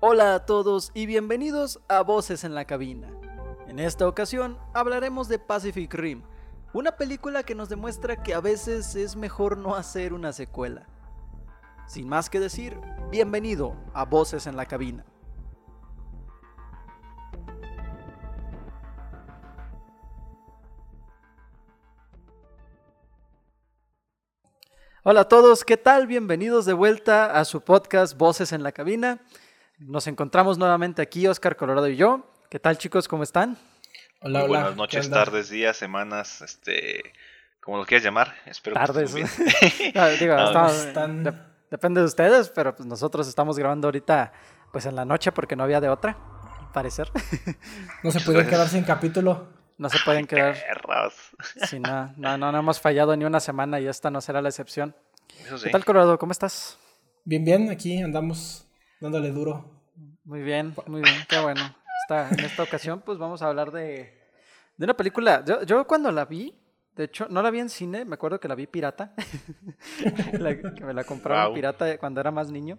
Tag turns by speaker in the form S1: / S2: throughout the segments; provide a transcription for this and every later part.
S1: Hola a todos y bienvenidos a Voces en la Cabina. En esta ocasión hablaremos de Pacific Rim, una película que nos demuestra que a veces es mejor no hacer una secuela. Sin más que decir, bienvenido a Voces en la Cabina. Hola a todos, ¿qué tal? Bienvenidos de vuelta a su podcast Voces en la Cabina. Nos encontramos nuevamente aquí, Oscar Colorado y yo. ¿Qué tal chicos? ¿Cómo están?
S2: Hola, hola. Buenas noches, tardes, días, semanas, este, como lo quieras llamar. Espero
S1: tardes. Que Digo, depende de ustedes, pero pues nosotros estamos grabando ahorita, pues en la noche porque no había de otra, al parecer.
S3: No se pueden quedar sin capítulo.
S1: No se pueden quedar. Sí, no, no, no, hemos fallado ni una semana y esta no será la excepción. ¿Qué tal, Colorado? ¿Cómo estás?
S3: Bien, bien, aquí andamos dándole duro.
S1: Muy bien, muy bien, qué bueno. en esta ocasión, pues vamos a hablar de, de una película. Yo, yo, cuando la vi, de hecho, no la vi en cine, me acuerdo que la vi pirata. que me la compraron pirata cuando era más niño.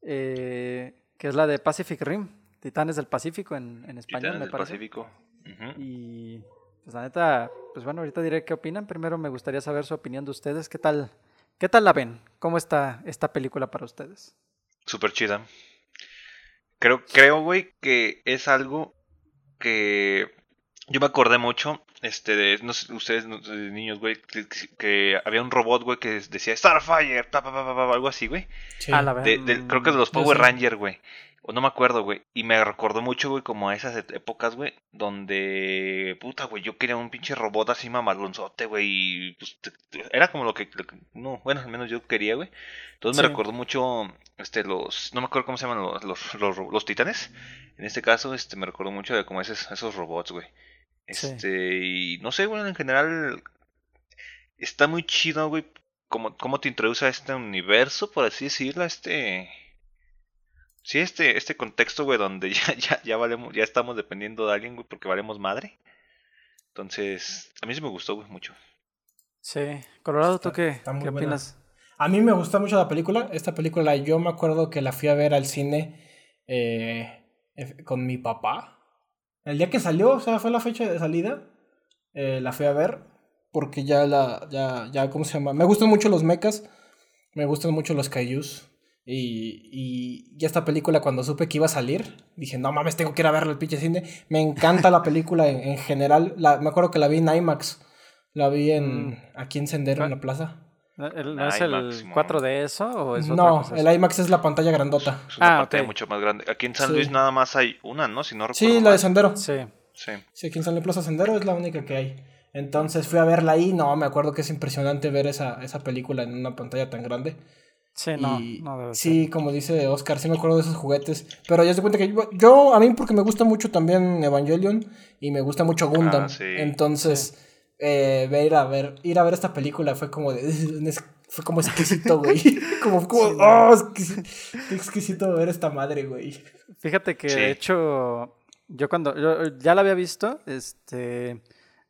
S1: Eh, que es la de Pacific Rim, Titanes del Pacífico en, en español,
S2: Titanes del Pacífico.
S1: Y pues la neta, pues bueno, ahorita diré qué opinan. Primero me gustaría saber su opinión de ustedes. ¿Qué tal, qué tal la ven? ¿Cómo está esta película para ustedes?
S2: Súper chida. Creo, creo, güey, que es algo que yo me acordé mucho, este, de, no sé, ustedes, niños, güey, que, había un robot, güey, que decía Starfire, pa, pa, pa, algo así, güey. Sí. creo que es de los Power Rangers, güey. O no me acuerdo, güey. Y me recordó mucho, güey, como a esas épocas, güey, donde, puta, güey, yo quería un pinche robot así mamalonzote, güey. Y pues, era como lo que, no, bueno, al menos yo quería, güey. Entonces me recordó mucho, este, los, no me acuerdo cómo se llaman los, los, los, titanes. En este caso, este, me recordó mucho de como esos, esos robots, güey. Este, y no sé, güey, en general, está muy chido, güey, como, cómo te introduce a este universo, por así decirlo, este Sí, este, este contexto, güey, donde ya, ya, ya valemos, ya estamos dependiendo de alguien, güey, porque valemos madre. Entonces, a mí sí me gustó, güey, mucho.
S1: Sí. Colorado, ¿tú qué, ¿qué opinas?
S3: A mí me gustó mucho la película. Esta película, yo me acuerdo que la fui a ver al cine eh, con mi papá. El día que salió, o sea, fue la fecha de salida. Eh, la fui a ver porque ya la, ya, ya, ¿cómo se llama? Me gustan mucho los mechas. Me gustan mucho los kaijus. Y, y, esta película, cuando supe que iba a salir, dije, no mames, tengo que ir a verla al pinche cine. Me encanta la película en, general. La, me acuerdo que la vi en IMAX. La vi en, mm. aquí en Sendero, en la plaza.
S1: ¿No es el 4D eso? ¿o es
S3: no, el IMAX es la pantalla grandota.
S2: Es una ah, pantalla mucho más grande. Aquí en San Luis nada más hay una, ¿no? Si no
S3: recuerdo. Sí, la de Sendero.
S1: Sí.
S2: sí.
S3: Sí, aquí en San Luis Plaza Sendero es la única que hay. Entonces fui a verla ahí. No, me acuerdo que es impresionante ver esa, esa película en una pantalla tan grande.
S1: Sí, no,
S3: Sí, como dice Oscar, sí me acuerdo de esos juguetes. Pero ya se cuenta que yo, a mí porque me gusta mucho también Evangelion y me gusta mucho Gundam. Ah, entonces, Eh, ver a ver, ir a ver esta película fue como de, fue como exquisito, güey. como, como oh, exquisito, exquisito ver esta madre, güey.
S1: Fíjate que de hecho, yo cuando, yo ya la había visto, este,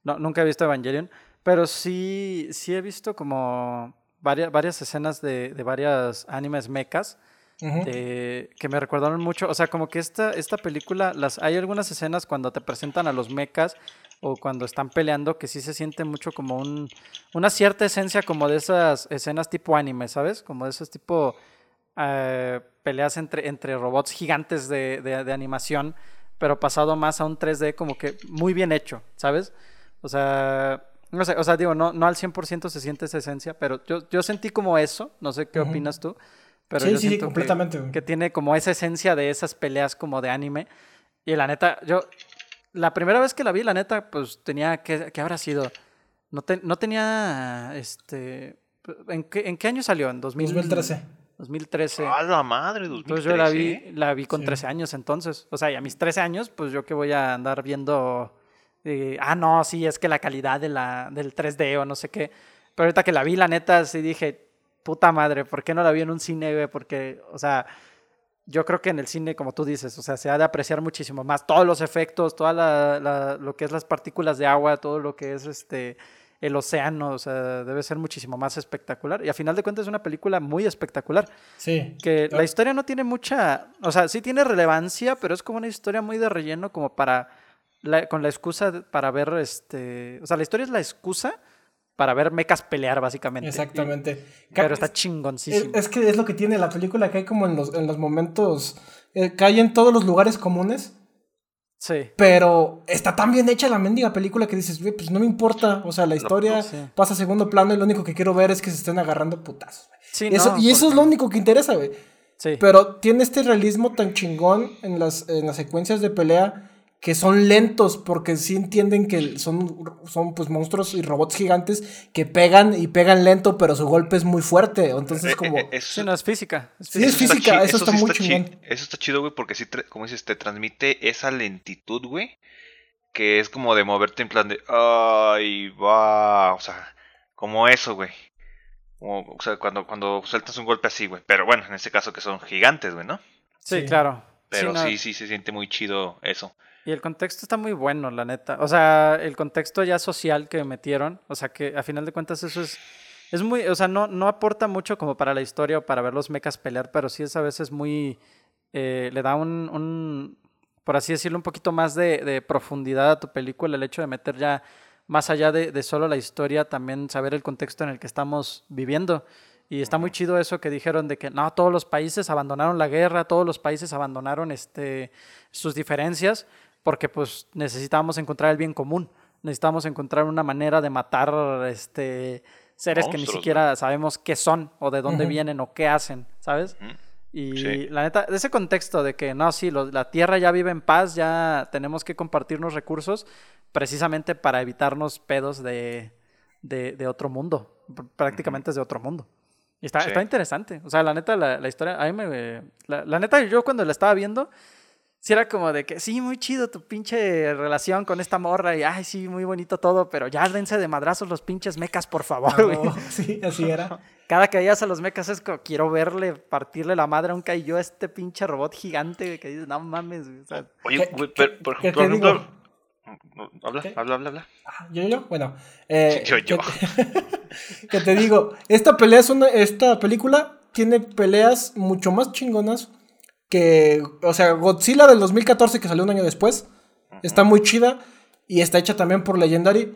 S1: no, nunca he visto Evangelion, pero sí, sí he visto como varias, varias escenas de, de varias animes mechas que me recordaron mucho. O sea, como que esta, esta película, las, hay algunas escenas cuando te presentan a los mechas o cuando están peleando que sí se siente mucho como un, una cierta esencia como de esas escenas tipo anime, ¿sabes? Como de esos tipo eh, peleas entre, entre robots gigantes de, de, de animación, pero pasado más a un 3D como que muy bien hecho, ¿sabes? O sea, no sé, o sea, digo, no, no al 100% se siente esa esencia, pero yo, yo sentí como eso, no sé qué opinas tú, pero
S3: sí,
S1: yo
S3: sí, completamente.
S1: Que, tiene como esa esencia de esas peleas como de anime. Y la neta, yo, la primera vez que la vi, la neta, pues tenía, que ¿qué habrá sido? No, no tenía, este, ¿en qué, ¿en qué año salió? ¿En
S3: 2013.
S1: 2013.
S2: ¡Ah, la madre! 2013.
S1: Entonces yo la vi, la vi con 13 años entonces. O sea, y a mis 13 años, pues yo que voy a andar viendo ah, no, sí, es que la calidad de la, del 3D o no sé qué. Pero ahorita que la vi, la neta, sí dije, puta madre, ¿por qué no la vi en un cine, güey? Porque, o sea, yo creo que en el cine, como tú dices, o sea, se ha de apreciar muchísimo más todos los efectos, toda la, lo que es las partículas de agua, todo lo que es este el océano, o sea, debe ser muchísimo más espectacular. Y a final de cuentas es una película muy espectacular.
S3: Sí.
S1: Que la historia no tiene mucha, o sea, sí tiene relevancia, pero es como una historia muy de relleno como para, la- con la excusa para ver, este, o sea, la historia es la excusa para ver mecas pelear, básicamente.
S3: Exactamente.
S1: Pero está
S3: Es,
S1: chingoncísimo.
S3: es que es lo que tiene la película, que hay como en los, en los momentos, eh, cae en todos los lugares comunes,
S1: Sí.
S3: pero está tan bien hecha la mendiga película que dices, "Güey, pues no me importa, o sea, la historia
S1: pues, sí.
S3: pasa a segundo plano y lo único que quiero ver es que se estén agarrando putazos.
S1: Sí,
S3: Eso-
S1: no,
S3: y eso es
S1: porque-
S3: lo único que interesa, güey.
S1: Sí.
S3: Pero tiene este realismo tan chingón en las, en las secuencias de pelea que son lentos porque sí entienden que son, son pues monstruos y robots gigantes que pegan y pegan lento, pero su golpe es muy fuerte. Entonces
S2: Eh,
S3: como...
S2: eh, eso-
S1: Sí, no, es física. es
S3: Sí, es
S1: física.
S3: física, eso está
S2: sí
S3: muy
S2: chi-
S3: chingón.
S2: Eso está chido, güey, porque sí, como dices, te transmite esa lentitud, güey, que es como de moverte en plan de, ay, va, o sea, como eso, güey. Como, o sea, cuando, cuando sueltas un golpe así, güey. Pero bueno, en este caso que son gigantes, güey, ¿no?
S1: Sí,
S3: Sí.
S1: claro.
S2: Pero
S1: no,
S2: sí, sí, se siente muy chido eso.
S1: Y el contexto está muy bueno, la neta. O sea, el contexto ya social que metieron, o sea, que a final de cuentas eso es, es muy, o sea, no, no aporta mucho como para la historia o para ver los mechas pelear, pero sí es a veces muy, eh, le da un, un, por así decirlo, un poquito más de, de profundidad a tu película, el hecho de meter ya más allá de, de solo la historia, también saber el contexto en el que estamos viviendo. Y está muy chido eso que dijeron de que no, todos los países abandonaron la guerra, todos los países abandonaron este, sus diferencias, porque pues necesitábamos encontrar el bien común, necesitábamos encontrar una manera de matar este, seres que ni
S2: Monstruos,
S1: siquiera sabemos qué son o de dónde
S3: Ujú.
S1: vienen o qué hacen, ¿sabes?
S2: Ujú.
S1: Y
S2: Sí.
S1: la neta, ese contexto de que no, sí, lo- la Tierra ya vive en paz, ya tenemos que compartirnos recursos precisamente para evitarnos pedos de, de, de otro mundo. Pr- Prácticamente es de otro mundo. Y está,
S2: Sí.
S1: está interesante. O sea, la neta, la, la historia, a mí me... La, la neta, yo cuando la estaba viendo, sí era como de que, sí, muy chido tu pinche relación con esta morra y, ay, sí, muy bonito todo, pero ya dense de madrazos los pinches mecas, por favor, güey.
S3: No, sí, así era.
S1: Cada que veías a los mechas es como, quiero verle partirle la madre a un yo a este pinche robot gigante que dices, no mames, güey", o sea,
S2: Oye,
S3: ¿Qué-
S2: güey, pero, por,
S3: qué
S2: por
S3: te
S2: ejemplo...
S3: digo?
S2: No, Habla,
S3: ¿Qué?
S2: habla, habla, habla.
S3: Ah, ¿Yo, yo? Bueno. eh,
S2: Yo, yo.
S3: Que, que te digo, esta pelea es una, esta película tiene peleas mucho más chingonas que, o sea, Godzilla del 2014 que salió un año después, está muy chida y está hecha también por Legendary,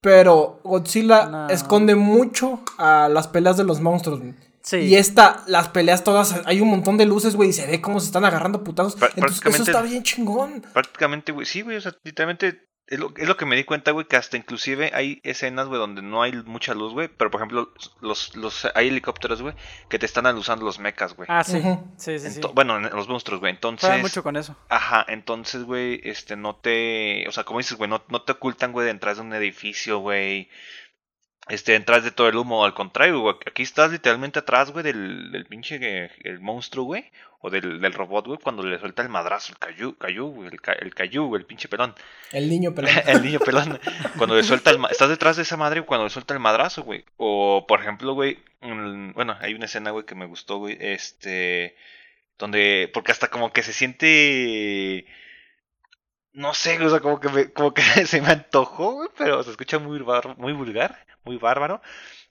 S3: pero Godzilla
S1: No.
S3: esconde mucho a las peleas de los monstruos.
S1: Sí.
S3: Y esta, las peleas todas, hay un montón de luces, güey, y se ve cómo se están agarrando putazos. Entonces, eso
S2: prácticamente-
S3: está bien chingón.
S2: Prácticamente, güey, sí, güey, o sea, literalmente es lo, es lo que me di cuenta, güey, que hasta inclusive hay escenas, güey, donde no hay mucha luz, güey, pero por ejemplo, los, los, hay helicópteros, güey, que te están alusando los mechas, güey.
S1: Ah, sí, sí, sí, sí.
S2: Ento- Bueno, en- los monstruos, güey,
S1: Juegan
S2: entonces...
S1: mucho con eso.
S2: Ajá, entonces, güey, este, no te... O sea, como dices, güey, no, no te ocultan, güey, detrás de un edificio, güey. Este, detrás de todo el humo, al contrario, güey, aquí estás literalmente atrás, güey, del, del pinche, eh, el monstruo, güey, o del, del robot, güey, cuando le suelta el madrazo, el cayú, cayú, güey, el, el cayú, güey, el pinche pelón.
S3: El niño pelón.
S2: el niño pelón. Cuando le suelta el estás detrás de esa madre cuando le suelta el madrazo, güey. O por ejemplo, güey, bueno, hay una escena, güey, que me gustó, güey, este donde porque hasta como que se siente no sé, güey, o sea, como que me- como que se me antojó, güey, pero se escucha muy bar- muy vulgar, muy bárbaro.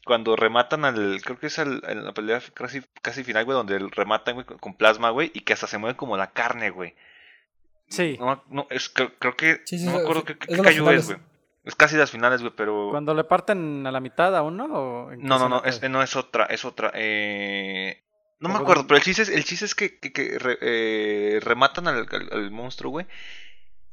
S2: Cuando rematan al, creo que es al, en la pelea casi, casi final, güey, donde rematan, güey, con, plasma, güey, y que hasta se mueve como la carne, güey.
S1: Sí.
S2: No, no, es, creo, creo que.
S3: Sí, sí,
S2: no me acuerdo
S3: sí,
S2: qué, cayó es, güey. Es casi las finales, güey, pero.
S1: Cuando le parten a la mitad a uno o
S2: No, no, no, es, no es otra, es otra. Eh... No me acuerdo, pero el chiste es, el chiste es que, que, que re- eh, rematan al, al- al monstruo, güey.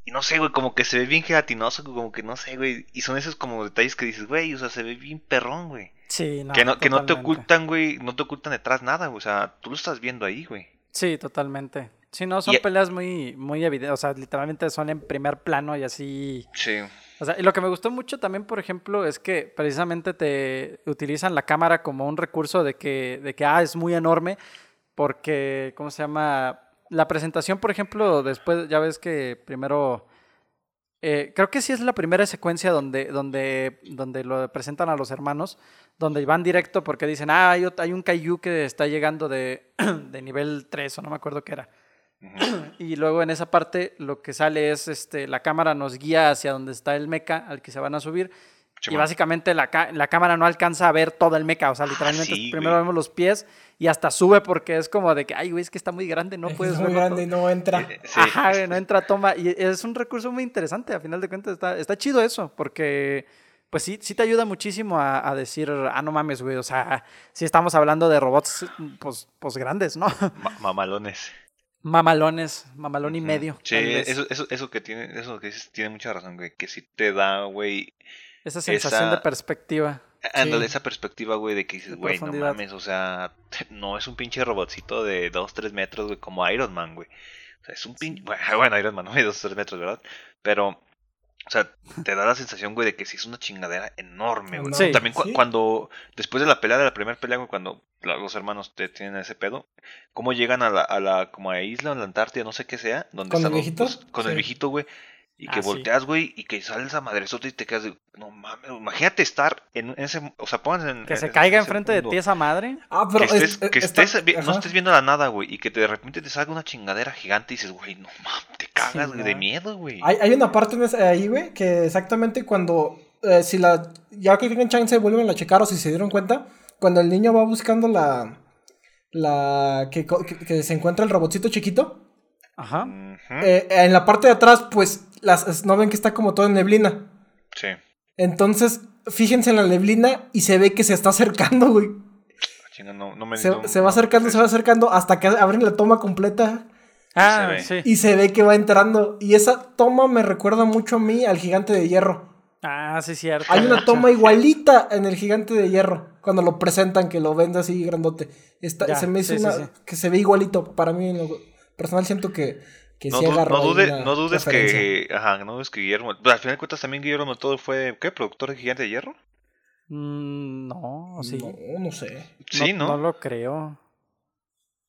S2: Y no sé, güey, como que se ve bien gelatinoso, como que no sé, güey. Y son esos como detalles que dices, güey, o sea, se ve bien perrón, güey.
S1: Sí, no,
S2: que no, que no te ocultan, güey, no te ocultan detrás nada, güey. O sea, tú lo estás viendo ahí, güey.
S1: Sí, totalmente. Sí, no, son
S2: Y-
S1: peleas muy, muy evidentes, o sea, literalmente son en primer plano y así...
S2: Sí.
S1: O sea, y lo que me gustó mucho también, por ejemplo, es que precisamente te utilizan la cámara como un recurso de que, de que ah, es muy enorme, porque, ¿cómo se llama? La presentación, por ejemplo, después, ya ves que primero, eh, creo que sí es la primera secuencia donde, donde, donde lo presentan a los hermanos, donde van directo porque dicen, ah, hay, hay un Kaiju que está llegando de, de nivel 3, o no me acuerdo qué era. Y luego en esa parte lo que sale es este, la cámara nos guía hacia donde está el mecha al que se van a subir y básicamente la, la, cámara no alcanza a ver todo el mecha. O sea, ah, literalmente primero vemos los pies y hasta sube porque es como de que, ay, güey, es que está muy grande, no puedes
S3: Es muy grande y no entra.
S1: Eh, Ajá, no entra, toma. Y es un recurso muy interesante, a final de cuentas. Está, está chido eso, porque pues sí, sí te ayuda muchísimo a, decir, ah, no mames, güey, o sea, sí estamos hablando de robots, pues, pues grandes, ¿no?
S2: mamalones.
S1: Mamalones, mamalón y medio.
S2: Sí, eso, eso, eso que tiene, eso que dices, tiene mucha razón, güey, que sí te da, güey.
S1: Esa sensación de perspectiva.
S2: Ándale, esa perspectiva, güey, de que dices, güey, no mames, o sea, no es un pinche robotcito de 2, 3 metros, güey, como Iron Man, güey. O sea, es un pinche. Bueno, Iron Man no hay 2, 3 metros, ¿verdad? Pero o sea, te da la sensación, güey, de que sí es una chingadera enorme, güey. También cuando, después de la pelea, de la primera pelea, güey, cuando los hermanos te tienen ese pedo, ¿cómo llegan a la, a la como a isla, a la Antártida, no sé qué sea? Donde
S3: ¿Con el viejito?
S2: con el viejito, güey. Y que ah, volteas, güey, y que sales a madresota y te quedas de, no mames, imagínate estar en ese, o sea, pones en...
S1: Que se caiga enfrente de ti esa madre.
S2: Ah, pero que estés, que estés no estés viendo la nada, güey, y que de repente te salga una chingadera gigante y dices, güey, no mames, te cagas de miedo, güey.
S3: Hay, hay una parte ahí, güey, que exactamente cuando, eh, si la, ya que tengan chance, vuelven a checar o si se dieron cuenta, cuando el niño va buscando la, la, que, que se encuentra el robotcito chiquito.
S1: Ajá.
S3: Eh, en la parte de atrás, pues, las, no ven que está como todo en neblina.
S2: Sí.
S3: Entonces, fíjense en la neblina y se ve que se está acercando, güey.
S2: Ah,
S3: se, va acercando, se va acercando hasta que abren la toma completa.
S1: Ah, sí.
S3: Y se ve que va entrando. Y esa toma me recuerda mucho a mí al gigante de hierro.
S1: Ah, sí, cierto.
S3: Hay una toma igualita en el gigante de hierro. Cuando lo presentan, que lo vende así grandote. se me hizo una. que se ve igualito. Para mí, personal siento que, que
S2: no, no, dudes que. Ajá, no dudes que Guillermo. Al final de cuentas también Guillermo todo fue. ¿Qué? ¿Productor de Gigante de Hierro?
S1: Mm, no, sí.
S3: No, no sé.
S2: Sí, ¿no?
S1: No lo creo.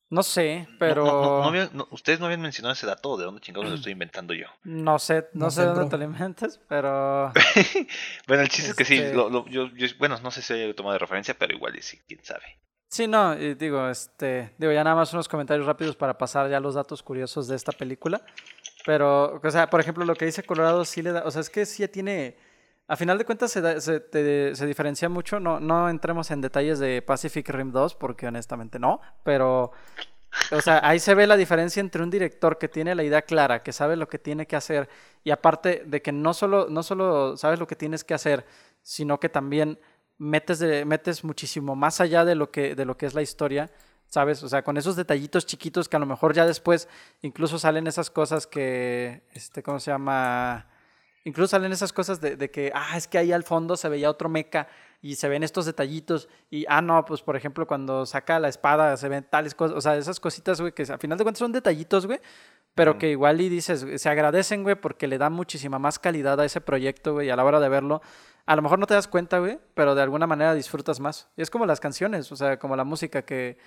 S1: No sé, pero.
S2: ustedes no habían mencionado ese dato, ¿de dónde chingados lo estoy inventando yo?
S1: No sé, no, sé, dónde te alimentas, pero.
S2: bueno, el chiste es que sí, este lo, yo, bueno, no sé si haya tomado de referencia, pero igual sí, quién sabe.
S1: Sí, no, digo, este, digo, ya nada más unos comentarios rápidos para pasar ya los datos curiosos de esta película. Pero, o sea, por ejemplo, lo que dice Colorado sí le da, o sea, es que sí tiene, a final de cuentas se, se, se diferencia mucho, no, no entremos en detalles de Pacific Rim 2, porque honestamente no, pero, o sea, ahí se ve la diferencia entre un director que tiene la idea clara, que sabe lo que tiene que hacer, y aparte de que no solo, no solo sabes lo que tienes que hacer, sino que también metes, de, metes muchísimo más allá de lo, que, de lo que es la historia, ¿sabes? O sea, con esos detallitos chiquitos que a lo mejor ya después incluso salen esas cosas que, este, ¿cómo se llama? Incluso salen esas cosas de, de que, ah, es que ahí al fondo se veía otro meca y se ven estos detallitos y, ah, no, pues por ejemplo cuando saca la espada se ven tales cosas, o sea, esas cositas, güey, que al final de cuentas son detallitos, güey, pero que igual y dices, se agradecen, güey, porque le da muchísima más calidad a ese proyecto, güey, a la hora de verlo a lo mejor no te das cuenta, güey, pero de alguna manera disfrutas más. Y es como las canciones, o sea, como la música, que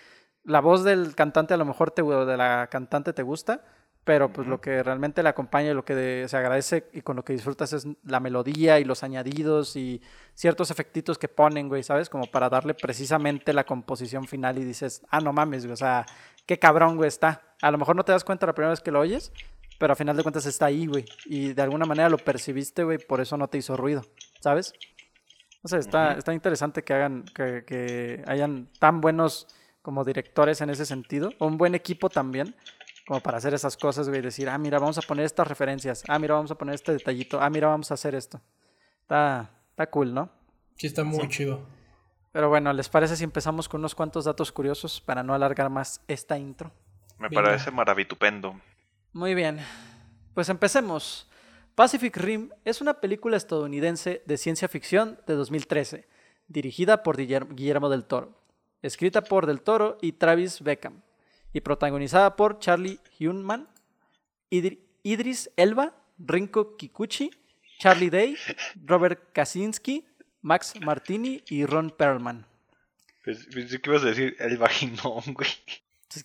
S1: la voz del cantante a lo mejor te, de la cantante te gusta, pero pues lo que realmente le acompaña y lo que se agradece y con lo que disfrutas es la melodía y los añadidos y ciertos efectitos que ponen, güey, ¿sabes? Como para darle precisamente la composición final y dices, ah, no mames, güey, o sea, qué cabrón, güey, está. A lo mejor no te das cuenta la primera vez que lo oyes, pero a final de cuentas está ahí, güey. Y de alguna manera lo percibiste, güey, por eso no te hizo ruido, ¿sabes? O sea, está, está interesante que hagan, que, que, hayan tan buenos como directores en ese sentido, un buen equipo también, como para hacer esas cosas, güey, decir, ah, mira, vamos a poner estas referencias, ah, mira, vamos a poner este detallito, ah, mira, vamos a hacer esto. Está, está cool, ¿no?
S3: Sí, está muy chido.
S1: Pero bueno, ¿les parece si empezamos con unos cuantos datos curiosos para no alargar más esta intro?
S2: Me parece maravitupendo.
S1: Muy bien, pues empecemos. Pacific Rim es una película estadounidense de ciencia ficción de 2013, dirigida por Guillermo del Toro, escrita por Del Toro y Travis Beckham, y protagonizada por Charlie Hunnam, Idris Elba, Rinko Kikuchi, Charlie Day, Robert Kaczynski, Max Martini y Ron Perlman.
S2: Pensé que ibas a decir el vaginón, güey.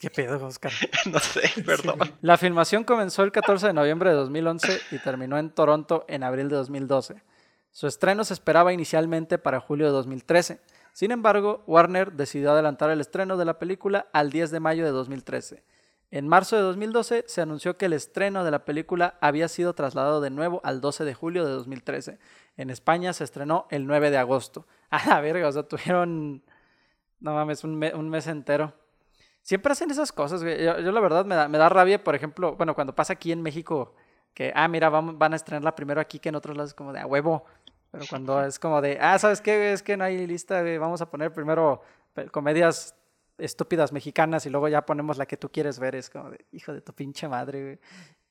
S1: ¿Qué pedo, Oscar?
S2: no sé, perdón.
S1: La filmación comenzó el 14 de noviembre de 2011 y terminó en Toronto en abril de 2012. Su estreno se esperaba inicialmente para julio de 2013. Sin embargo, Warner decidió adelantar el estreno de la película al 10 de mayo de 2013. En marzo de 2012 se anunció que el estreno de la película había sido trasladado de nuevo al 12 de julio de 2013. En España se estrenó el 9 de agosto. A la verga, o sea, tuvieron, no mames, un, un mes entero. Siempre hacen esas cosas, güey. Yo, la verdad me da, me da rabia, por ejemplo, bueno, cuando pasa aquí en México, que, ah, mira, vamos, van a estrenarla primero aquí que en otros lados, como de a huevo. Pero cuando es como de, ah, ¿sabes qué? Es que no hay lista, güey, vamos a poner primero comedias estúpidas mexicanas y luego ya ponemos la que tú quieres ver. Es como de, hijo de tu pinche madre, güey.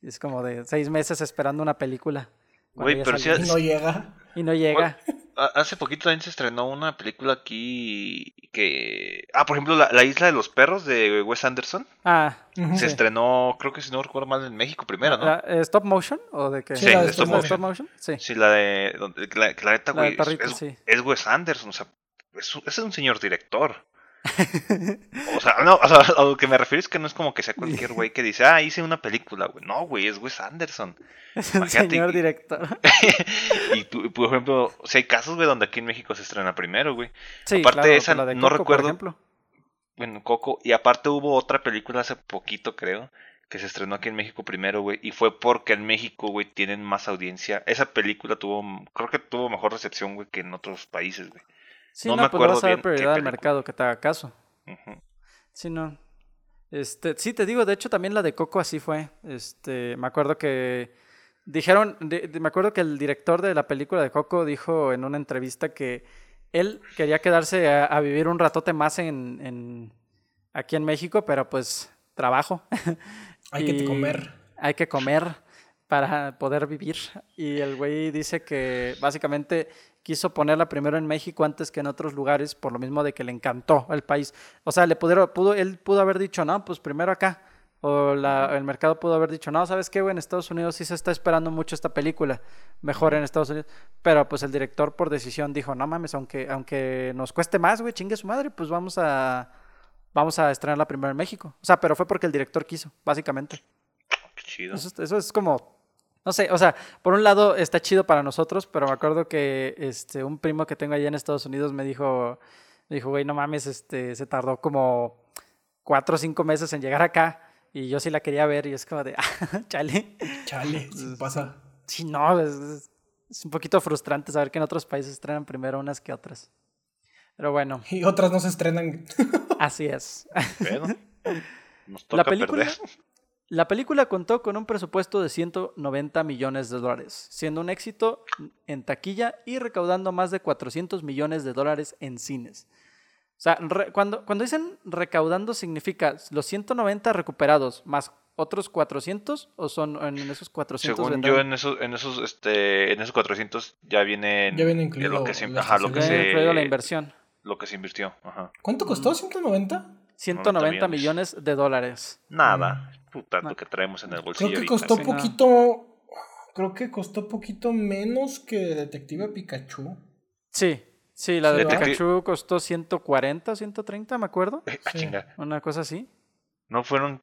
S1: Es como de seis meses esperando una película.
S2: Güey, pero sí-
S3: Y no llega.
S1: Y no llega.
S2: Ha- Hace poquito también se estrenó una película aquí que... Ah, por ejemplo, La, La Isla de los Perros de Wes Anderson.
S1: Ah.
S2: Se estrenó, creo que si no recuerdo mal, en México primero, ¿no?
S1: la- eh, ¿Stop motion? ¿O de qué?
S3: Sí, la de
S1: ¿Es
S3: stop
S1: la de
S2: motion.
S1: stop motion? Sí.
S2: Sí, la de... Donde, la, que la neta,
S1: La del
S2: güey, es, es-
S1: sí.
S2: es Wes Anderson, o sea, es, es un señor director. O sea, no, o sea, a lo que me refiero es que no es como que sea cualquier güey que dice, ah, hice una película, güey. No, güey, es Wes Anderson.
S1: Es un señor
S2: y-
S1: director.
S2: y tú, por ejemplo, o sea, hay casos, güey, donde aquí en México se estrena primero, güey.
S1: Sí,
S2: Aparte
S1: claro,
S2: de esa,
S1: la de
S2: no
S1: Coco, por
S2: recuerdo.
S1: ejemplo.
S2: Bueno, Coco. Y aparte hubo otra película hace poquito, creo, que se estrenó aquí en México primero, güey. Y fue porque en México, güey, tienen más audiencia. Esa película tuvo, creo que tuvo mejor recepción, güey, que en otros países, güey.
S1: Sí,
S2: No
S1: no,
S2: me
S1: pues vas a dar prioridad al mercado que te haga caso. Sí, no. Este, sí, te digo, de hecho también la de Coco así fue. Este, me acuerdo que dijeron, de- de- me acuerdo que el director de la película de Coco dijo en una entrevista que él quería quedarse a, a vivir un ratote más en, en- aquí en México, pero pues trabajo.
S3: Hay que comer.
S1: Hay que comer para poder vivir. Y el güey dice que básicamente quiso ponerla primero en México antes que en otros lugares, por lo mismo de que le encantó el país. O sea, le pudieron, pudo, él pudo haber dicho, no, pues primero acá. O la- el mercado pudo haber dicho, no, ¿sabes qué, güey? En Estados Unidos sí se está esperando mucho esta película. Mejor en Estados Unidos. Pero pues el director por decisión dijo, no mames, aunque, aunque nos cueste más, güey, chingue su madre, pues vamos a, vamos a estrenarla primero en México. O sea, pero fue porque el director quiso, básicamente.
S2: Qué chido.
S1: Eso, es- eso es como, no sé, o sea, por un lado está chido para nosotros, pero me acuerdo que este, un primo que tengo allá en Estados Unidos me dijo, me dijo, güey, no mames, este, se tardó como cuatro o cinco meses en llegar acá y yo sí la quería ver y es como de, ah, chale.
S3: Chale, sí pasa.
S1: Sí, no, es, es- es un poquito frustrante saber que en otros países estrenan primero unas que otras. Pero bueno,
S3: Y otras no se estrenan.
S1: así es.
S2: Pero nos toca
S1: La película,
S2: perder.
S1: La película contó con un presupuesto de 190 millones de dólares, siendo un éxito en taquilla y recaudando más de 400 millones de dólares en cines. O sea, re- cuando, cuando dicen recaudando significa los 190 recuperados más otros 400 o son en esos 400
S2: Según
S1: vendrán-
S2: yo, en esos, en esos, este, en esos 400 ya viene,
S3: Ya viene incluido
S2: lo que se,
S3: la
S2: ajá, lo que
S1: he incluido la
S2: se,
S1: inversión.
S2: lo que se invirtió, ajá.
S3: ¿Cuánto costó? ¿190?
S1: 190
S2: millones.
S1: millones de dólares.
S2: Nada, puta,
S1: No.
S2: que traemos en el
S3: Creo
S2: bolsillo
S3: que
S2: ahorita.
S3: costó
S1: no.
S3: poquito. Creo que costó poquito menos que Detective Pikachu.
S1: Sí, sí, la de
S2: Detective-
S1: Pikachu costó 140, 130, me acuerdo.
S2: Eh, ah,
S3: Sí.
S1: Una cosa así.
S2: no fueron,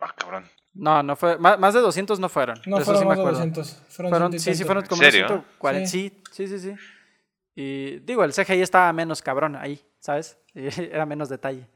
S2: ah, cabrón.
S1: No, no fue. Más, más de 200 no fueron.
S3: No fueron
S1: sí me
S3: más de
S1: acuerdo.
S3: 200. Fueron,
S1: Fueron,
S3: y
S1: sí, sí, fueron como
S2: ¿Serio?
S1: unos 140. Sí, sí, sí, sí. Y digo, el CGI estaba menos cabrón ahí, ¿sabes? Era menos detalle.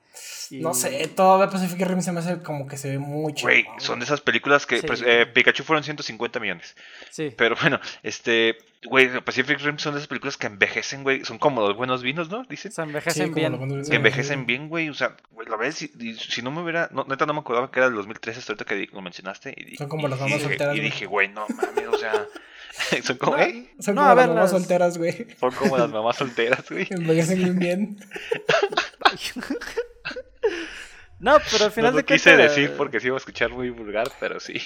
S1: Y-
S3: No sé, todavía Pacific Rim se me hace como que se ve muy chido.
S2: Güey, son de esas películas que
S1: Sí.
S2: pues, eh, Pikachu fueron 150 millones.
S1: Sí.
S2: Pero bueno, este, güey, Pacific Rim son de esas películas que envejecen, güey, son como los buenos vinos, ¿no? Dicen.
S1: Se envejecen bien.
S2: Que envejecen bien, güey, o sea, güey, la vez, si, y si no me hubiera, no, neta no me acordaba que era del 2013 hasta ahorita que lo mencionaste. Y,
S3: Son como
S2: y
S3: las mamás
S2: dije-
S3: solteras,
S2: Y
S3: güey.
S2: dije, güey, no mames, o sea, son como,
S1: No,
S2: ¿eh?
S3: Son
S1: No,
S3: como
S1: a ver,
S3: las mamás
S1: las-
S3: solteras, güey.
S2: Son como las mamás solteras, güey.
S3: Envejecen bien bien.
S1: No, pero al final
S2: no
S1: de
S2: quise
S1: cuentas.
S2: decir porque se iba a escuchar muy vulgar, pero sí.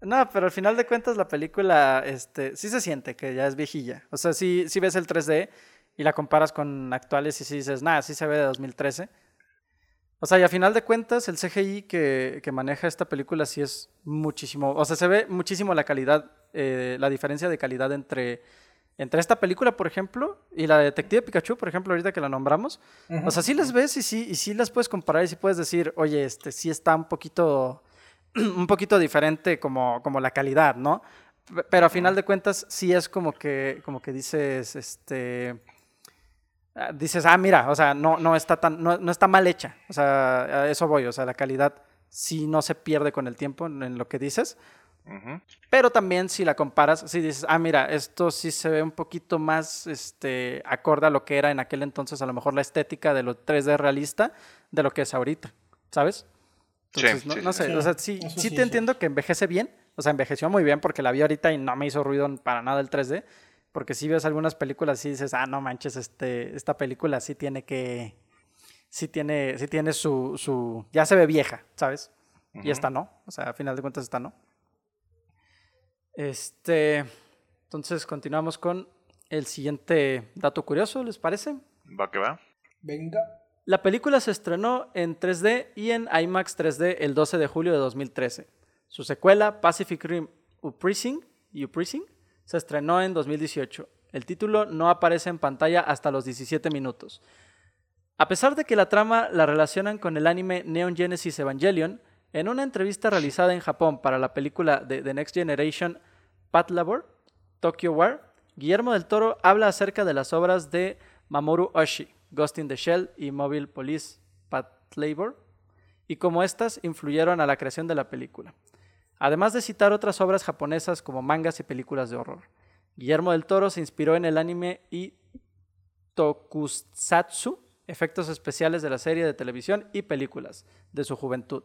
S1: No, pero al final de cuentas la película, este, sí se siente que ya es viejilla. O sea, sí, sí ves el 3D y la comparas con actuales y sí dices, nada, sí se ve de 2013. O sea, y a final de cuentas el CGI que, que maneja esta película sí es muchísimo, o sea, se ve muchísimo la calidad, eh, la diferencia de calidad entre, entre esta película, por ejemplo, y la de Detective Pikachu, por ejemplo, ahorita que la nombramos. O sea, sí las ves y sí, y sí las puedes comparar y sí puedes decir, oye, este sí está un poquito, un poquito diferente como, como la calidad, ¿no? Pero a final de cuentas sí es como que, como que dices, este, ah, dices, ah, mira, o sea, no, no está tan, no, no está mal hecha, o sea, a eso voy, o sea, la calidad sí no se pierde con el tiempo en lo que dices. Pero también si la comparas, si dices, ah, mira, esto sí se ve un poquito más este, acorde a lo que era en aquel entonces, a lo mejor la estética de lo 3D realista, de lo que es ahorita, ¿sabes? Entonces, no, no, sé, o sea, sí, sí te entiendo que envejece bien, o sea, envejeció muy bien porque la vi ahorita y no me hizo ruido para nada el 3D, porque si ves algunas películas y dices, ah, no manches, este, esta película sí tiene que, sí tiene, sí tiene su, su, ya se ve vieja, ¿sabes? Y esta no, o sea, a final de cuentas esta no. Este, entonces continuamos con el siguiente dato curioso, ¿les parece?
S2: Va que va.
S3: Venga.
S1: La película se estrenó en 3D y en IMAX 3D el 12 de julio de 2013. Su secuela, Pacific Rim Uprising, Uprising se estrenó en 2018. El título no aparece en pantalla hasta los 17 minutos. A pesar de que la trama la relacionan con el anime Neon Genesis Evangelion, en una entrevista realizada en Japón para la película de The Next Generation Pat Labor, Tokyo War, Guillermo del Toro habla acerca de las obras de Mamoru Oshii, Ghost in the Shell y Mobile Police Pat Labor, y cómo éstas influyeron a la creación de la película. Además de citar otras obras japonesas como mangas y películas de horror. Guillermo del Toro se inspiró en el anime y tokusatsu, efectos especiales de la serie de televisión y películas de su juventud.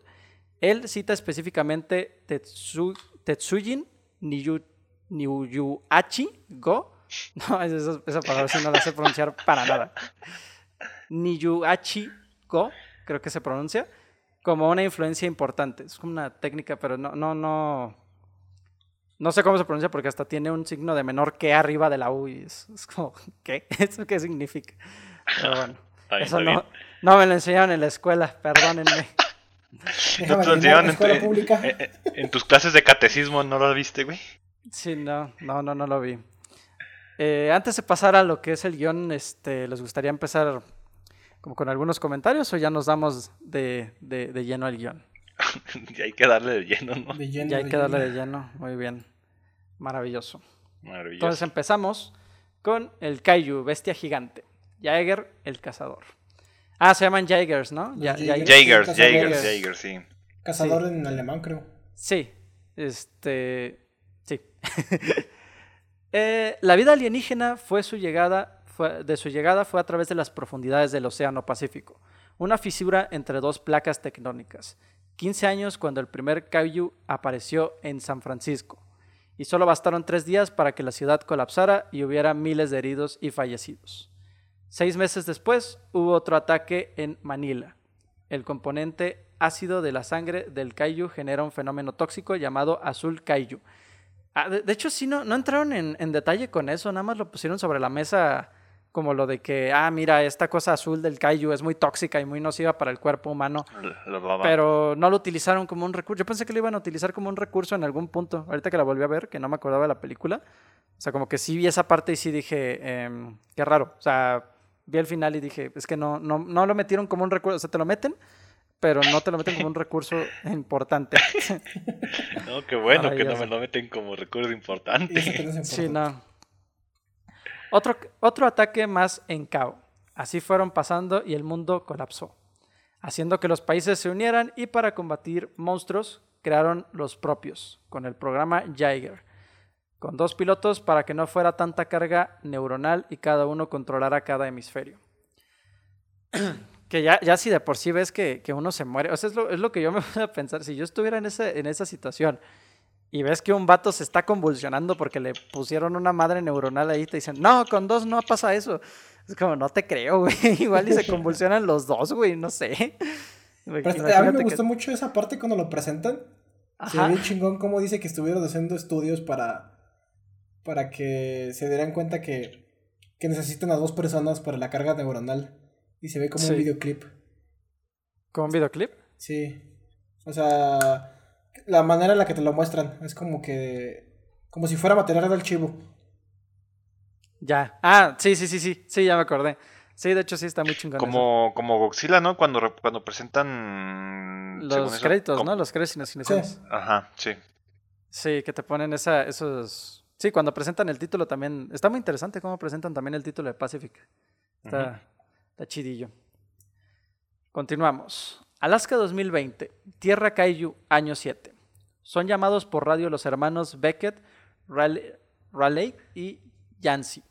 S1: Él cita específicamente Tetsu, Tetsujin Niyu Niyuachi Go. No, esa, esa palabra sí no la sé pronunciar para nada. Niyuachi Go, creo que se pronuncia, como una influencia importante. Es como una técnica, pero no, no, no. No sé cómo se pronuncia porque hasta tiene un signo de menor que arriba de la U y es, como, ¿qué? ¿Eso qué significa? Pero bueno, eso no, no me lo enseñaron en la escuela, perdónenme.
S2: ¿No te lo enseñaron en, en, tus clases de catecismo? ¿No lo viste, güey?
S1: Sí, no, no, no, no lo vi. Eh, antes de pasar a lo que es el guion, este, ¿les gustaría empezar como con algunos comentarios o ya nos damos de, de, lleno al guion?
S2: ya hay que darle de lleno, ¿no?
S1: ya hay que darle de lleno, muy bien. Maravilloso. Maravilloso. Entonces empezamos con el Kaiju, bestia gigante. Jaeger, el cazador. Ah, se llaman Jaegers, ¿no?
S2: Jaegers, Jaegers, Jaegers, sí.
S3: Cazador en alemán, creo.
S1: Sí, este, sí. Eh, la vida alienígena fue su llegada, fue, de su llegada fue a través de las profundidades del Océano Pacífico, una fisura entre dos placas tectónicas. 15 años cuando el primer Kaiju apareció en San Francisco, y solo bastaron tres días para que la ciudad colapsara y hubiera miles de heridos y fallecidos. Seis meses después hubo otro ataque en Manila. El componente ácido de la sangre del kaiju genera un fenómeno tóxico llamado azul kaiju, Ah, de, hecho, sí, no, no entraron en, detalle con eso, nada más lo pusieron sobre la mesa como lo de que, ah, mira, esta cosa azul del kaiju es muy tóxica y muy nociva para el cuerpo humano. Pero no lo utilizaron como un recurso. Yo pensé que lo iban a utilizar como un recurso en algún punto. Ahorita que la volví a ver, que no me acordaba de la película. O sea, como que sí vi esa parte y sí dije, eh, qué raro. O sea, vi el final y dije, es que no, no, no lo metieron como un recurso. O sea, te lo meten, pero no te lo meten como un recurso importante.
S2: no, qué bueno que no me lo meten como recurso importante.
S1: Sí, no. Otro, otro ataque más en Cao. Así fueron pasando y el mundo colapsó, haciendo que los países se unieran y para combatir monstruos crearon los propios, con el programa Jaeger, con dos pilotos para que no fuera tanta carga neuronal y cada uno controlara cada hemisferio. que ya, ya si de por sí ves que, uno se muere, o sea, es lo, es lo, que yo me voy a pensar, si yo estuviera en, ese, en esa situación y ves que un vato se está convulsionando porque le pusieron una madre neuronal ahí, te dicen, no, con dos no pasa eso. Es como, no te creo, güey, igual y se convulsionan los dos, güey, no sé.
S3: a mí me gustó mucho esa parte cuando lo presentan. Se ve chingón como dice que estuvieron haciendo estudios para, para que se dieran cuenta que, que necesitan a dos personas para la carga neuronal. Y se ve como un videoclip.
S1: ¿Como un videoclip?
S3: Sí. O sea, la manera en la que te lo muestran es como que. Como si fuera material del archivo.
S1: Ya. Ah, sí, sí, sí, sí. Sí, ya me acordé. Sí, de hecho sí está muy chingón.
S2: Como, como Godzilla, ¿no? Cuando, cuando presentan.
S1: Los créditos, ¿no? Los créditos iniciales.
S2: Ajá, sí.
S1: Sí, que te ponen esa, esos. Sí, cuando presentan el título también. Está muy interesante cómo presentan también el título de Pacific. Está, Está chidillo. Continuamos. Alaska 2020, Tierra Kaiju, año 7. Son llamados por radio los hermanos Beckett, Raleigh y Yancy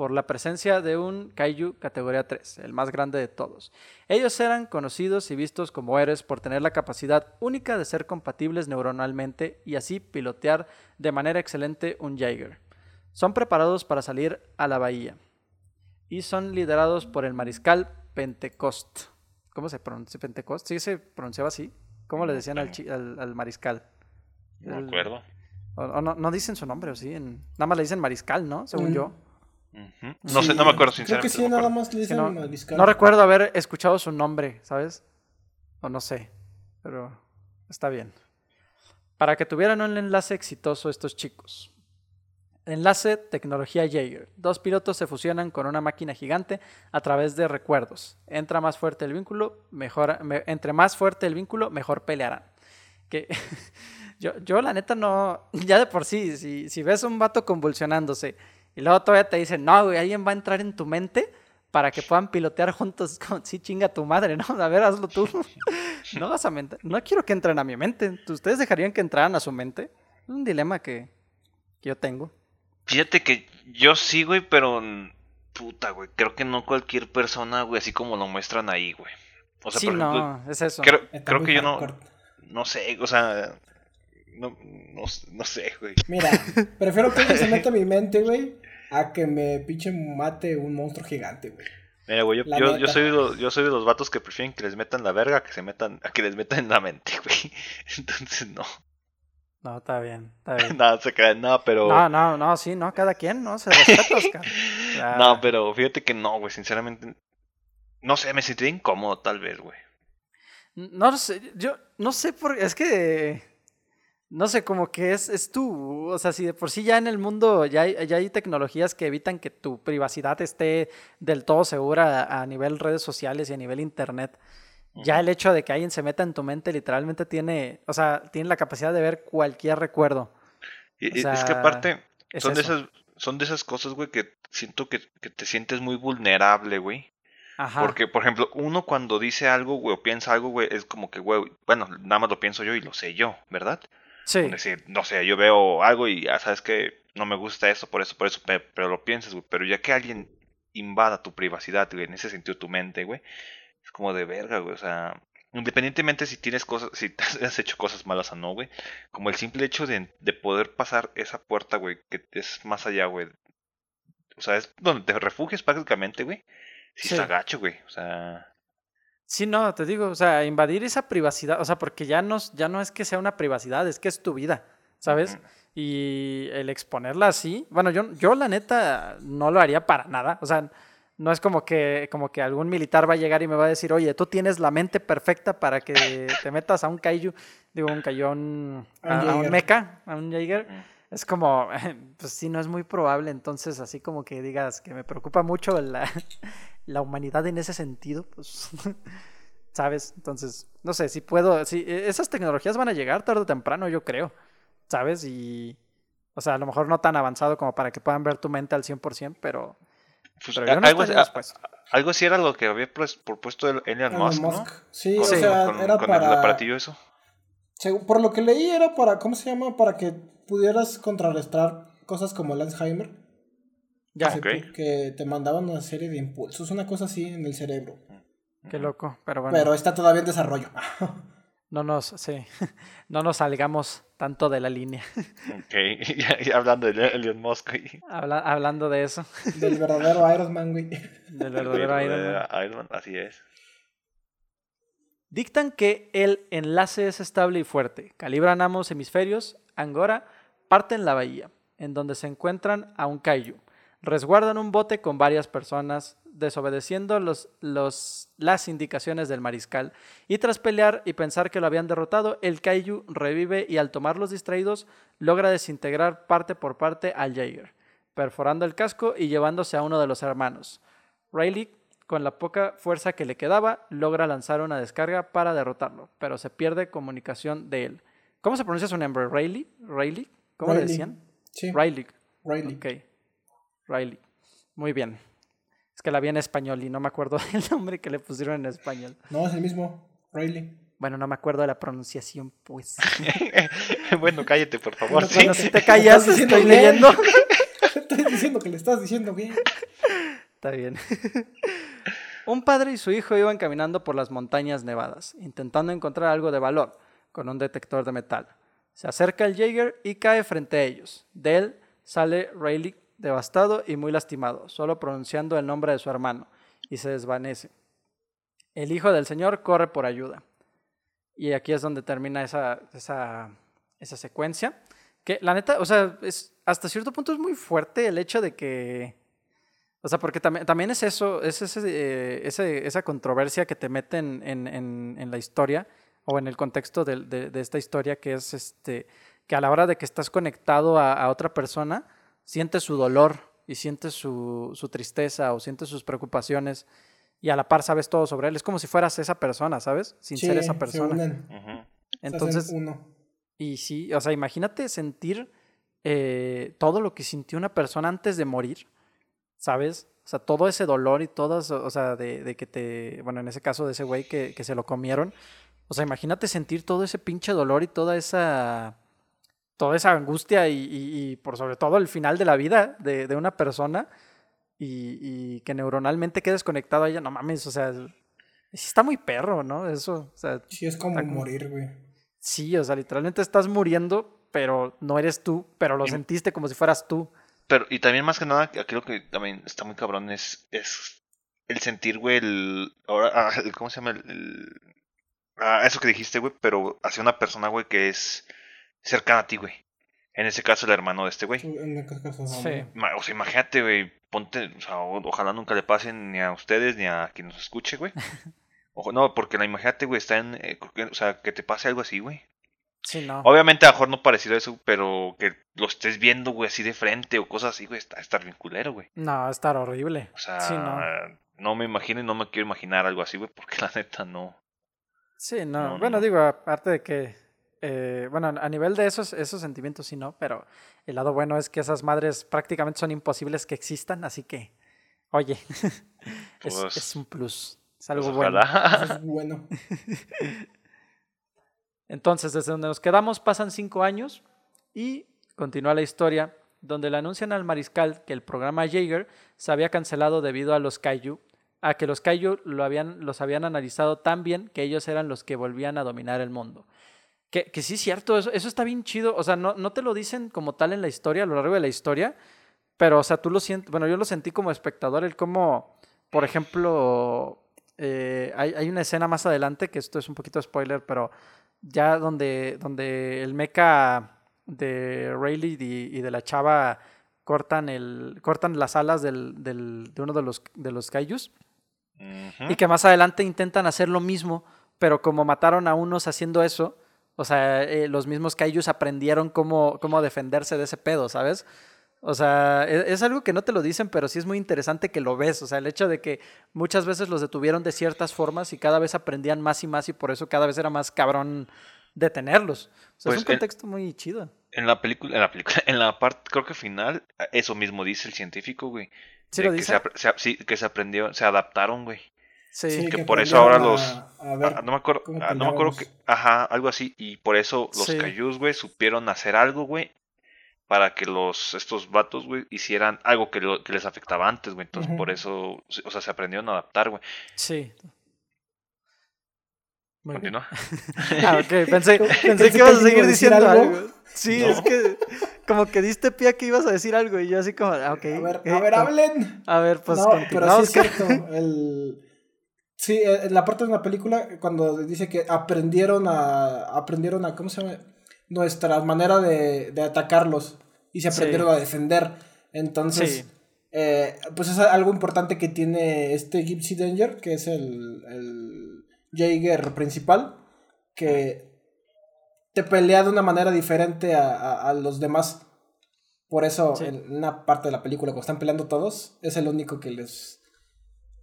S1: por la presencia de un Kaiju categoría 3, el más grande de todos. Ellos eran conocidos y vistos como héroes por tener la capacidad única de ser compatibles neuronalmente y así pilotear de manera excelente un Jaeger. Son preparados para salir a la bahía y son liderados por el mariscal Pentecost. ¿Cómo se pronuncia Pentecost? ¿Sí se pronunciaba así? ¿Cómo le decían al, mariscal?
S2: No me acuerdo.
S1: O, no, dicen su nombre, ¿o sí? nada más le dicen mariscal, ¿no? Según mm. yo.
S2: No sé, no me acuerdo sinceramente.
S3: Creo que sí, nada más le dicen no,
S1: mariscal. No recuerdo haber escuchado su nombre, ¿sabes? O no sé, pero está bien. Para que tuvieran un enlace exitoso estos chicos. Enlace tecnología Jaeger. Dos pilotos se fusionan con una máquina gigante a través de recuerdos. Entra más fuerte el vínculo, mejor, entre más fuerte el vínculo, mejor pelearán. Que yo, yo la neta no, ya de por sí, si, si ves un vato convulsionándose y luego todavía te dicen, no, güey, alguien va a entrar en tu mente para que puedan pilotear juntos. Como, sí, chinga tu madre, ¿no? A ver, hazlo tú. no vas a mentir. No quiero que entren a mi mente. ¿Ustedes dejarían que entraran a su mente? Es un dilema que, que yo tengo.
S2: Fíjate que yo sí, güey, pero puta, güey. Creo que no cualquier persona, güey, así como lo muestran ahí, güey.
S1: O sea, sí, no, es eso.
S2: Creo, creo que yo no. No sé, o sea. No, no, no sé, güey.
S3: Mira, prefiero que se meta a mi mente, güey, a que me pinche mate un monstruo gigante, güey.
S2: Mira, güey, yo, yo, soy de los, yo soy de los vatos que prefieren que les metan la verga a que se metan, a que les metan en la mente, güey. Entonces, no.
S1: No, está bien, está bien.
S2: no, se cae, no, pero.
S1: No, no, no, sí, no, cada quien, ¿no? Se respeta, Oscar.
S2: No, pero fíjate que no, güey, sinceramente. No sé, me sentí incómodo, tal vez, güey.
S1: No sé, yo no sé por. Es que no sé, como que es, es tú, o sea, si de por sí ya en el mundo ya hay, ya hay tecnologías que evitan que tu privacidad esté del todo segura a, nivel redes sociales y a nivel internet, ya el hecho de que alguien se meta en tu mente literalmente tiene, o sea, tiene la capacidad de ver cualquier recuerdo.
S2: Y, es que aparte, son, de esas, son de esas cosas, güey, que siento que, que te sientes muy vulnerable, güey. Ajá. Porque, por ejemplo, uno cuando dice algo, güey, o piensa algo, güey, es como que, güey, bueno, nada más lo pienso yo y lo sé yo, ¿verdad?
S1: Sí.
S2: Decir, no sé, yo veo algo y ya sabes que no me gusta eso, por eso, por eso, pero, lo piensas, güey. Pero ya que alguien invada tu privacidad, güey, en ese sentido tu mente, güey, es como de verga, güey. O sea, independientemente si tienes cosas, si has hecho cosas malas o no, güey, como el simple hecho de, de poder pasar esa puerta, güey, que es más allá, güey. O sea, es donde te refugias prácticamente, güey. Si sí. está gacho, güey. O sea.
S1: Sí, no, te digo, o sea, invadir esa privacidad, o sea, porque ya no, ya no es que sea una privacidad, es que es tu vida, ¿sabes? Y el exponerla así, bueno, yo, yo la neta no lo haría para nada, o sea, no es como que, como que algún militar va a llegar y me va a decir, oye, tú tienes la mente perfecta para que te metas a un kaiju, digo, un cayón, a, a, un mecha, a un Jaeger. Es como, pues sí, no es muy probable, entonces así como que digas que me preocupa mucho la, la humanidad en ese sentido, pues, ¿sabes? Entonces, no sé, si puedo, si e, esas tecnologías van a llegar tarde o temprano, yo creo, ¿sabes? Y, o sea, a lo mejor no tan avanzado como para que puedan ver tu mente al 100%, pero...
S2: Pues, algo, algo, así era lo que había propuesto Elon Musk, ¿no?
S3: Sí, o sea, era para...
S2: el aparatillo eso.
S3: Por lo que leí era para, ¿cómo se llama? Para que pudieras contrarrestar cosas como el Alzheimer. Ya. Que te mandaban una serie de impulsos, una cosa así en el cerebro.
S1: Qué loco, pero bueno.
S3: Pero está todavía en desarrollo.
S1: no nos, sí, no nos salgamos tanto de la línea.
S2: Ok, y hablando de Elon Musk.
S1: hablando de eso.
S3: Del verdadero Iron Man, güey.
S1: Del verdadero
S2: Iron Man. Así es.
S1: Dictan que el enlace es estable y fuerte. Calibran ambos hemisferios. Angora parten la bahía, en donde se encuentran a un kaiju resguardan un bote con varias personas, desobedeciendo las indicaciones del mariscal. Y tras pelear y pensar que lo habían derrotado, el Kaiju revive y al tomarlos distraídos logra desintegrar parte por parte al Jaeger, perforando el casco y llevándose a uno de los hermanos. Rayleigh, con la poca fuerza que le quedaba, logra lanzar una descarga para derrotarlo, pero se pierde comunicación de él. ¿Cómo se pronuncia su nombre? ¿Rayleigh? ¿Rayleigh? ¿Cómo le decían?
S3: Sí.
S1: Rayleigh.
S3: Rayleigh.
S1: Riley. Muy bien. Es que la vi en español y no me acuerdo del nombre que le pusieron en español.
S3: No, es el mismo. Riley.
S1: Bueno, no me acuerdo de la pronunciación, pues.
S2: bueno, cállate, por favor.
S3: Bueno,
S2: sí.
S1: Bueno, si te callas, estoy
S3: bien.
S1: leyendo.
S3: Estoy diciendo que le estás diciendo bien.
S1: Está bien. un padre y su hijo iban caminando por las montañas nevadas, intentando encontrar algo de valor con un detector de metal. Se acerca el Jaeger y cae frente a ellos. De él sale Rayleigh devastado y muy lastimado, solo pronunciando el nombre de su hermano, y se desvanece. El hijo del señor corre por ayuda. Y aquí es donde termina esa, esa, esa secuencia. Que la neta, o sea, es, hasta cierto punto es muy fuerte el hecho de que. O sea, porque también, también es eso, es ese, eh, ese- esa controversia que te meten en, en- en la historia o en el contexto de, de- de esta historia, que es este que a la hora de que estás conectado a, a otra persona, sientes su dolor y sientes su, su tristeza o sientes sus preocupaciones y a la par sabes todo sobre él. Es como si fueras esa persona, ¿sabes? Sin ser esa
S3: se
S1: persona.
S3: se hacen
S1: Entonces,
S3: uno.
S1: y sí, o sea, imagínate sentir eh, todo lo que sintió una persona antes de morir, ¿sabes? O sea, todo ese dolor y todas, o sea, de, de que te, bueno, en ese caso de ese güey que, que se lo comieron, o sea, imagínate sentir todo ese pinche dolor y toda esa, toda esa angustia y, y- y por sobre todo el final de la vida de, de una persona y, y que neuronalmente quedes conectado a ella, no mames, o sea, sí está muy perro, ¿no? Eso, o sea,
S3: Sí, es como morir, güey.
S1: Sí, o sea, literalmente estás muriendo, pero no eres tú, pero lo
S2: Y-
S1: sentiste como si fueras tú.
S2: Pero, y también más que nada, creo que también está muy cabrón, es, es el sentir, güey, el, ahora, ah, el- ¿cómo se llama? El, el- ah, eso que dijiste, güey, pero hacia una persona, güey, que es cercana a ti, güey. En ese caso, el hermano de este güey.
S3: En caso,
S1: Sí.
S2: O sea, imagínate, güey, ponte, o sea, ojalá nunca le pasen ni a ustedes ni a quien nos escuche, güey. Ojo, no, porque la imagínate, güey, está en, eh, o sea, que te pase algo así, güey.
S1: Sí, no.
S2: Obviamente, a lo mejor no parecido a eso, pero que lo estés viendo, güey, así de frente o cosas así, güey, está estar bien culero, güey.
S1: No, estar horrible.
S2: O sea,
S1: Sí, no.
S2: no me imagino y no me quiero imaginar algo así, güey, porque la neta no.
S1: Sí,
S2: No,
S1: no.
S2: no,
S1: bueno,
S2: no.
S1: digo, aparte de que, eh, bueno, a nivel de esos, esos sentimientos sí, no, pero el lado bueno es que esas madres prácticamente son imposibles que existan, así que, oye, es,
S2: Pues-
S1: es un plus, es
S2: Pues
S1: algo bueno.
S2: ojalá.
S3: Eso es bueno.
S1: Entonces, desde donde nos quedamos pasan cinco años y continúa la historia donde le anuncian al mariscal que el programa Jaeger se había cancelado debido a los Kaiju, a que los Kaiju lo habían, los habían analizado tan bien que ellos eran los que volvían a dominar el mundo. Que, que sí es cierto, eso, eso está bien chido. O sea, no, no te lo dicen como tal en la historia, a lo largo de la historia, pero, o sea, tú lo sientes, bueno, yo lo sentí como espectador, el cómo, por ejemplo, eh, hay, hay una escena más adelante, que esto es un poquito spoiler, pero ya donde, donde el mecha de Rayleigh y, y de la chava cortan, el, cortan las alas del, del- de uno de los, de los kaijus Y que más adelante intentan hacer lo mismo, pero como mataron a unos haciendo eso, o sea, eh, los mismos kaijus aprendieron cómo, cómo defenderse de ese pedo, ¿sabes? O sea, e- es, algo que no te lo dicen, pero sí es muy interesante que lo ves. O sea, el hecho de que muchas veces los detuvieron de ciertas formas y cada vez aprendían más y más y por eso cada vez era más cabrón detenerlos. O sea,
S2: Pues
S1: es un
S2: el-
S1: contexto muy chido.
S2: En la película, en la película, en la parte, creo que final, eso mismo dice el científico, güey.
S1: ¿Sí lo
S2: que
S1: dice?
S2: se, sí, que se aprendió, se adaptaron, güey.
S1: Sí.
S3: Sí,
S2: que por eso ahora los-
S3: A, a ver,
S2: Ah, no me acuerdo, ah, no me acuerdo que, ajá, algo así, y por eso los
S1: Sí.
S2: Kaijus, güey, supieron hacer algo, güey, para que los, estos vatos, güey, hicieran algo que, lo- que les afectaba antes, güey, entonces por eso, o sea, se aprendieron a adaptar, güey.
S1: Sí. Muy.
S2: Continúa.
S1: Ah, ok. Pensé, pensé que ibas a seguir diciendo algo.
S3: algo.
S1: Sí,
S2: No.
S1: es que como que diste pie a que ibas a decir algo y yo así como, ah, ok.
S3: A ver,
S1: ok,
S3: a ver,
S1: com-
S3: hablen.
S1: A ver, pues
S3: no, pero sí es cierto. El... Sí, eh, en la parte de una película, cuando dice que aprendieron a. Aprendieron a. ¿Cómo se llama? Nuestra manera de, de atacarlos. Y se
S1: Sí.
S3: aprendieron a defender. Entonces.
S1: Sí.
S3: eh, pues es algo importante que tiene este Gypsy Danger, que es el, el Jaeger principal. Que te pelea de una manera diferente a, a- a los demás. Por eso,
S1: Sí.
S3: en una parte de la película, cuando están peleando todos, es el único que les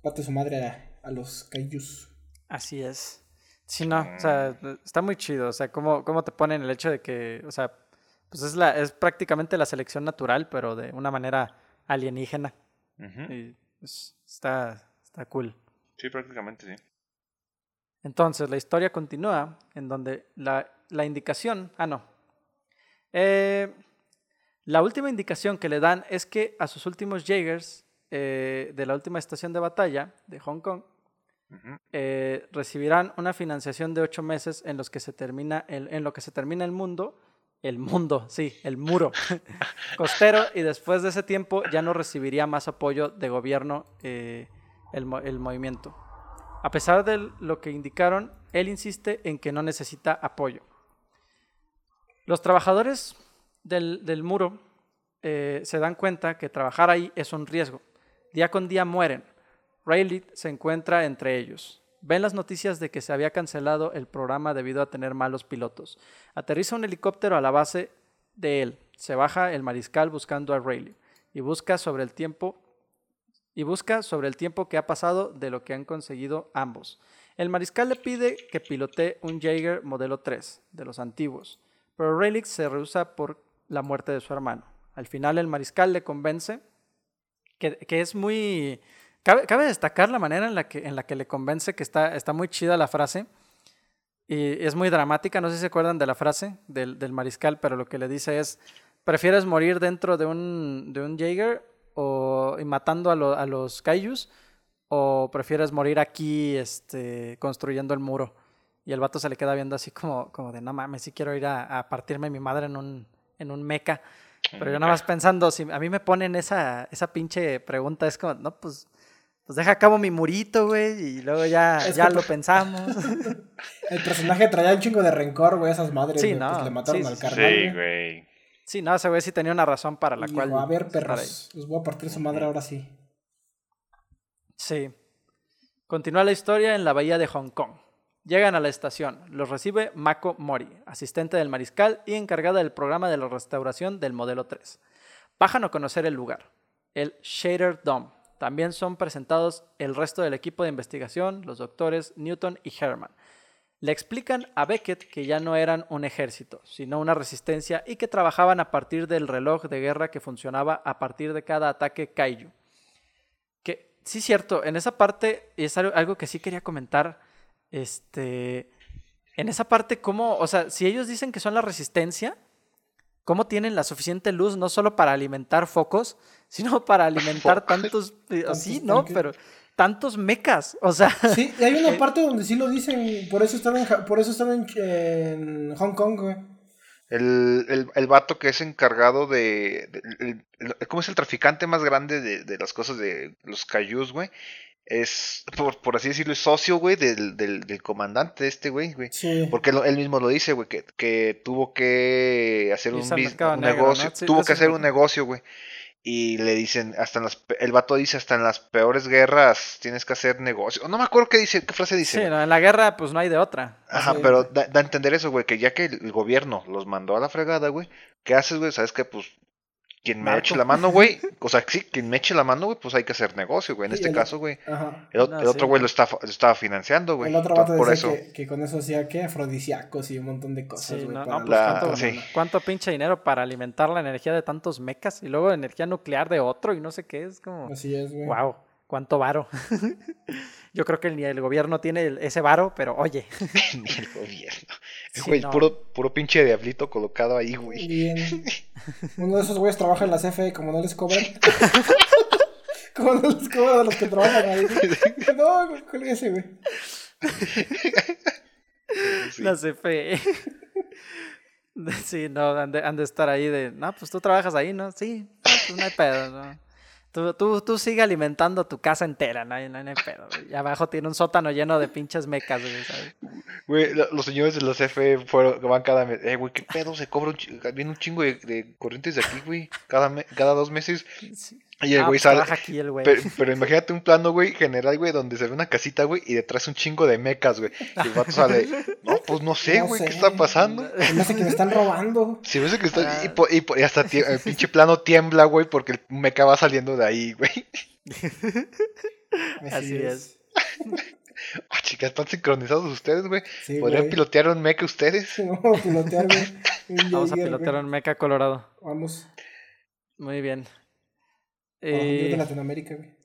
S3: parte su madre a, a los kaijus.
S1: Así es. Sí, no, o sea, está muy chido. O sea, cómo, cómo te ponen el hecho de que, o sea, pues es, la, es prácticamente la selección natural, pero de una manera alienígena. Y pues, está, está cool.
S2: Sí, prácticamente sí.
S1: Entonces, la historia continúa en donde la, la indicación, ah, no. Eh, la última indicación que le dan es que a sus últimos Jaegers eh, de la última estación de batalla de Hong Kong eh, recibirán una financiación de ocho meses en los que se termina el, en lo que se termina el mundo, el mundo, sí, el muro costero y después de ese tiempo ya no recibiría más apoyo de gobierno el, el movimiento. A pesar de lo que indicaron, él insiste en que no necesita apoyo. Los trabajadores del, muro eh, se dan cuenta que trabajar ahí es un riesgo. Día con día mueren. Rayleigh se encuentra entre ellos. Ven las noticias de que se había cancelado el programa debido a tener malos pilotos. Aterriza un helicóptero a la base de él. Se baja el mariscal buscando a Rayleigh y busca sobre el tiempo y busca sobre el tiempo que ha pasado de lo que han conseguido ambos. El mariscal le pide que pilotee un Jaeger modelo 3, de los antiguos, pero Relic se rehúsa por la muerte de su hermano. Al final el mariscal le convence, que, es muy... Cabe, destacar la manera en la que, en la que le convence, que está, está muy chida la frase, y es muy dramática, no sé si se acuerdan de la frase del, del mariscal, pero lo que le dice es, ¿prefieres morir dentro de un, de un Jaeger o matando a, los kaijus o prefieres morir aquí este, construyendo el muro? Y el vato se le queda viendo así como, como de, no mames, si quiero ir a, partirme mi madre en un, en un meca. Pero yo nada más pensando, si a mí me ponen esa, esa pinche pregunta, es como, no, pues, pues deja a cabo mi murito, güey, y luego ya, ya lo pensamos.
S3: el personaje traía un chingo de rencor, güey, esas madres, sí, no, pues le mataron al carnal. Sí, güey.
S1: Sí, no, ese güey sí tenía una razón para la cual.
S3: a ver, perros, les voy a partir su madre ahora sí.
S1: Sí. Continúa la historia en la bahía de Hong Kong. Llegan a la estación. Los recibe Mako Mori, asistente del mariscal y encargada del programa de la restauración del modelo 3. Bajan a conocer el lugar, el Shader Dome. También son presentados el resto del equipo de investigación, los doctores Newton y Herman, le explican a Beckett que ya no eran un ejército, sino una resistencia y que trabajaban a partir del reloj de guerra que funcionaba a partir de cada ataque kaiju. Que sí, cierto, en esa parte, y es algo que sí quería comentar, este, en esa parte, ¿cómo, o sea, si ellos dicen que son la resistencia, ¿cómo tienen la suficiente luz no solo para alimentar focos, sino para alimentar tantos, así, ¿no? Pero tantos mecas, o sea...
S3: Sí, y hay una parte donde sí lo dicen, por eso están en, por eso están en, Hong Kong, güey.
S2: El, el, el, vato que es encargado de... ¿Cómo es el traficante más grande de, de las cosas de los cayús, güey? Es, por, por, así decirlo, socio, güey, del, del, del comandante de este, güey, güey. Sí. Porque él mismo lo dice, güey, que, que tuvo que hacer un, un negocio, tuvo que hacer un negocio, güey y le dicen, hasta en las, el vato dice, hasta en las peores guerras tienes que hacer negocio. No me acuerdo qué dice, qué frase dice.
S1: Sí, en la guerra pues no hay de otra.
S2: Ajá, pero da, da, a entender eso, güey, que ya que el gobierno los mandó a la fregada, güey, ¿qué haces, güey? ¿Sabes qué? Pues quien me eche la mano, güey, o sea, sí, quien me eche la mano, güey, pues hay que hacer negocio, güey. En este caso, güey, el, otro güey lo, está, lo estaba financiando, güey.
S3: El otro vato por eso. Que, con eso hacía, ¿qué? Afrodisíacos y un montón de cosas, güey. No, pues,
S1: ¿cuánto, ¿cuánto, pinche dinero para alimentar la energía de tantos mecas y luego energía nuclear de otro y no sé qué, es como...
S3: Así es, güey.
S1: Wow, cuánto varo. Yo creo que ni el gobierno tiene ese varo, pero oye.
S2: ni el gobierno. Güey, puro, puro pinche diablito colocado ahí, güey.
S3: Bien. Uno de esos güeyes trabaja en la CFE como no les cobran. como no les cobran a los que trabajan ahí. No, ese, güey.
S1: La CFE. Sí, no, han de, han de, estar ahí de, no, pues tú trabajas ahí, ¿no? Sí, pues no hay pedo, ¿no? Tú, tú, tú sigue alimentando tu casa entera, no hay, no hay pedo. Y abajo tiene un sótano lleno de pinches mecas, güey, ¿sabes?
S2: Güey, los señores de los CFE fueron, van cada mes. Eh, güey, ¿qué pedo? Se cobra un, viene un chingo de, de corrientes de aquí, güey. Cada, cada dos meses. Sí. Y el ah, güey pues
S1: Aquí el güey.
S2: Pero, imagínate un plano, güey, general, güey, donde se ve una casita, güey, y detrás un chingo de mecas, güey. Y el vato sale, no, pues no sé, güey, ¿qué está pasando?
S3: Me hace que me están robando.
S2: Sí, me hace que está. Y, y, y, hasta el pinche plano tiembla, güey, porque el meca va saliendo de ahí, güey.
S1: Así, es.
S2: Ah, chicas, están sincronizados ustedes, güey. ¿Podrían pilotear un meca ustedes?
S3: Vamos a pilotear, güey.
S1: Vamos a pilotear un meca colorado.
S3: Vamos.
S1: Muy bien.
S3: Eh... de Latinoamérica, güey.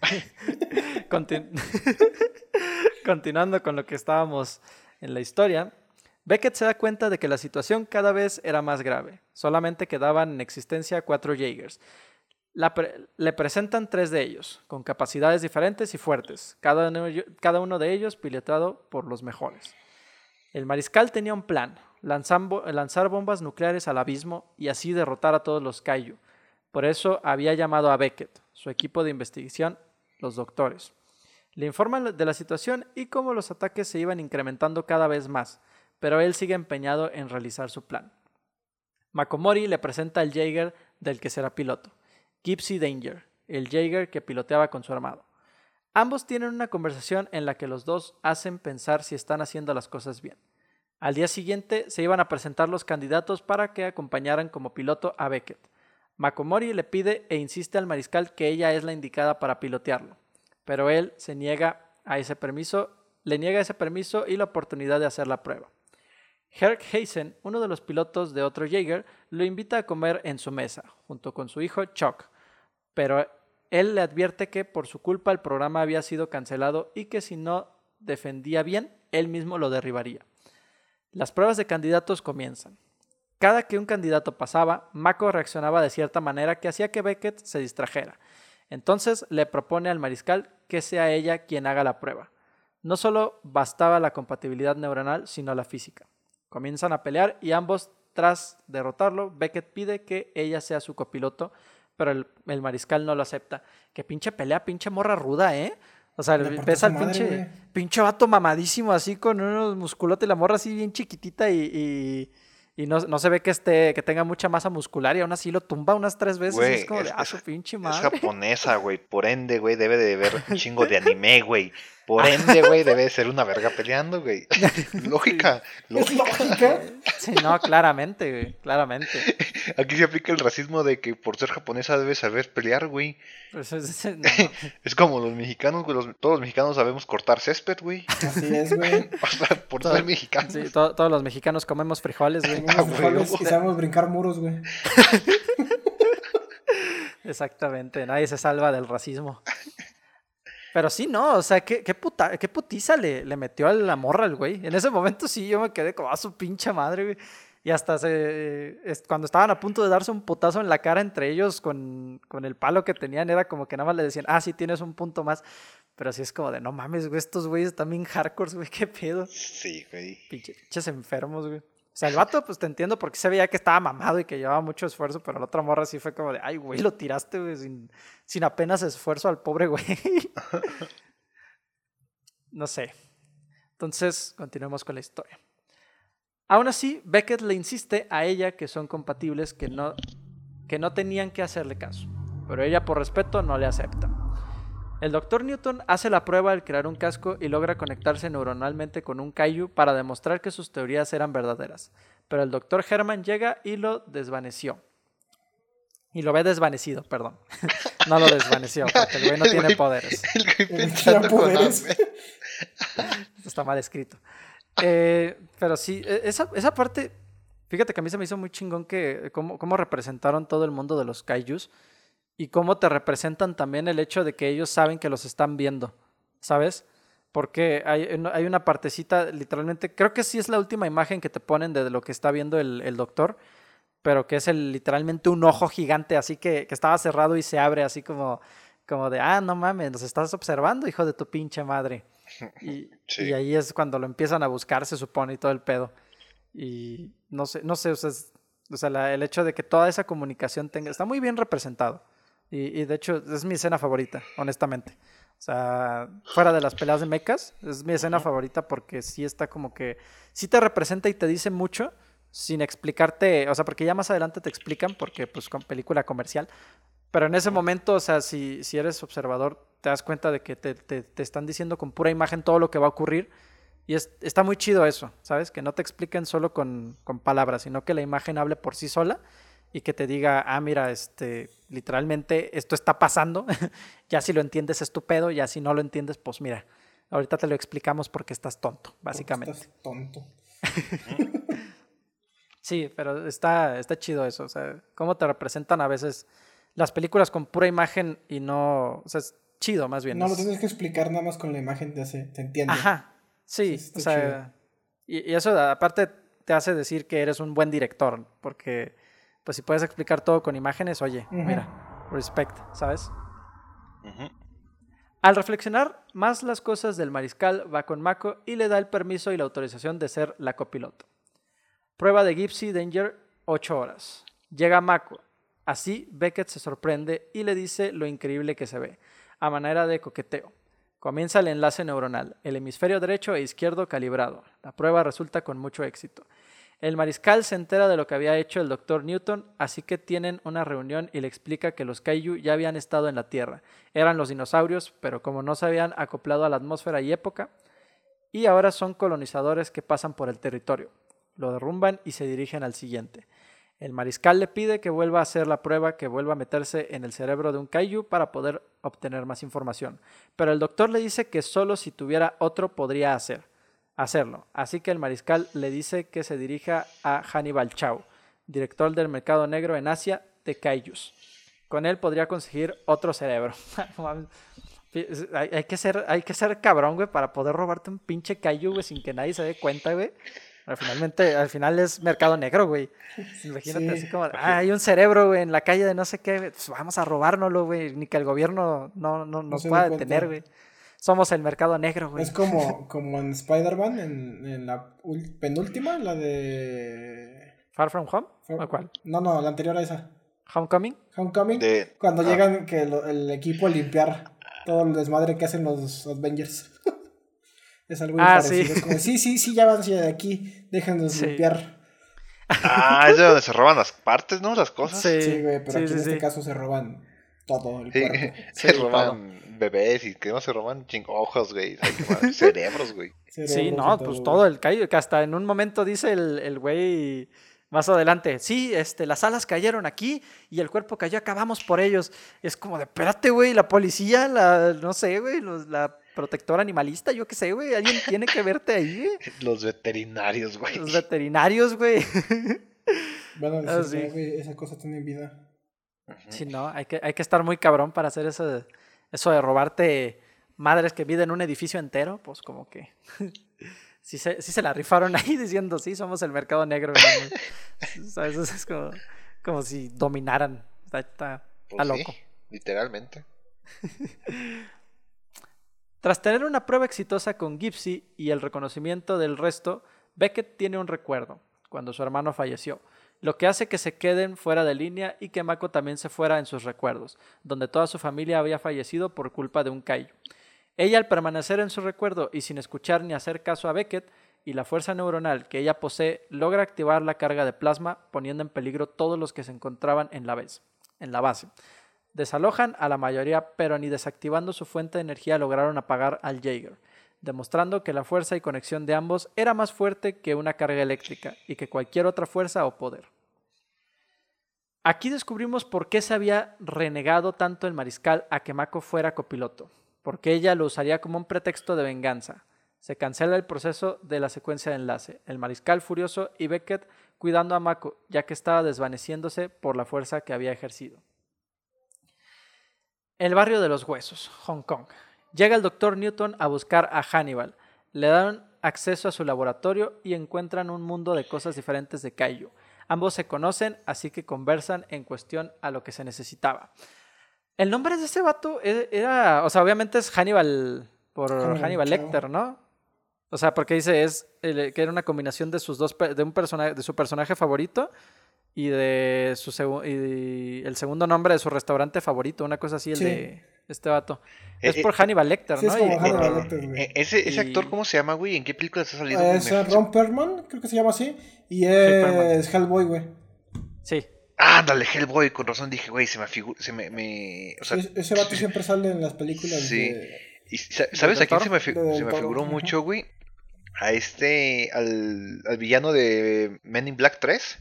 S1: continuando con lo que estábamos en la historia, Beckett se da cuenta de que la situación cada vez era más grave. Solamente quedaban en existencia cuatro Jaegers. le presentan tres de ellos, con capacidades diferentes y fuertes, cada cada uno de ellos pilotado por los mejores. El mariscal tenía un plan, lanzar bombas nucleares al abismo y así derrotar a todos los Kaiju. Por eso había llamado a Beckett, su equipo de investigación, los doctores. Le informan de la situación y cómo los ataques se iban incrementando cada vez más, pero él sigue empeñado en realizar su plan. Makomori le presenta al Jaeger del que será piloto, Gypsy Danger, el Jaeger que piloteaba con su armado. Ambos tienen una conversación en la que los dos hacen pensar si están haciendo las cosas bien. Al día siguiente se iban a presentar los candidatos para que acompañaran como piloto a Beckett. Makomori le pide e insiste al mariscal que ella es la indicada para pilotearlo, pero él se niega a ese permiso, le niega ese permiso y la oportunidad de hacer la prueba. Herc Heisen, uno de los pilotos de otro Jaeger, lo invita a comer en su mesa, junto con su hijo Chuck, pero él le advierte que por su culpa el programa había sido cancelado y que si no defendía bien, él mismo lo derribaría. Las pruebas de candidatos comienzan. Cada que un candidato pasaba, Mako reaccionaba de cierta manera que hacía que Beckett se distrajera. Entonces le propone al mariscal que sea ella quien haga la prueba. No solo bastaba la compatibilidad neuronal, sino la física. Comienzan a pelear y ambos, tras derrotarlo, Beckett pide que ella sea su copiloto, pero el, el mariscal no lo acepta. Que pinche pelea, pinche morra ruda, ¿eh? O sea, ves al pinche, pinche vato mamadísimo así con unos musculotes y la morra así bien chiquitita y, y, no, no, se ve que esté, que tenga mucha masa muscular y aún así lo tumba unas tres veces. es como de, ah, su pinche madre.
S2: Es japonesa, güey. Por ende, güey, debe de ver un chingo de anime, güey. Por ende, güey, debe ser una verga peleando, güey. lógica, lógica.
S1: Sí, no, claramente, güey, claramente.
S2: Aquí se aplica el racismo de que por ser japonesa debe saber pelear, güey. Pues es, como los mexicanos, güey, todos los mexicanos sabemos cortar césped, güey.
S3: Así es, güey.
S2: por ser mexicanos.
S1: Sí, todos los mexicanos comemos frijoles, güey. Comemos
S3: frijoles y sabemos brincar muros, güey.
S1: Exactamente, nadie se salva del racismo. Pero sí, no, o sea, qué, qué, puta, qué putiza le, le metió a la morra al güey. En ese momento sí, yo me quedé como a su pinche madre, güey. Y hasta se, cuando estaban a punto de darse un putazo en la cara entre ellos con, con, el palo que tenían, era como que nada más le decían, ah, sí, tienes un punto más. Pero así es como de, no mames, güey, estos güeyes también hardcore, güey, qué pedo.
S2: Sí, güey.
S1: Pinches enfermos, güey. Sea, el vato, pues te entiendo porque se veía que estaba mamado y que llevaba mucho esfuerzo, pero la otra morra sí fue como de, ay, güey, lo tiraste, güey, sin, sin apenas esfuerzo al pobre güey. no sé. Entonces, continuemos con la historia. Aún así, Beckett le insiste a ella que son compatibles, que no, que no tenían que hacerle caso, pero ella por respeto no le acepta. El Dr. Newton hace la prueba al crear un casco y logra conectarse neuronalmente con un Kaiju para demostrar que sus teorías eran verdaderas. Pero el Dr. Herman llega y lo desvaneció. Y lo ve desvanecido, perdón. no lo desvaneció, porque el güey no tiene poderes. está mal escrito. Eh, pero sí, e, esa, esa, parte, fíjate que a mí se me hizo muy chingón que cómo, cómo representaron todo el mundo de los kaijus y cómo te representan también el hecho de que ellos saben que los están viendo, ¿sabes? Porque hay, hay una partecita, literalmente, creo que sí es la última imagen que te ponen de lo que está viendo el, doctor, pero que es el, literalmente un ojo gigante, así que, que, estaba cerrado y se abre así como, como de, ah, no mames, nos estás observando, hijo de tu pinche madre. Y, y ahí es cuando lo empiezan a buscar, se supone, y todo el pedo. Y no sé, no sé, o sea, o sea el hecho de que toda esa comunicación tenga, está muy bien representado. Y, de hecho es mi escena favorita, honestamente. O sea, fuera de las peleas de mechas, es mi escena favorita porque sí está como que, sí te representa y te dice mucho sin explicarte, o sea, porque ya más adelante te explican, porque pues con película comercial, pero en ese momento, o sea, si, si eres observador, te das cuenta de que te, te, te, están diciendo con pura imagen todo lo que va a ocurrir. Y es, está muy chido eso, ¿sabes? Que no te expliquen solo con, con palabras, sino que la imagen hable por sí sola y que te diga, ah, mira, este, literalmente esto está pasando, ya si lo entiendes es tu pedo, ya si no lo entiendes, pues mira, ahorita te lo explicamos porque estás tonto, básicamente.
S3: estás tonto.
S1: sí, pero está, está chido eso, o sea, cómo te representan a veces las películas con pura imagen y no, o sea, chido, más bien.
S3: No lo
S1: es-
S3: tienes que explicar nada más con la imagen, te, hace, te entiende.
S1: Ajá, sí,
S3: Sí,
S1: o sea, y, y eso aparte te hace decir que eres un buen director, porque pues si puedes explicar todo con imágenes, oye, mira, respect, ¿sabes? Al reflexionar más las cosas del mariscal, va con Mako y le da el permiso y la autorización de ser la copiloto. Prueba de Gypsy Danger, 8 horas. Llega Mako. Así, Beckett se sorprende y le dice lo increíble que se ve, a manera de coqueteo. Comienza el enlace neuronal, el hemisferio derecho e izquierdo calibrado. La prueba resulta con mucho éxito. El mariscal se entera de lo que había hecho el Dr. Newton, así que tienen una reunión y le explica que los Kaiju ya habían estado en la Tierra. Eran los dinosaurios, pero como no se habían acoplado a la atmósfera y época, y ahora son colonizadores que pasan por el territorio. Lo derrumban y se dirigen al siguiente. El mariscal le pide que vuelva a hacer la prueba, que vuelva a meterse en el cerebro de un kaiju para poder obtener más información. Pero el doctor le dice que solo si tuviera otro podría hacer, hacerlo. Así que el mariscal le dice que se dirija a Hannibal Chow, director del mercado negro en Asia de kaijus. Con él podría conseguir otro cerebro. No hay, hay que ser, hay que ser cabrón, güey, para poder robarte un pinche kaiju, güey, sin que nadie se dé cuenta, güey. Pero finalmente, al final es mercado negro, güey. Imagínate
S3: Sí.
S1: así como, ah, hay un cerebro, güey, en la calle de no sé qué, pues vamos a robárnoslo, güey, ni que el gobierno no, no, nos
S3: se dé
S1: pueda detener, güey. Somos el mercado negro, güey.
S3: Es como, como en Spider-Man, en, en la penúltima, la de...
S1: Far From Home, ¿o cuál?
S3: No, no, la anterior a esa.
S1: Homecoming.
S3: Homecoming.
S2: De-
S3: Cuando
S2: ah.
S3: llegan que lo- el equipo a limpiar todo el desmadre que hacen los Avengers. es algo
S1: Ah,
S3: parecido.
S1: sí.
S3: Es como, sí, sí, sí, ya van de aquí, déjenos
S1: Sí.
S3: limpiar.
S2: Ah, es de donde se roban las partes, ¿no? Las cosas.
S1: Sí,
S3: Sí, güey, pero
S1: sí,
S3: aquí
S1: sí,
S3: en este caso se roban todo el
S2: Sí,
S3: cuerpo.
S2: se
S1: Sí,
S2: roban bebés y que no se roban ching ojos, güey. Cerebros, güey.
S1: Sí, no, pues todo el que hasta en un momento dice el el güey más adelante, sí, este, las alas cayeron aquí y el cuerpo cayó acá, vamos por ellos. Es como de, espérate, güey, la policía, la, no sé, güey, los- la protectora animalista, yo qué sé, güey, alguien tiene que verte ahí, güey.
S2: Los veterinarios, güey.
S1: Los veterinarios, güey.
S3: Van a
S1: Ah,
S3: decir,
S1: sí.
S3: "Ah, güey, esa cosa tiene vida.
S1: Sí, no, hay que, hay que estar muy cabrón para hacer eso, eso de robarte madres que viven un edificio entero, pues como que sí se, sí se la rifaron ahí diciendo, sí, somos el mercado negro. ¿Sabes? Eso es como, como si dominaran. Está, está- está
S2: Pues sí,
S1: loco.
S2: literalmente.
S1: Tras tener una prueba exitosa con Gypsy y el reconocimiento del resto, Beckett tiene un recuerdo, cuando su hermano falleció, lo que hace que se queden fuera de línea y que Mako también se fuera en sus recuerdos, donde toda su familia había fallecido por culpa de un kaiju. Ella al permanecer en su recuerdo y sin escuchar ni hacer caso a Beckett y la fuerza neuronal que ella posee logra activar la carga de plasma poniendo en peligro todos los que se encontraban en la, en la base. Desalojan a la mayoría, pero ni desactivando su fuente de energía lograron apagar al Jaeger, demostrando que la fuerza y conexión de ambos era más fuerte que una carga eléctrica y que cualquier otra fuerza o poder. Aquí descubrimos por qué se había renegado tanto el mariscal a que Mako fuera copiloto, porque ella lo usaría como un pretexto de venganza. Se cancela el proceso de la secuencia de enlace, el mariscal furioso y Beckett cuidando a Mako, ya que estaba desvaneciéndose por la fuerza que había ejercido. El barrio de los huesos, Hong Kong. Llega el doctor Newton a buscar a Hannibal. Le dan acceso a su laboratorio y encuentran un mundo de cosas diferentes de Kaiju. Ambos se conocen, así que conversan en cuestión a lo que se necesitaba. El nombre de ese vato e- era, o sea, obviamente es Hannibal por
S3: Hannibal.
S1: Lecter, ¿no? O sea, porque dice es el- que era una combinación de sus dos de un personaje de su personaje favorito y de su el segundo nombre de su restaurante favorito, una cosa así el
S3: Sí.
S1: de este vato.
S2: Eh,
S1: Es
S2: eh,
S1: por Hannibal Lecter,
S3: sí, es
S1: ¿no?
S3: como
S1: Y-
S3: Hannibal
S2: Eh,
S3: Lecter, güey.
S2: eh, ese, ese actor, ¿cómo se llama, güey? ¿En qué película se ha salido?
S3: Es eh, Ron Perlman, creo que se llama así. Y es Hellboy, güey.
S1: Sí.
S2: Ah, ándale, Hellboy, con razón dije, güey, se me figura, se me, me- o sea,
S3: Sí, ese vato siempre sale en las películas
S2: Sí.
S3: de...
S2: y sa- ¿sabes a quién se me, se me figuró
S3: ajá.
S2: mucho, güey? A este, al, al villano de Men in Black 3,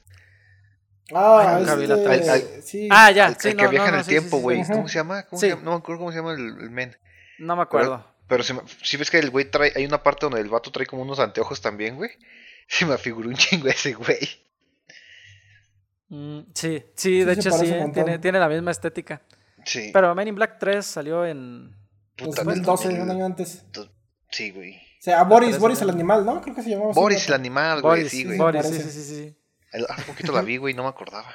S3: Ah,
S1: Ay, nunca vi la
S3: este...
S2: tres. Al-
S3: sí.
S1: Ah, ya,
S2: al,
S1: sí, no,
S2: que
S1: no,
S2: viaja en el
S1: sí,
S2: tiempo,
S1: sí,
S2: güey. ¿cómo se llama? ¿Cómo
S1: Sí.
S2: se llama? No me acuerdo cómo se llama el, el men.
S1: No me acuerdo.
S2: Pero si, me- si ves que el güey trae, hay una parte donde el vato trae como unos anteojos también, güey. Se me figuró un chingo ese güey.
S1: Mm, sí, sí, de
S3: se
S1: hecho sí, eh, tiene, tiene la misma estética.
S2: Sí.
S1: Pero Men in Black 3 salió en
S2: Puta,
S3: 2012,
S2: del
S3: un
S2: 2000.
S3: año antes.
S2: Sí, güey.
S3: O sea, a Boris, Boris el animal, ¿no? Creo que se llamaba
S2: Boris el animal, güey. Sí, güey.
S1: Boris, sí, sí, sí, sí.
S2: El- Hace poquito la vi, güey, no me acordaba.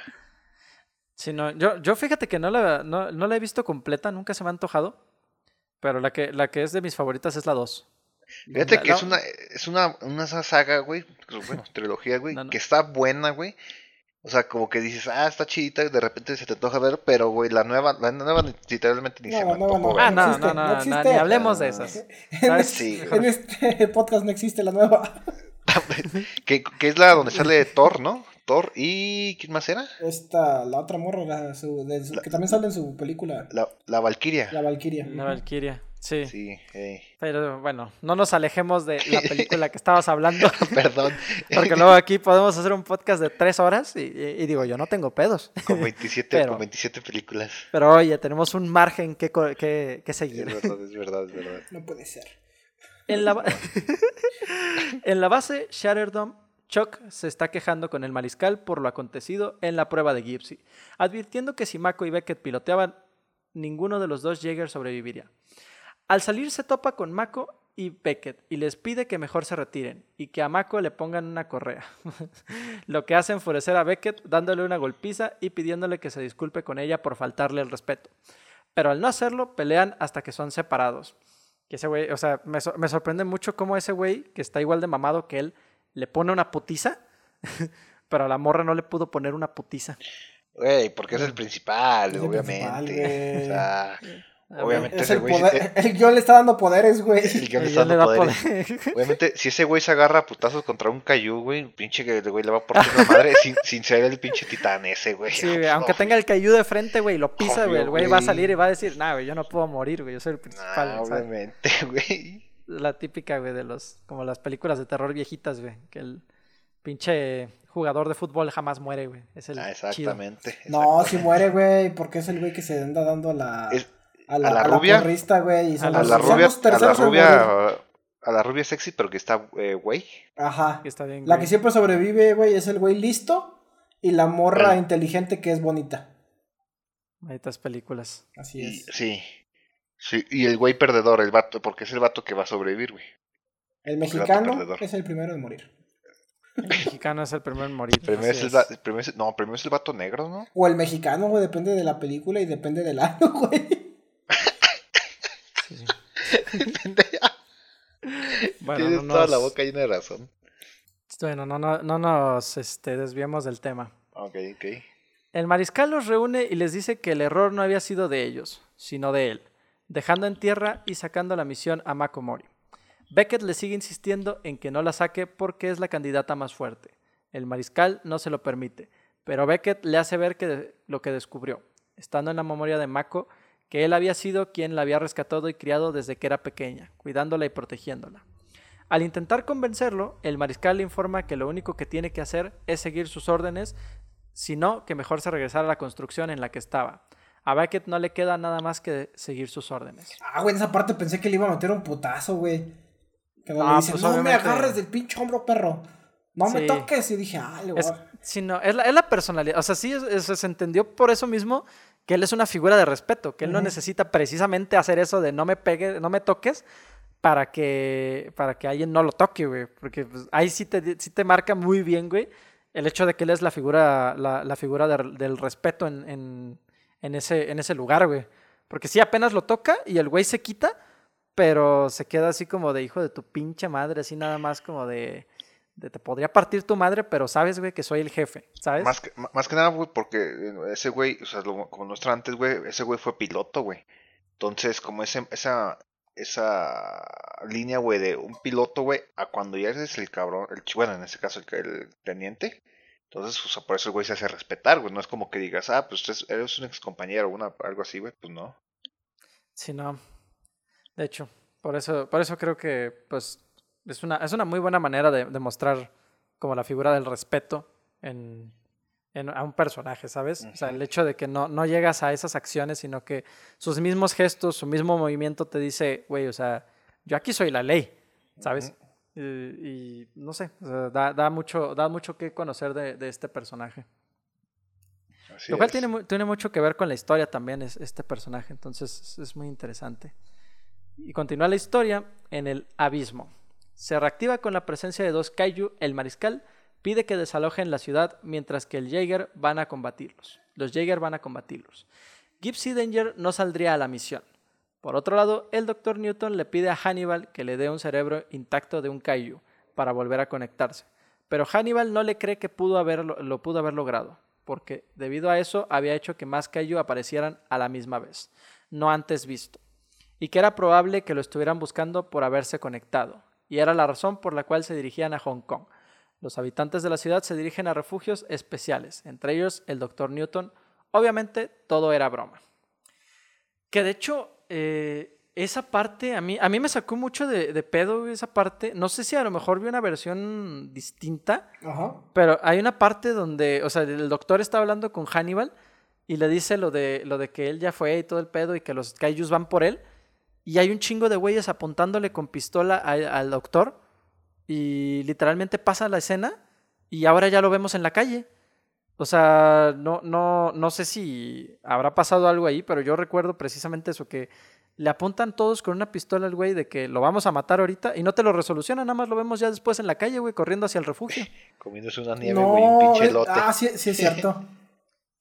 S1: Sí, no, yo, yo fíjate que no la, no, no la he visto completa, nunca se me ha antojado. Pero la que, la que es de mis favoritas es la 2.
S2: Fíjate
S1: La-
S2: que
S1: la-
S2: es una, es una, una saga, güey, bueno, trilogía, güey,
S1: No, no.
S2: que está buena, güey. O sea, como que dices, ah, está chidita, y de repente se te antoja ver, pero, güey, la nueva, la nueva literalmente ni
S3: No,
S2: se me antojó
S3: no.
S2: ver.
S1: Ah, no,
S3: existe,
S1: no,
S3: no
S1: no, no,
S3: existe.
S1: ni hablemos de esas.
S3: En este,
S2: Sí,
S1: Mejor-
S3: en este podcast no existe la nueva.
S2: que, que es la donde sale Thor, ¿no? Thor y... ¿Quién más era?
S3: Esta, la otra morra, la- su- de su- que también sale en su película,
S2: La, la Valkyria.
S3: La Valkyria.
S1: La Valkyria, sí.
S2: Sí, eh,
S1: Pero bueno, no nos alejemos de la película que estabas hablando.
S2: perdón.
S1: Porque luego aquí podemos hacer un podcast de tres horas y, y- y digo, yo no tengo pedos.
S2: Con 27,
S1: Pero-
S2: con 27 películas.
S1: Pero oye, tenemos un margen que, co- que, que
S2: Es
S1: seguir.
S2: verdad, es verdad, es verdad.
S3: No puede ser.
S1: En la, ba- en la base Shatterdome, Chuck se está quejando con el mariscal por lo acontecido en la prueba de Gypsy, advirtiendo que si Mako y Beckett piloteaban, ninguno de los dos Jaeger sobreviviría. Al salir se topa con Mako y Beckett y les pide que mejor se retiren y que a Mako le pongan una correa, lo que hace enfurecer a Beckett dándole una golpiza y pidiéndole que se disculpe con ella por faltarle el respeto. Pero al no hacerlo, pelean hasta que son separados. Que ese güey, o sea, me, sor- me sorprende mucho cómo ese güey, que está igual de mamado que él, le pone una putiza, pero a la morra no le pudo poner una putiza.
S2: Güey, porque es el principal,
S3: Es el principal,
S2: obviamente.
S3: güey.
S2: o sea, obviamente
S3: Es
S2: ese
S3: el
S2: güey... te-
S3: El guion le está dando poderes, güey.
S2: el guion le está dando poderes.
S1: poder.
S2: Obviamente, si ese güey se agarra a putazos contra un Caillou, güey, pinche que el güey le va a partir la madre sin, sin ser el pinche titán ese, güey.
S1: Sí, güey,
S2: No,
S1: aunque tenga el cayú de frente, güey, y lo pisa, güey, el güey va a salir y va a decir, nah, güey, yo no puedo morir, güey, yo soy el principal.
S2: nah,
S1: güey", ¿sabes?
S2: obviamente, güey.
S1: La típica, güey, de los, como las películas de terror viejitas, güey, que el pinche jugador de fútbol jamás muere, güey. Es el
S2: Ah,
S1: chido.
S2: exactamente.
S3: No, si muere, güey, porque es el güey que se anda dando a la,
S2: Es-
S3: a la,
S2: a la
S3: a
S2: rubia.
S3: porrista, güey. y son
S1: A
S2: la rubia, a la rubia, a la rubia sexy, pero que está, eh, güey.
S3: Ajá.
S1: Que está bien,
S3: La
S1: güey.
S3: que siempre sobrevive, güey, es el güey listo y la morra
S2: Bueno.
S3: inteligente que es bonita.
S1: Malditas películas.
S3: Así
S2: Y,
S3: es.
S2: sí. Sí, y el güey perdedor, el vato, porque es el vato que va a sobrevivir, güey.
S3: El mexicano
S2: perdedor.
S3: es el primero en morir.
S1: El mexicano es el primero en morir.
S2: Primero es el, primero es- no, primero es el vato negro, ¿no?
S3: O el mexicano, güey, depende de la película y depende del año, güey.
S1: Sí.
S2: Tienes
S1: Bueno, no
S2: toda la
S1: nos-
S2: boca llena de razón.
S1: Bueno, no, no, no nos este, desviemos del tema.
S2: Ok, ok.
S1: El mariscal los reúne y les dice que el error no había sido de ellos, sino de él, dejando en tierra y sacando la misión a Mako Mori. Beckett le sigue insistiendo en que no la saque porque es la candidata más fuerte. El mariscal no se lo permite, pero Beckett le hace ver que lo que descubrió, estando en la memoria de Mako, que él había sido quien la había rescatado y criado desde que era pequeña, cuidándola y protegiéndola. Al intentar convencerlo, el mariscal le informa que lo único que tiene que hacer es seguir sus órdenes, sino que mejor se regresara a la construcción en la que estaba. A Beckett no le queda nada más que seguir sus órdenes.
S3: Ah, güey, en esa parte pensé que le iba a meter un putazo, güey. Que no,
S1: No,
S3: le dice,
S1: pues,
S3: no me agarres del pinche hombro, perro. No me toques. Y dije, ah, le voy
S1: Es,
S3: a...
S1: sí, no, es, la, es la personalidad. O sea, sí, es- es- se entendió por eso mismo que él es una figura de respeto, que él no necesita precisamente hacer eso de no me pegues, no me toques para que, para que alguien no lo toque, güey. Porque pues, ahí sí te, sí te marca muy bien, güey, el hecho de que él es la figura, la, la figura de- del respeto en, en, en ese, en ese lugar, güey. Porque sí, apenas lo toca y el güey se quita, pero se queda así como de hijo de tu pinche madre, así nada más como de te podría partir tu madre, pero sabes, güey, que soy el jefe, ¿sabes?
S2: Más que, más que nada, güey, porque eh, ese güey, o sea, lo- como nuestro antes, güey, ese güey fue piloto, güey. Entonces, como ese, esa, esa línea, güey, de un piloto, güey, a cuando ya eres el cabrón, el, bueno, en este caso el, el teniente, entonces, o sea, por eso el güey se hace respetar, güey. No es como que digas, ah, pues es- eres un ex compañero, una, algo así, güey, pues no.
S1: Sí, no. De hecho, por eso, por eso creo que, pues, es una, es una muy buena manera de, de mostrar como la figura del respeto en, en- a un personaje, ¿sabes? O sea, el hecho de que no, no llegas a esas acciones, sino que sus mismos gestos, su mismo movimiento te dice, güey, o sea, yo aquí soy la ley, ¿sabes? y, y no sé, o sea, da, da mucho, da mucho que conocer de, de este personaje.
S2: Así
S1: Lo cual
S2: es.
S1: tiene, tiene mucho que ver con la historia también, es, este personaje, entonces es, es muy interesante. Y continúa la historia en el abismo. Se reactiva con la presencia de dos kaiju. El mariscal pide que desalojen la ciudad mientras que el Jaeger van a combatirlos. Los Jaeger van a combatirlos. Gypsy Danger no saldría a la misión. Por otro lado, el Dr. Newton le pide a Hannibal que le dé un cerebro intacto de un kaiju para volver a conectarse. Pero Hannibal no le cree que pudo haberlo, lo pudo haber logrado, porque debido a eso había hecho que más kaiju aparecieran a la misma vez, no antes visto, y que era probable que lo estuvieran buscando por haberse conectado, y era la razón por la cual se dirigían a Hong Kong. Los habitantes de la ciudad se dirigen a refugios especiales, entre ellos el Dr. Newton. Obviamente todo era broma. Que de hecho, eh, esa parte a mí, a mí me sacó mucho de, pedo esa parte. No sé si a lo mejor vi una versión distinta, pero hay una parte donde, o sea, el doctor está hablando con Hannibal y le dice lo de, lo de que él ya fue y todo el pedo y que los kaijus van por él. Y hay un chingo de güeyes apuntándole con pistola al doctor y literalmente pasa la escena y ahora ya lo vemos en la calle. O sea, no, no, no sé si habrá pasado algo ahí, pero yo recuerdo precisamente eso, que le apuntan todos con una pistola al güey de que lo vamos a matar ahorita y no te lo resolucionan, nada más lo vemos ya después en la calle, güey, corriendo hacia el refugio.
S2: Comiéndose una nieve, güey, un pinche lote.
S3: Ah, sí, sí es cierto.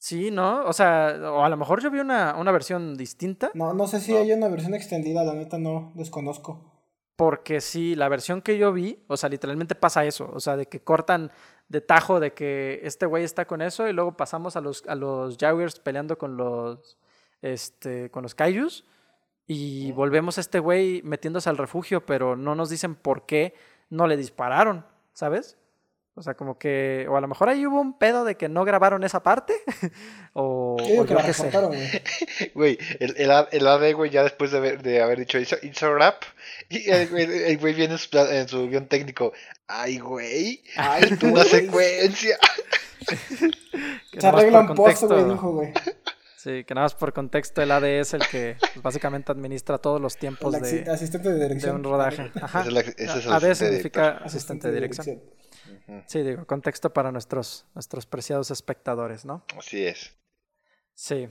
S1: sí, ¿no? O sea, o a lo mejor yo vi una, una versión distinta.
S3: No, no sé si hay una versión extendida, la neta no desconozco.
S1: Porque sí, la versión que yo vi, o sea, literalmente pasa eso, o sea, de que cortan de tajo de que este güey está con eso y luego pasamos a los, a los Jaguars peleando con los, este, con los Kaijus y volvemos a este güey metiéndose al refugio, pero no nos dicen por qué no le dispararon, ¿sabes? O sea, como que, o a lo mejor ahí hubo un pedo de que no grabaron esa parte, o,
S3: yo, que sé.
S2: Güey, el, el, AD, güey, ya después de haber, de haber dicho it's a rap, y el, güey viene en su, guion técnico, ay, güey, ay, tú una secuencia.
S3: Se arregla un post, güey, dijo, güey.
S1: Sí, que nada más por contexto el AD es el que pues, básicamente administra todos los tiempos de,
S3: asistente de, dirección.
S1: de un rodaje. Ajá. AD significa asistente de dirección. Sí, digo, contexto para nuestros, nuestros preciados espectadores, ¿no?
S2: Así es.
S1: Sí.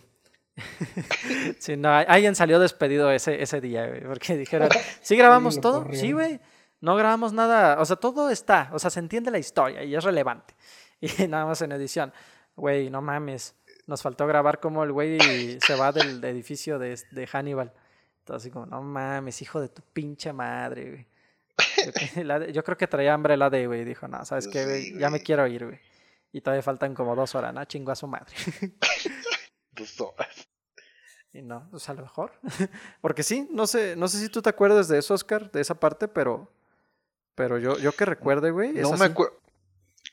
S1: sí, no, alguien salió despedido ese, ese día, güey, porque dijeron, ¿sí grabamos todo? Sí, güey. No grabamos nada, o sea, todo está, o sea, se entiende la historia y es relevante. Y nada más en edición, güey, no mames, nos faltó grabar como el güey se va del edificio de, de Hannibal. Entonces, así como, no mames, hijo de tu pinche madre, güey. Yo, creo que traía hambre el AD, güey. Dijo, no, ¿sabes qué, Ya me quiero ir, güey. Y todavía faltan como dos horas, ¿no? Chingo a su madre.
S2: dos horas.
S1: Y no, pues a lo mejor. Porque sí, no sé, no sé si tú te acuerdas de eso, Oscar, de esa parte, pero. Pero yo, yo que recuerde, güey.
S2: No me acuerdo.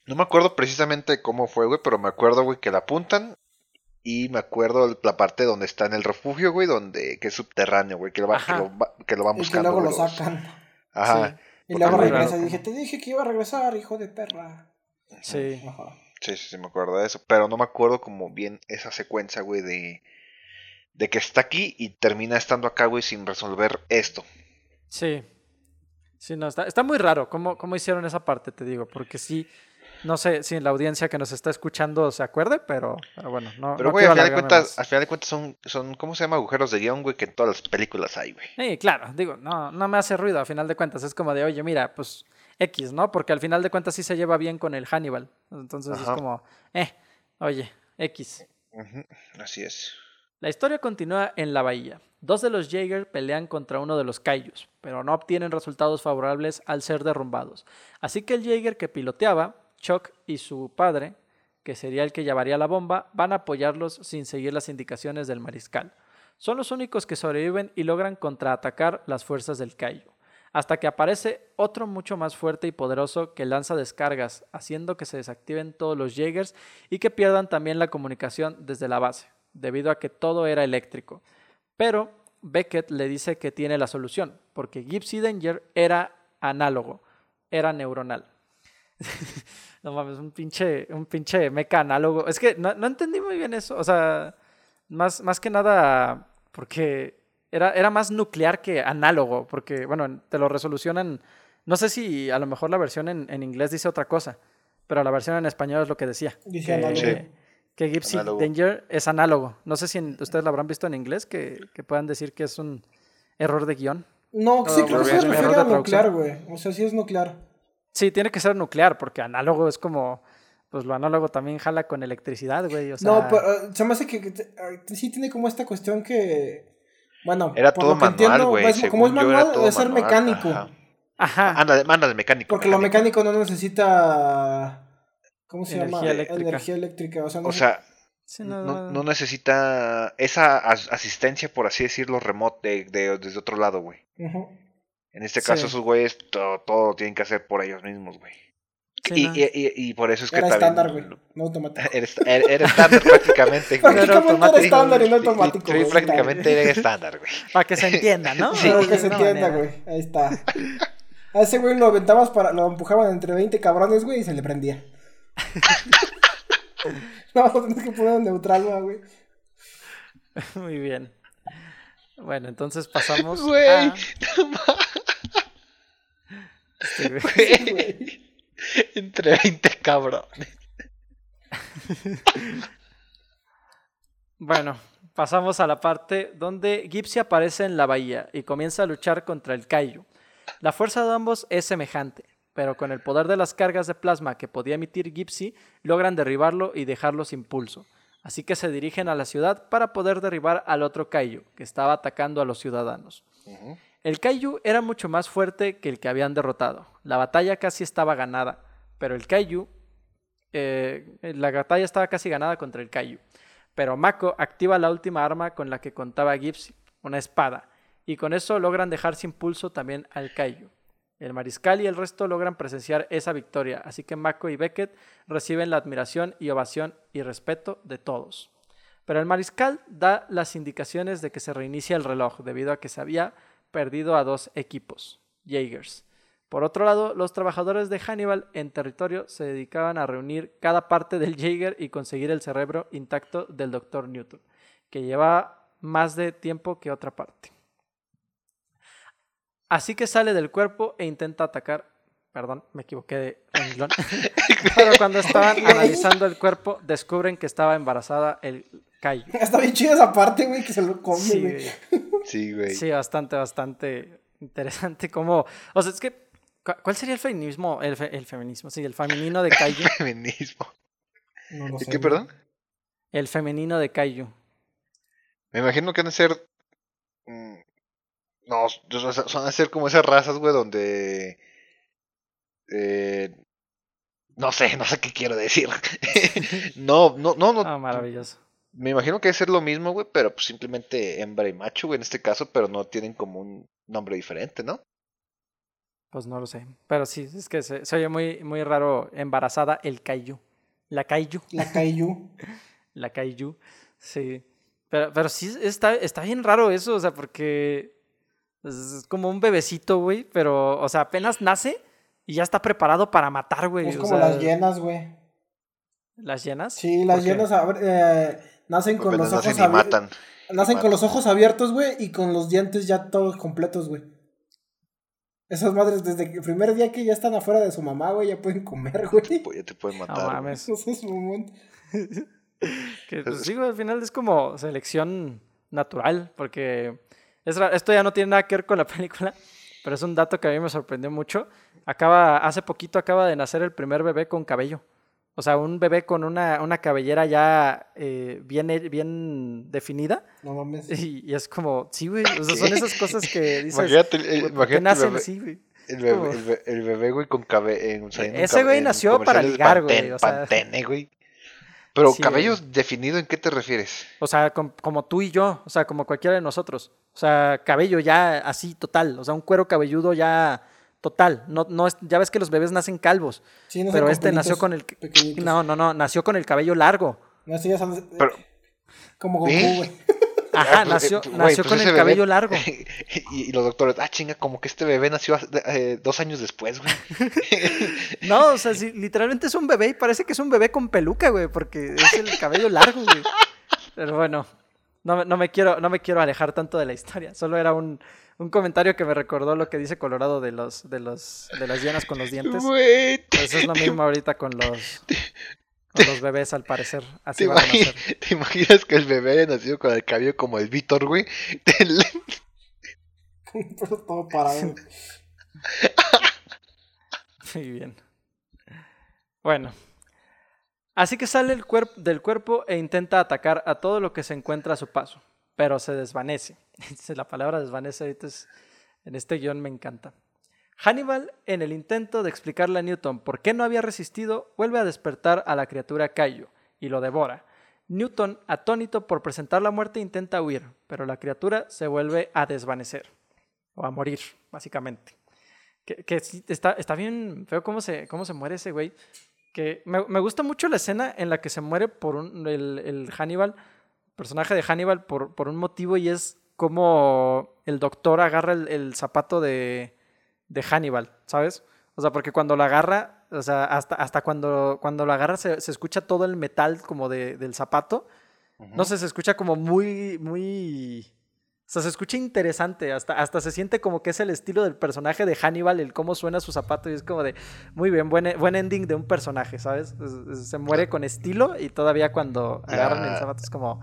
S2: No me acuerdo precisamente cómo fue, güey, pero me acuerdo, güey, que la apuntan y me acuerdo la parte donde está en el refugio, güey, donde que es subterráneo, güey, que lo, va, que lo, van buscando.
S3: Y luego lo sacan.
S2: Ajá.
S3: Y luego regresa y dije, te dije que iba a regresar, hijo de perra.
S1: Sí.
S2: Sí, sí, sí, me acuerdo de eso. Pero no me acuerdo como bien esa secuencia, güey, de, de que está aquí y termina estando acá, güey, sin resolver esto.
S1: Sí. Sí, no, está, está muy raro cómo, cómo hicieron esa parte, te digo, porque sí, no sé si la audiencia que nos está escuchando se acuerde, pero, bueno, no.
S2: Pero, güey, al, final de cuentas, al final de cuentas son, son, ¿cómo se llama? Agujeros de guion, güey, que en todas las películas hay, güey.
S1: Sí, claro, digo, no, no me hace ruido, al final de cuentas. Es como de, oye, mira, pues X, ¿no? Porque al final de cuentas sí se lleva bien con el Hannibal. Entonces es como, eh, oye, X.
S2: Así es.
S1: La historia continúa en la bahía. Dos de los Jaeger pelean contra uno de los Kaijus, pero no obtienen resultados favorables al ser derrumbados. Así que el Jaeger que piloteaba Chuck y su padre, que sería el que llevaría la bomba, van a apoyarlos sin seguir las indicaciones del mariscal. Son los únicos que sobreviven y logran contraatacar las fuerzas del Kaiju, hasta que aparece otro mucho más fuerte y poderoso que lanza descargas, haciendo que se desactiven todos los Jaegers y que pierdan también la comunicación desde la base, debido a que todo era eléctrico. Pero Beckett le dice que tiene la solución, porque Gypsy Danger era análogo, era neuronal. no mames, un pinche, un pinche meca análogo. Es que no, entendí muy bien eso. O sea, más, más que nada porque era, era más nuclear que análogo. Porque, bueno, te lo resolucionan. No sé si a lo mejor la versión en, inglés dice otra cosa, pero la versión en español es lo que decía.
S3: Dice análogo.
S1: Que Gypsy Danger es análogo. No sé si ustedes lo habrán visto en inglés, que, que puedan decir que es un error de guion.
S3: No, sí,
S1: No,
S3: creo que se
S1: es un
S3: refiere
S1: error
S3: a nuclear, güey. O sea, sí es nuclear.
S1: Sí, tiene que ser nuclear, porque análogo es como. Pues lo análogo también jala con electricidad, güey. O sea,
S3: No, pero eh, se me hace que, eh, sí tiene como esta cuestión que. Bueno,
S2: Era
S3: por
S2: todo
S3: lo que
S2: manual,
S3: entiendo,
S2: güey.
S3: es- como es
S2: según yo, era
S3: manual,
S2: todo
S3: debe ser
S2: manual,
S3: mecánico.
S2: ajá.
S1: Ajá.
S2: Ándale, ándale, mecánico.
S3: Porque lo mecánico no necesita. ¿Cómo se
S1: Energía
S3: llama?
S1: eléctrica.
S3: Energía eléctrica. O sea, no
S2: O sea,
S1: Sí,
S2: no,
S1: no,
S2: necesita esa as- asistencia, por así decirlo, remote de, de- desde otro lado, güey.
S3: Ujú.
S2: En este caso,
S1: Sí.
S2: esos güeyes todo, todo lo tienen que hacer por ellos mismos, güey.
S1: Sí,
S2: y,
S1: no.
S2: y, y- y por eso es que
S3: Era
S2: también-
S3: estándar, güey. No automático.
S2: Era, era estándar prácticamente,
S3: Prácticamente era
S1: automático.
S3: estándar y no automático.
S2: sí, prácticamente era estándar, güey.
S1: Para que se entienda, ¿no?
S2: Sí.
S3: Para que se entienda, güey. Ahí está. A ese güey lo aventabas para. Lo empujaban entre 20 cabrones, güey, y se le prendía. no, lo tienes que poner neutral, güey.
S1: Muy bien. Bueno, entonces pasamos
S2: Güey,
S1: a... güey.
S2: Entre 20 cabrones.
S1: Bueno, pasamos a la parte donde Gipsy aparece en la bahía y comienza a luchar contra el Kaiju. La fuerza de ambos es semejante, pero con el poder de las cargas de plasma que podía emitir Gipsy, logran derribarlo y dejarlo sin pulso. Así que se dirigen a la ciudad para poder derribar al otro Kaiju, que estaba atacando a los ciudadanos. El Kaiju era mucho más fuerte que el que habían derrotado. La batalla casi estaba ganada, pero el Kaiju... eh, la batalla estaba casi ganada contra el Kaiju. Pero Mako activa la última arma con la que contaba Gibbs, una espada, y con eso logran dejar sin pulso también al Kaiju. El mariscal y el resto logran presenciar esa victoria, así que Mako y Beckett reciben la admiración y ovación y respeto de todos. Pero el mariscal da las indicaciones de que se reinicia el reloj debido a que se había perdido a dos equipos, Jaegers. Por otro lado, los trabajadores de Hannibal en territorio se dedicaban a reunir cada parte del Jaeger y conseguir el cerebro intacto del Dr. Newton, que llevaba más de tiempo que otra parte. Así que sale del cuerpo e intenta atacar. Perdón, me equivoqué de renglón. Pero cuando estaban analizando el cuerpo, descubren que estaba embarazada el Kaiju.
S3: Está bien chida esa parte, güey, que se lo come,
S1: Sí,
S3: güey.
S2: Sí, güey.
S1: Sí, bastante, bastante interesante. Como, o sea, es que, ¿cu- ¿cuál sería el feminismo? El, fe- el feminismo, sí, el femenino de Kaiju.
S2: Feminismo.
S3: No lo
S2: ¿Y
S3: sé,
S2: qué,
S3: güey.
S2: perdón?
S1: El femenino de Kaiju.
S2: Me imagino que han de ser. mm, No, son a ser como esas razas, güey, donde. eh, no sé, no sé qué quiero decir. no, no, no, no.
S1: Ah, maravilloso.
S2: Me imagino que debe ser lo mismo, güey, pero pues simplemente hembra y macho, güey, en este caso, pero no tienen como un nombre diferente, ¿no?
S1: Pues no lo sé. Pero sí, es que se, se oye muy, muy raro embarazada el Kaiju. La Kaiju.
S3: La Kaiju.
S1: La Kaiju. Sí. Pero, pero sí está, está bien raro eso, o sea, porque es como un bebecito, güey, pero, o sea, apenas nace y ya está preparado para matar, güey.
S3: Es
S1: o
S3: como
S1: sea,
S3: las llenas, güey.
S1: ¿Las llenas?
S3: Sí, las llenas a ver, eh, nacen con los
S2: nacen
S3: ojos
S2: y
S3: abiertos.
S2: matan.
S3: Nacen
S2: y
S3: con los ojos abiertos, güey, y con los dientes ya todos completos, güey. Esas madres, desde el primer día que ya están afuera de su mamá, güey, ya pueden comer, güey.
S2: Pues ya te pueden
S1: No
S2: matar. güey.
S1: mames.
S3: No seas mamón.
S1: Que, pues, digo, al final es como selección natural, porque es esto ya no tiene nada que ver con la película, pero es un dato que a mí me sorprendió mucho. Acaba, hace poquito acaba de nacer el primer bebé con cabello. O sea, un bebé con una, una cabellera ya eh, bien, definida.
S3: No mames.
S1: Y, y es como, sí, güey. O sea, son esas cosas que dices.
S2: Imagínate, el- el-
S1: "¿Por qué
S2: imagínate el
S1: nacen
S2: bebé-
S1: así, güey?
S2: El bebé, el be- el bebé, güey, con cabello.
S1: Ese güey nació para ligar, güey, o sea.
S2: Pantene, güey. Pero
S1: Sí,
S2: cabello
S1: güey.
S2: definido, ¿en qué te refieres?
S1: O sea, com- como tú y yo, o sea, como cualquiera de nosotros. O sea, cabello ya así total, o sea, un cuero cabelludo ya total. No, no es, ya ves que los bebés nacen calvos,
S3: Sí, no sé,
S1: pero este nació con el
S3: pequeñitos.
S1: No, no, no, nació con el cabello largo.
S3: No, sí, ya son-
S2: Pero-
S3: Como Goku,
S2: ¿Eh?
S3: güey.
S1: Ajá,
S2: Ah, pues,
S1: nació,
S2: eh,
S1: nació
S2: pues
S1: con el
S2: bebé-
S1: cabello largo.
S2: y, y los doctores, ah, chinga, como que este bebé nació eh, dos años después, güey.
S1: No, o sea, sí, literalmente es un bebé y parece que es un bebé con peluca, güey, porque es el cabello largo, güey. Pero bueno, no, me- no me quiero, no me quiero alejar tanto de la historia. Solo era un, un comentario que me recordó lo que dice Colorado de los, de los, de las llenas con los dientes.
S2: Güey,
S1: Pues es lo mismo ahorita con los, con los bebés, al parecer. Así
S2: ¿Te,
S1: van a nacer.
S2: te imaginas que el bebé haya nacido con el cabello como el Víctor, güey?
S3: Pero todo parado.
S1: Muy bien. Bueno. Así que sale el cuerp- del cuerpo e intenta atacar a todo lo que se encuentra a su paso, pero se desvanece. La palabra desvanece ahorita en este guion me encanta. Hannibal, en el intento de explicarle a Newton por qué no había resistido, vuelve a despertar a la criatura Kaiju y lo devora. Newton, atónito por presentar la muerte, intenta huir, pero la criatura se vuelve a desvanecer o a morir, básicamente. Que, está, bien feo cómo se, cómo se muere ese güey. Que me, gusta mucho la escena en la que se muere por un, el Hannibal, personaje de Hannibal, por, por un motivo y es como el doctor agarra el, el zapato de, de Hannibal, ¿sabes? O sea, porque cuando lo agarra, o sea, hasta, hasta cuando, cuando lo agarra se, se escucha todo el metal como de, del zapato. No sé, se escucha como muy, muy... O sea, se escucha interesante, hasta, hasta se siente como que es el estilo del personaje de Hannibal, el cómo suena su zapato, y es como de, muy bien, buen, buen ending de un personaje, ¿sabes? Es- es- Se muere con estilo y todavía cuando agarran el zapato es como,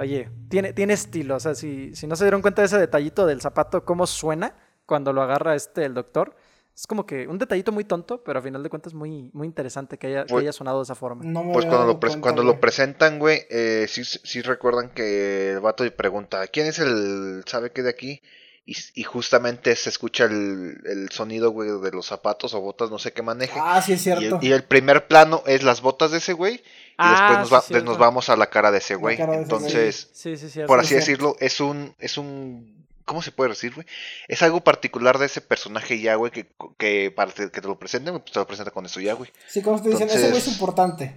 S1: oye, tiene, tiene estilo, o sea, si, si no se dieron cuenta de ese detallito del zapato, cómo suena cuando lo agarra este, el doctor, es como que un detallito muy tonto, pero a final de cuentas muy, muy interesante que haya, que
S2: Pues-
S1: haya sonado de esa forma.
S3: No me
S2: Pues cuando lo,
S3: cuenta,
S2: cuando
S3: güey.
S2: lo presentan, güey, eh, sí, sí recuerdan que el vato le pregunta, ¿quién es el, sabe qué de aquí? Y, y justamente se escucha el, el sonido, güey, de los zapatos o botas, no sé qué maneje.
S3: Ah, sí es
S2: y, el,
S3: cierto.
S2: y el primer plano es las botas de ese güey. Y
S1: Ah,
S2: después nos, va- nos vamos a la cara de ese güey.
S3: cara de ese güey.
S2: Entonces,
S1: Sí, sí, sí.
S2: por
S3: sí,
S2: así decirlo, es un, es un, ¿cómo se puede decir, güey? Es algo particular de ese personaje ya, güey, que, que para que te lo presenten, pues te lo presenta con eso ya, güey.
S3: Sí, como te dicen, ese güey es
S2: Entonces-
S3: importante.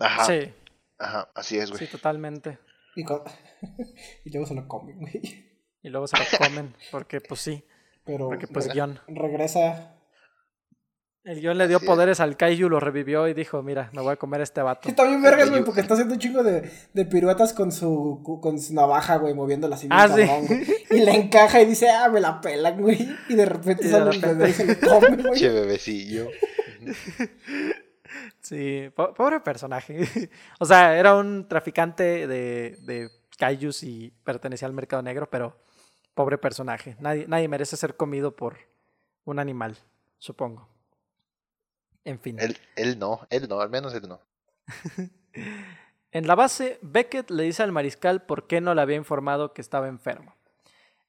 S2: Ajá,
S1: Sí,
S2: ajá, así es, güey.
S1: sí, totalmente.
S3: Y, con- y luego se lo comen, güey.
S1: Y luego se lo comen, porque pues sí,
S3: Pero
S1: porque pues
S3: re-
S1: guion.
S3: regresa.
S1: El guion le dio poderes al Kaiju, lo revivió y dijo, mira, me voy a comer a este vato.
S3: Está bien vergas, güey, porque está haciendo un chingo de, de piruetas con su, con su navaja, güey, moviéndola así bien
S1: Ah, sí.
S3: cabrón. Y le encaja y dice, ah, me la pelan, güey. Y de repente
S1: Y de
S3: sale
S1: repente-
S3: bebé y se lo come, güey.
S2: Che, bebecillo.
S1: Sí, po- pobre personaje. o sea, era un traficante de, de Kaijus y pertenecía al mercado negro, pero pobre personaje. Nadie, nadie merece ser comido por un animal, supongo. En fin.
S2: Él, él no, él no, al menos él no.
S1: En la base, Beckett le dice al mariscal por qué no le había informado que estaba enfermo.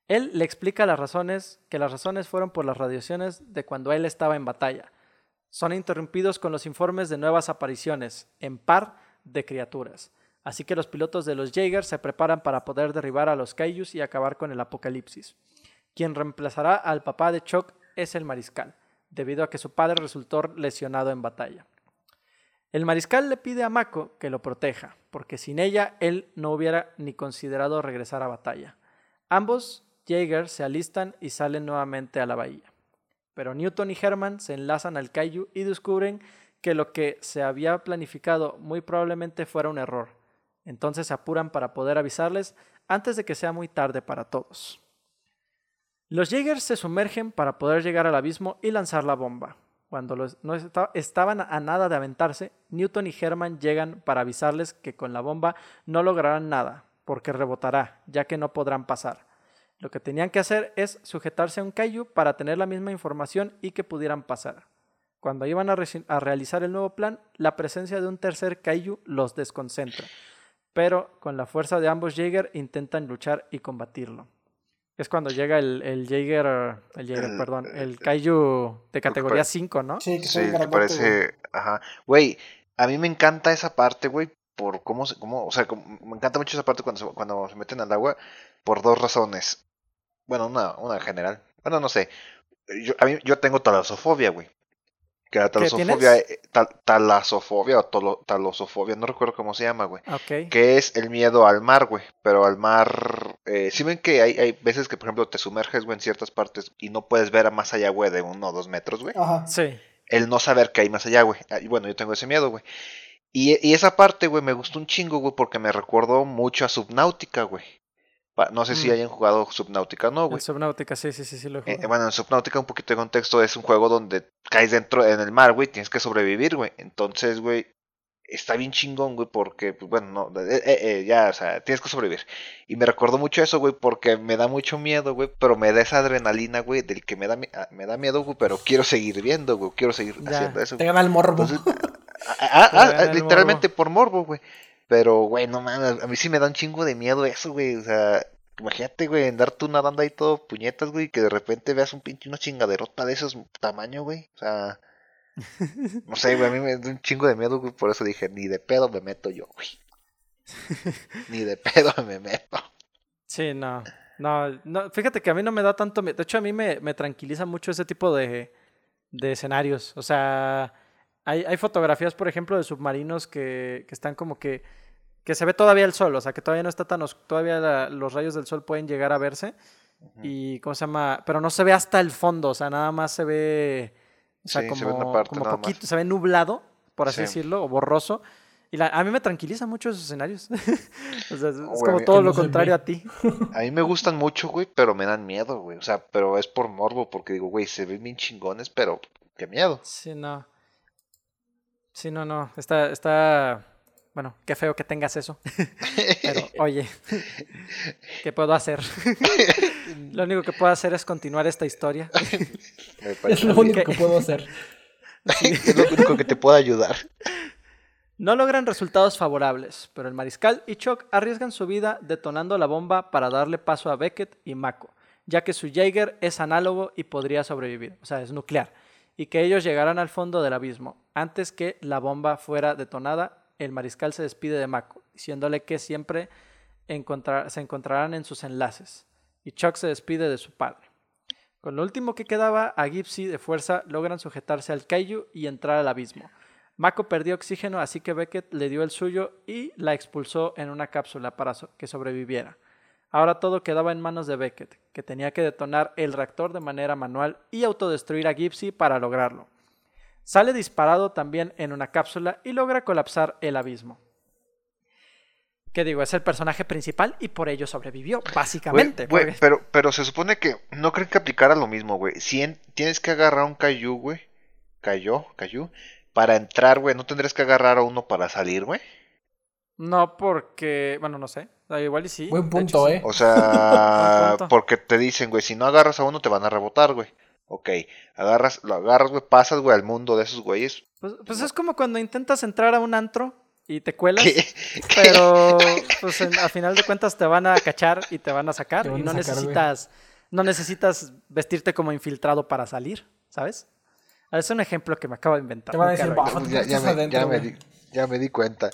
S1: Él le explica las razones, que las razones fueron por las radiaciones de cuando él estaba en batalla. Son interrumpidos con los informes de nuevas apariciones, en par, de criaturas. Así que los pilotos de los Jaegers se preparan para poder derribar a los Kaijus y acabar con el apocalipsis. Quien reemplazará al papá de Chuck es el mariscal, debido a que su padre resultó lesionado en batalla. El mariscal le pide a Mako que lo proteja, porque sin ella él no hubiera ni considerado regresar a batalla. Ambos Jaeger se alistan y salen nuevamente a la bahía. Pero Newton y Herman se enlazan al Kaiju y descubren que lo que se había planificado muy probablemente fuera un error. Entonces se apuran para poder avisarles antes de que sea muy tarde para todos. Los Jaegers se sumergen para poder llegar al abismo y lanzar la bomba. Cuando los- no esta- estaban a nada de aventarse, Newton y Herman llegan para avisarles que con la bomba no lograrán nada, porque rebotará, ya que no podrán pasar. Lo que tenían que hacer es sujetarse a un Kaiju para tener la misma información y que pudieran pasar. Cuando iban a, a realizar el nuevo plan, la presencia de un tercer Kaiju los desconcentra, pero con la fuerza de ambos Jaeger intentan luchar y combatirlo. Es cuando llega el, el Jaeger, el Jaeger,
S2: El-
S1: perdón,
S2: el-
S1: el Kaiju de categoría
S2: pare-
S1: 5, ¿no?
S3: Sí, que
S2: Sí, que parece, ajá. Güey, a mí me encanta esa parte, güey, por cómo, se, cómo, o sea, como- me encanta mucho esa parte cuando se, cuando se meten al agua, por dos razones. Bueno, una, una en general. Bueno, no sé. Yo, a mí, yo tengo talasofobia, güey. Que la talasofobia, eh, tal- talasofobia o tolo- talosofobia, no recuerdo cómo se llama, güey.
S1: Ok.
S2: Que es el miedo al mar, güey. Pero al mar. Eh, si ven que hay, hay veces que, por ejemplo, te sumerges, güey, en ciertas partes y no puedes ver a más allá, güey, de uno o dos metros, güey.
S3: Ajá.
S1: Sí.
S2: El no saber que hay más allá, güey. Ah, Y bueno, yo tengo ese miedo, güey. Y, y esa parte, güey, me gustó un chingo, güey, porque me recordó mucho a Subnautica, güey. No sé si
S1: Mm.
S2: hayan jugado Subnautica o no, güey.
S1: Subnautica, sí, sí, sí, sí lo he
S2: Eh,
S1: jugado.
S2: bueno, en Subnautica, un poquito de contexto, es un juego donde caes dentro en el mar, güey, tienes que sobrevivir, güey. Entonces, güey, está bien chingón, güey, porque, pues bueno, no, eh, eh, ya, o sea, tienes que sobrevivir. Y me recordó mucho eso, güey, porque me da mucho miedo, güey, pero me da esa adrenalina, güey, del que me da, ah, me da miedo, güey, pero quiero seguir viendo, güey, quiero seguir haciendo eso.
S3: Te gana el morbo.
S2: ah, ah, literalmente por morbo, güey. Pero, güey, no mames, a mí sí me da un chingo de miedo eso, güey, o sea, Imagínate, güey, andar tú nadando ahí todo puñetas, güey, que de repente veas un pinche una chingaderota de esos tamaño, güey. O sea, no sé, güey, a mí me da un chingo de miedo, güey, por eso dije, ni de pedo me meto yo, güey. ni de pedo me meto.
S1: Sí, no. No, no, fíjate que a mí no me da tanto miedo. De hecho, a mí me, me tranquiliza mucho ese tipo de, de escenarios. O sea, hay, hay, fotografías, por ejemplo, de submarinos que, que están como que que se ve todavía el sol, o sea, que todavía no está tan todavía los rayos del sol pueden llegar a verse. Y, ¿cómo se llama? Pero no se ve hasta el fondo, o sea, nada más se ve, o sea, como, se ve como poquito, se ve nublado, por así decirlo, o borroso. Y a mí me tranquiliza mucho esos escenarios. o sea, es, como todo lo contrario a ti.
S2: a mí me gustan mucho, güey, pero me dan miedo, güey. O sea, pero es por morbo, porque digo, güey, se ven bien chingones, pero qué miedo.
S1: Sí, no. Sí, no, no. Está, está bueno, qué feo que tengas eso. Pero, oye, ¿qué puedo hacer? lo único que puedo hacer es continuar esta historia.
S3: es lo único que puedo hacer.
S2: es lo único que te puedo ayudar.
S1: No logran resultados favorables, pero el mariscal y Chuck arriesgan su vida detonando la bomba para darle paso a Beckett y Mako, ya que su Jaeger es análogo y podría sobrevivir, o sea, es nuclear, y que ellos llegarán al fondo del abismo antes que la bomba fuera detonada el mariscal se despide de Mako, diciéndole que siempre se encontrarán en sus enlaces, y Chuck se despide de su padre. Con lo último que quedaba, a Gypsy de fuerza logran sujetarse al Kaiju y entrar al abismo. Mako perdió oxígeno, así que Beckett le dio el suyo y la expulsó en una cápsula para que sobreviviera. Ahora todo quedaba en manos de Beckett, que tenía que detonar el reactor de manera manual y autodestruir a Gypsy para lograrlo. Sale disparado también en una cápsula y logra colapsar el abismo. ¿Qué digo? Es el personaje principal y por ello sobrevivió, básicamente.
S2: pero, pero se supone que no creen que aplicara lo mismo, güey. Si tienes que agarrar un Cayu, güey. Cayó, Cayu. Para entrar, güey, ¿no tendrías que agarrar a uno para salir, güey?
S1: No, porque, bueno, no sé. Igual y sí.
S3: Buen punto, eh.
S2: O sea, porque te dicen, güey, si no agarras a uno te van a rebotar, güey. Ok, agarras, lo agarras, güey, pasas, güey, al mundo de esos güeyes.
S1: Pues, pues es como cuando intentas entrar a un antro y te cuelas, pero pues a final de cuentas te van a cachar y te van a sacar y no necesitas no necesitas vestirte como infiltrado para salir, ¿sabes? Es un ejemplo que me acabo de inventar.
S3: Te van a decir,
S2: ya, me, ya me di cuenta.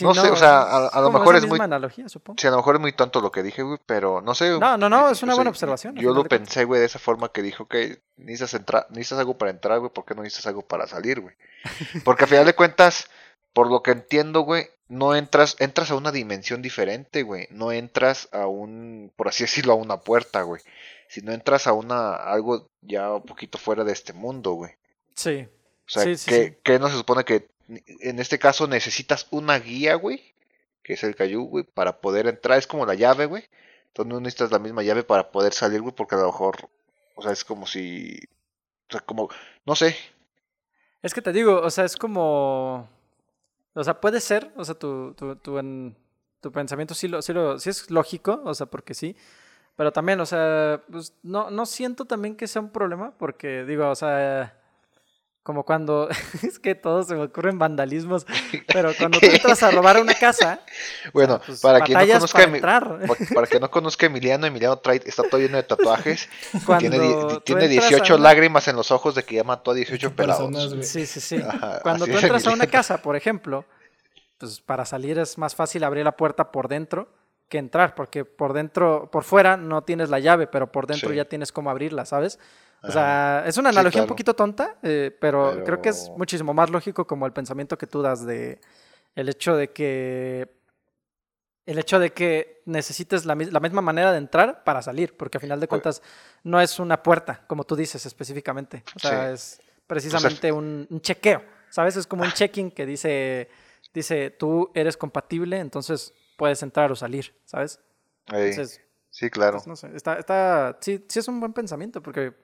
S2: no, sé, o sea, a, lo mejor es muy.
S1: Analogía, supongo.
S2: Sí, a lo mejor es muy tonto lo que dije, güey, pero no sé.
S1: No, no, no, es una buena observación.
S2: Yo lo pensé, güey, de esa forma que dijo que necesitas, entrar, necesitas algo para entrar, güey, ¿por qué no necesitas algo para salir, güey? Porque a final de cuentas, por lo que entiendo, güey, no entras, entras a una dimensión diferente, güey. No entras a un, por así decirlo, a una puerta, güey. Sino entras a una, algo ya un poquito fuera de este mundo, güey.
S1: Sí.
S2: O sea, que, que no se supone que en este caso necesitas una guía, güey, que es el Cayu, güey, para poder entrar. Es como la llave, güey. Entonces no necesitas la misma llave para poder salir, güey, porque a lo mejor, o sea, es como si, o sea, como, no sé.
S1: Es que te digo, o sea, es como, o sea, puede ser, o sea, tu, tu, tu, en, tu pensamiento sí, lo, sí, lo, sí es lógico, o sea, porque sí. Pero también, o sea, pues no, no siento también que sea un problema, porque digo, o sea como cuando, es que todos se me ocurren vandalismos, pero cuando tú entras a robar una casa.
S2: Bueno, pues, para, quien no conozca, para, que no conozca Emiliano, Emiliano trae, está todo lleno de tatuajes. tiene, tiene 18 lágrimas en los ojos de que ya mató a 18 pelados.
S1: Sí, sí, sí. cuando tú entras a una casa, por ejemplo, pues para salir es más fácil abrir la puerta por dentro que entrar, porque por dentro, por fuera no tienes la llave, pero por dentro ya tienes cómo abrirla, ¿sabes? O sea, es una analogía un poquito tonta, eh, pero, creo que es muchísimo más lógico como el pensamiento que tú das de el hecho de que el hecho de que necesites la, misma manera de entrar para salir, porque a final de cuentas no es una puerta, como tú dices específicamente. O sea, es precisamente un, chequeo, ¿sabes? Es como un checking que dice, dice, tú eres compatible, entonces puedes entrar o salir, ¿sabes?
S2: sí, claro.
S1: Pues, no sé, está, está, sí, sí es un buen pensamiento, porque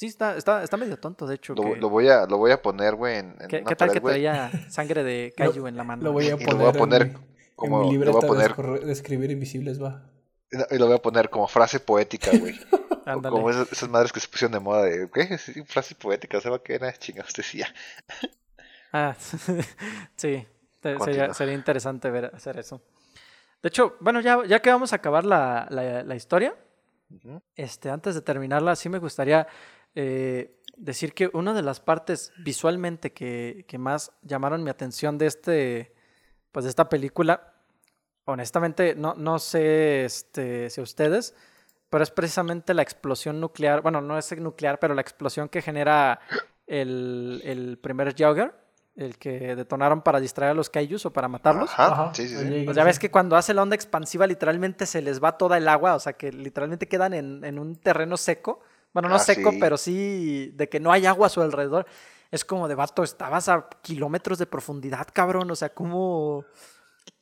S1: Sí, está, está, está medio tonto, de hecho.
S2: Lo,
S1: que-
S2: lo voy a, lo voy a poner, güey, en, en
S1: ¿Qué,
S2: una
S1: qué tal
S2: pared,
S1: que traía sangre de Kaiju en la mano?
S3: Lo voy a
S2: Y
S3: poner,
S2: lo voy a poner
S3: en,
S2: como-
S3: en mi
S2: lo voy a poner-
S3: de, escorre- de escribir invisibles, va.
S2: Y lo voy a poner como frase poética, güey. Como esas, esas madres que se pusieron de moda de, ¿qué? Sí, frase poética, ¿sabes qué era? Chingados, decía.
S1: Ah, sí,
S2: Continúa.
S1: sería, sería interesante ver hacer eso. De hecho, bueno, ya, ya que vamos a acabar la, la- la historia, este, antes de terminarla, sí me gustaría eh, decir que una de las partes visualmente que, que más llamaron mi atención de este, pues de esta película, honestamente, no, no sé este, si ustedes, pero es precisamente la explosión nuclear, bueno, no es nuclear, pero la explosión que genera el, el primer Jogger, el que detonaron para distraer a los Kaijus o para matarlos.
S2: Ajá,
S3: Ajá,
S2: sí, sí,
S3: el
S2: sí.
S3: Jaeger,
S1: Pues ya ves que cuando hace la onda expansiva literalmente se les va toda el agua, o sea que literalmente quedan en, en un terreno seco. Bueno, no
S2: Ah,
S1: seco,
S2: sí.
S1: pero sí de que no hay agua a su alrededor. Es como de vato, estabas a kilómetros de profundidad, cabrón. O sea, ¿cómo,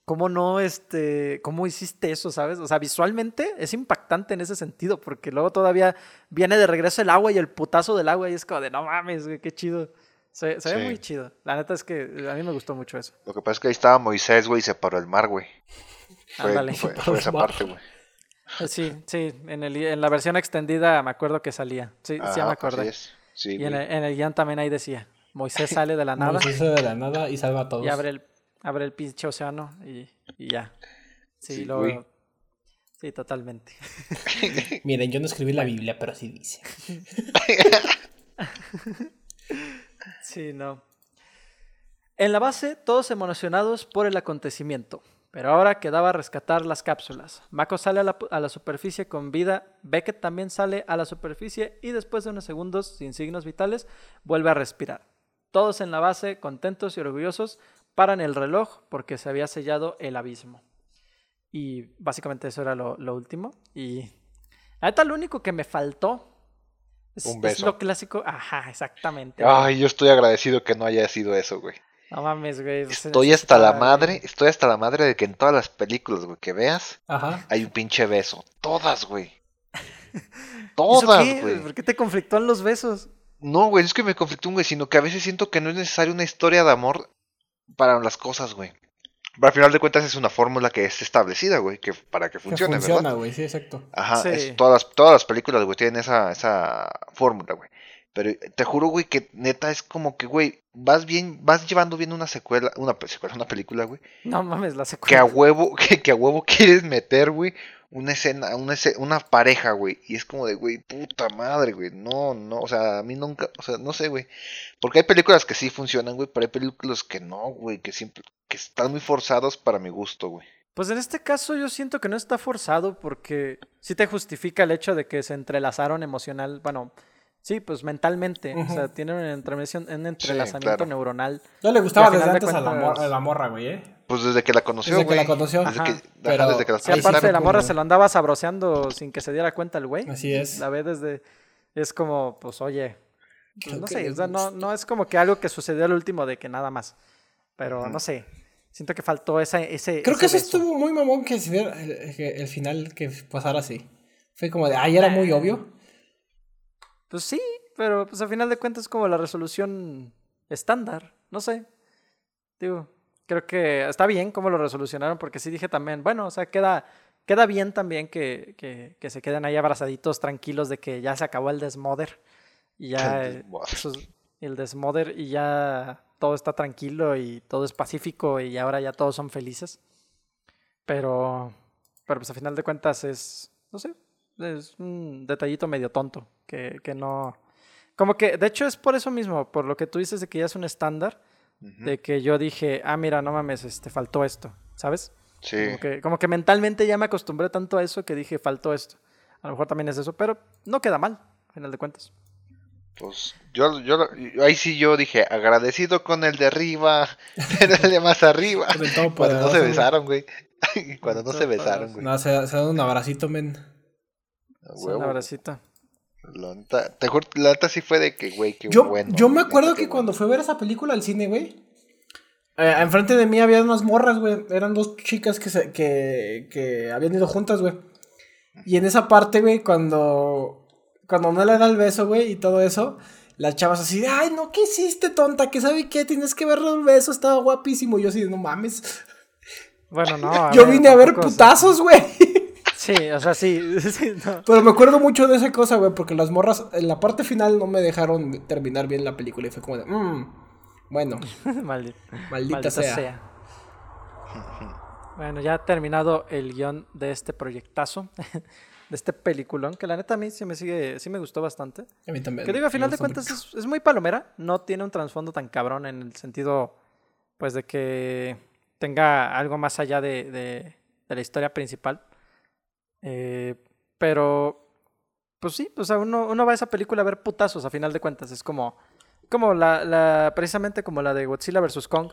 S1: cómo no, este, cómo hiciste eso, sabes? O sea, visualmente es impactante en ese sentido, porque luego todavía viene de regreso el agua y el putazo del agua y es como de no mames, güey, qué chido. Se, se ve muy chido. La neta es que a mí me gustó mucho eso.
S2: Lo que pasa es que ahí estaba Moisés, güey, y se paró el mar, güey. Fue,
S1: Ándale.
S2: fue- esa
S3: mar.
S2: parte, güey.
S1: Sí, sí, en, el, en la versión extendida me acuerdo que salía. Sí, sí, me
S2: así
S1: acordé.
S2: es. Sí,
S1: Y en el, en el guion también ahí decía, Moisés sale de la nada
S3: Moisés de la nada y salva a todos.
S1: y abre el, abre el pinche océano y, y ya. Sí,
S2: Sí,
S1: luego... Sí, totalmente.
S3: Miren, yo no escribí la Biblia, pero sí dice.
S1: Sí, no. En la base, todos emocionados por el acontecimiento. Pero ahora quedaba rescatar las cápsulas. Mako sale a la, a la superficie con vida, Beckett también sale a la superficie y después de unos segundos, sin signos vitales, vuelve a respirar. Todos en la base, contentos y orgullosos, paran el reloj porque se había sellado el abismo. Y básicamente eso era lo, lo último. Y neta, lo único que me faltó es,
S2: Un
S1: es
S2: beso.
S1: lo clásico. Ajá, exactamente.
S2: Ay, yo estoy agradecido que no haya sido eso, güey.
S1: No mames, güey.
S2: Estoy hasta la madre,
S1: güey.
S2: estoy hasta la madre de que en todas las películas, güey, que veas,
S3: Ajá.
S2: hay un pinche beso. Todas, güey.
S1: ¿Eso
S2: Todas,
S1: qué?
S2: güey.
S1: ¿Por qué te conflictó en los besos?
S2: No, güey, es que me conflictó, güey, sino que a veces siento que no es necesaria una historia de amor para las cosas, güey. Pero al final de cuentas es una fórmula que es establecida, güey, que para que
S3: Que
S2: funcione,
S3: funciona,
S2: ¿verdad?
S3: güey, sí, exacto.
S2: Ajá,
S1: Sí.
S2: es- todas, las, todas las películas, güey, tienen esa, esa fórmula, güey. Pero te juro, güey, que neta es como que, güey, vas bien, vas llevando bien una secuela, una secuela, una película, güey,
S1: No mames, la
S2: que
S1: secuela.
S2: a huevo, que, que a huevo quieres meter, güey, una escena, una, esce- una pareja, güey, y es como de, güey, puta madre, güey, no, no, o sea, a mí nunca, o sea, no sé, güey, porque hay películas que sí funcionan, güey, pero hay películas que no, güey, que siempre, que están muy forzados para mi gusto, güey.
S1: Pues en este caso yo siento que no está forzado porque sí te justifica el hecho de que se entrelazaron emocional, bueno, sí, pues mentalmente. O sea,
S3: Ujú.
S1: tienen un, entrelazamiento
S2: claro.
S1: neuronal.
S3: No le gustaba desde
S1: final de
S3: antes a la,
S1: cuentas-
S3: mor- a la morra, güey, ¿eh?
S2: Pues desde que la conoció,
S3: Desde que la conoció.
S2: Desde
S1: Ajá,
S2: que, ajá,
S3: pero-
S2: desde que la
S1: Sí, aparte
S3: sabe
S1: la morra se lo andaba sabroseando sin que se diera cuenta el güey.
S3: Así es.
S1: La ve desde... Es como, pues oye, pues, no sé, o sea, no, no es como que algo que sucedió al último de que nada más. Pero
S2: Ujú.
S1: no sé, siento que faltó esa, ese...
S3: Creo
S1: ese
S3: que eso
S1: beso.
S3: estuvo muy mamón que se diera el, que el final que pasara así. Fue como de, ay, era muy obvio.
S1: Pues sí, pero pues al final de cuentas es como la resolución estándar, no sé. Digo, creo que está bien cómo lo resolucionaron porque sí dije también, bueno, o sea, queda, queda bien también que, que, que se queden ahí abrazaditos tranquilos de que ya se acabó el desmoder y ya
S2: El
S1: eh,
S2: desmoder.
S1: esos- el desmoder y ya todo está tranquilo y todo es pacífico y ahora ya todos son felices. Pero, pero pues al final de cuentas es, no sé, es un detallito medio tonto que, que no... Como que, de hecho es por eso mismo, por lo que tú dices de que ya es un estándar, de que yo dije, ah, mira, no mames, este, faltó esto, ¿sabes?
S2: Sí.
S1: Como que, como que mentalmente ya me acostumbré tanto a eso que dije, faltó esto. A lo mejor también es eso, pero no queda mal, al final de cuentas.
S2: Pues yo, yo, ahí sí yo dije, agradecido con el de arriba, pero el de más arriba. Cuando no se besaron, güey. Cuando no se besaron, güey.
S3: No, se, se dan un abracito, men.
S2: A
S1: Sí,
S2: huevo.
S1: Un abracito.
S2: La neta, te juro, la neta sí fue de que, güey, qué
S3: Yo,
S2: bueno.
S3: yo me acuerdo que cuando fui a ver esa película al cine, güey. eh, enfrente de mí había unas morras, güey. Eran dos chicas que, se, que, que habían ido juntas, güey. Y en esa parte, güey, cuando, cuando no le da el beso, güey, y todo eso, las chavas así, ay, no, ¿qué hiciste, tonta? ¿Qué sabe qué? Tienes que verle el beso, estaba guapísimo. Y yo así, no mames.
S1: Bueno, no.
S3: yo vine a ver putazos, güey.
S1: Sí, o sea, sí.
S3: Pero me acuerdo mucho de esa cosa, güey, porque las morras en la parte final no me dejaron terminar bien la película y fue como de, mmm, bueno. maldita, sea.
S1: Bueno, ya ha terminado el guion de este proyectazo, de este peliculón, que la neta a mí sí me sigue, sí me gustó bastante.
S3: A mí también.
S1: Que digo, a final de cuentas es, muy palomera, no tiene un trasfondo tan cabrón en el sentido, pues, de que tenga algo más allá de, de, la historia principal. Eh, pero, pues sí, o sea, uno, uno va a esa película a ver putazos, a final de cuentas, es como, como la, la precisamente como la de Godzilla vs. Kong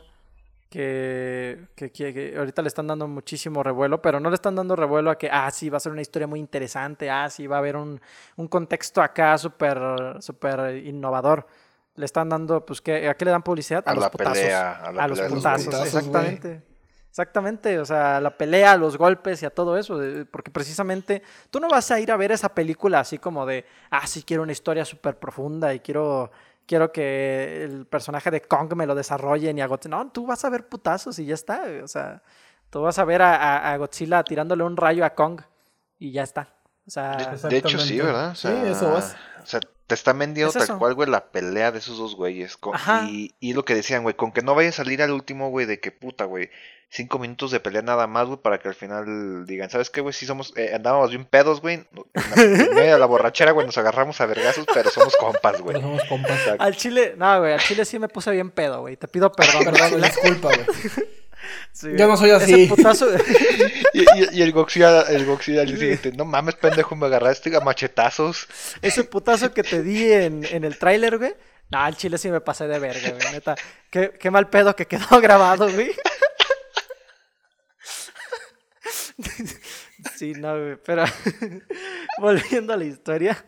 S1: que, que, ahorita le están dando muchísimo revuelo, pero no le están dando revuelo a que, ah, sí, va a ser una historia muy interesante, ah, sí, va a haber un, un contexto acá súper super innovador. Le están dando, pues, ¿qué, ¿a qué le dan publicidad?
S2: A, los putazos. a,
S1: los putazos, exactamente. Exactamente, o sea, la pelea, a los golpes y a todo eso, porque precisamente tú no vas a ir a ver esa película así como de, ah, sí, quiero una historia súper profunda y quiero quiero que el personaje de Kong me lo desarrollen y a Godzilla. No, tú vas a ver putazos y ya está. O sea, tú vas a ver a, Godzilla tirándole un rayo a Kong y ya está. O sea,
S2: de, hecho, sí, ¿verdad? sí, eso es. O sea, te están vendiendo tal cual, güey, la pelea de esos dos güeyes. y, y, lo que decían, güey, con que no vaya a salir al último, güey, de que puta, güey cinco minutos de pelea nada más, güey, para que al final digan, ¿sabes qué, güey? Si somos, eh, andábamos bien pedos, güey. En medio de la borrachera, güey, nos agarramos a vergazos, pero somos compas, güey.
S3: somos compas.
S1: Al chile, no, güey, al chile sí me puse bien pedo, güey. Te pido perdón.
S3: perdón, disculpa, güey. Yo no soy así.
S2: Putazo... y, y, el Goxida, el Goxida le dice, no mames, pendejo, me agarraste a machetazos.
S1: Ese putazo que te di en, en el tráiler, güey. No, al chile sí me pasé de verga, güey, neta. Qué, qué mal pedo que quedó grabado, güey. sí, no, pero volviendo a la historia,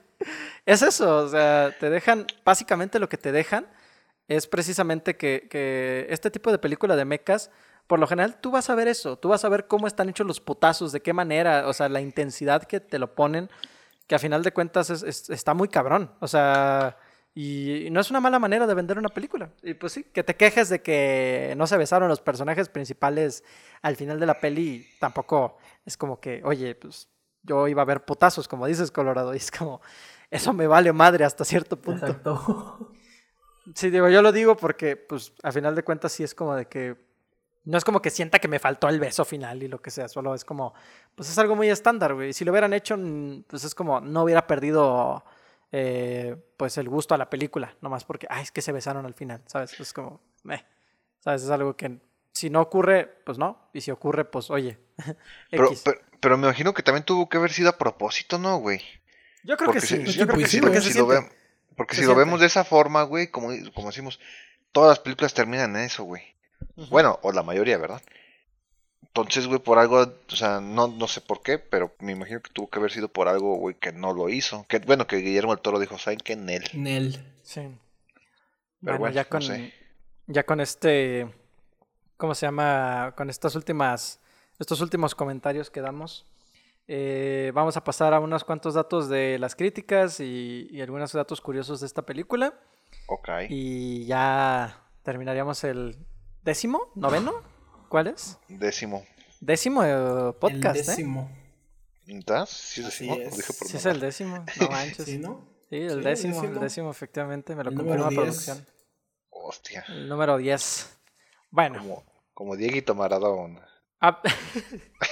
S1: es eso, o sea, te dejan, básicamente lo que te dejan es precisamente que, este tipo de película de mechas, por lo general tú vas a ver eso, tú vas a ver cómo están hechos los putazos, de qué manera, o sea, la intensidad que te lo ponen, que a final de cuentas está muy cabrón, o sea... Y no es una mala manera de vender una película. Y pues sí, que te quejes de que no se besaron los personajes principales al final de la peli, tampoco es como que, oye, pues yo iba a ver putazos, como dices Colorado, y es como, eso me vale madre hasta cierto punto. Exacto. Sí, digo, yo lo digo porque, pues, al final de cuentas sí es como de que, no es como que sienta que me faltó el beso final y lo que sea, solo es como, pues es algo muy estándar, güey. Si lo hubieran hecho, pues es como, no hubiera perdido eh, pues el gusto a la película, nomás porque, ay, es que se besaron al final, ¿sabes? Es como, eh, ¿sabes? Es algo que si no ocurre, pues no, y si ocurre, pues oye.
S2: pero, pero, me imagino que también tuvo que haber sido a propósito, ¿no, güey?
S1: Yo creo que sí, yo creo que
S2: sí, porque, si, lo, porque si lo vemos de esa forma, güey, como, como decimos, todas las películas terminan en eso, güey. Bueno, o la mayoría, ¿verdad? Entonces, güey, por algo, o sea, no, no sé por qué, pero me imagino que tuvo que haber sido por algo, güey, que no lo hizo. Que, bueno, que Guillermo el Toro dijo, ¿saben qué? Nel.
S3: Nel.
S1: Sí. Pero bueno, ya con, ya con este, ¿cómo se llama? Con estas últimas, estos últimos comentarios que damos, eh, vamos a pasar a unos cuantos datos de las críticas y, y algunos datos curiosos de esta película.
S2: Ok.
S1: Y ya terminaríamos el décimo, noveno. ¿Cuál es?
S2: Décimo.
S1: Décimo eh, podcast,
S3: el décimo.
S2: ¿eh? ¿Estás? ¿Sí, es décimo?
S1: Es. sí es el décimo, no manches.
S3: ¿Sí, no?
S1: Sí, el, décimo, el décimo, efectivamente, me lo confirma producción.
S2: Hostia.
S1: El número 10. Bueno.
S2: Como, como Dieguito Maradona.
S1: Ah.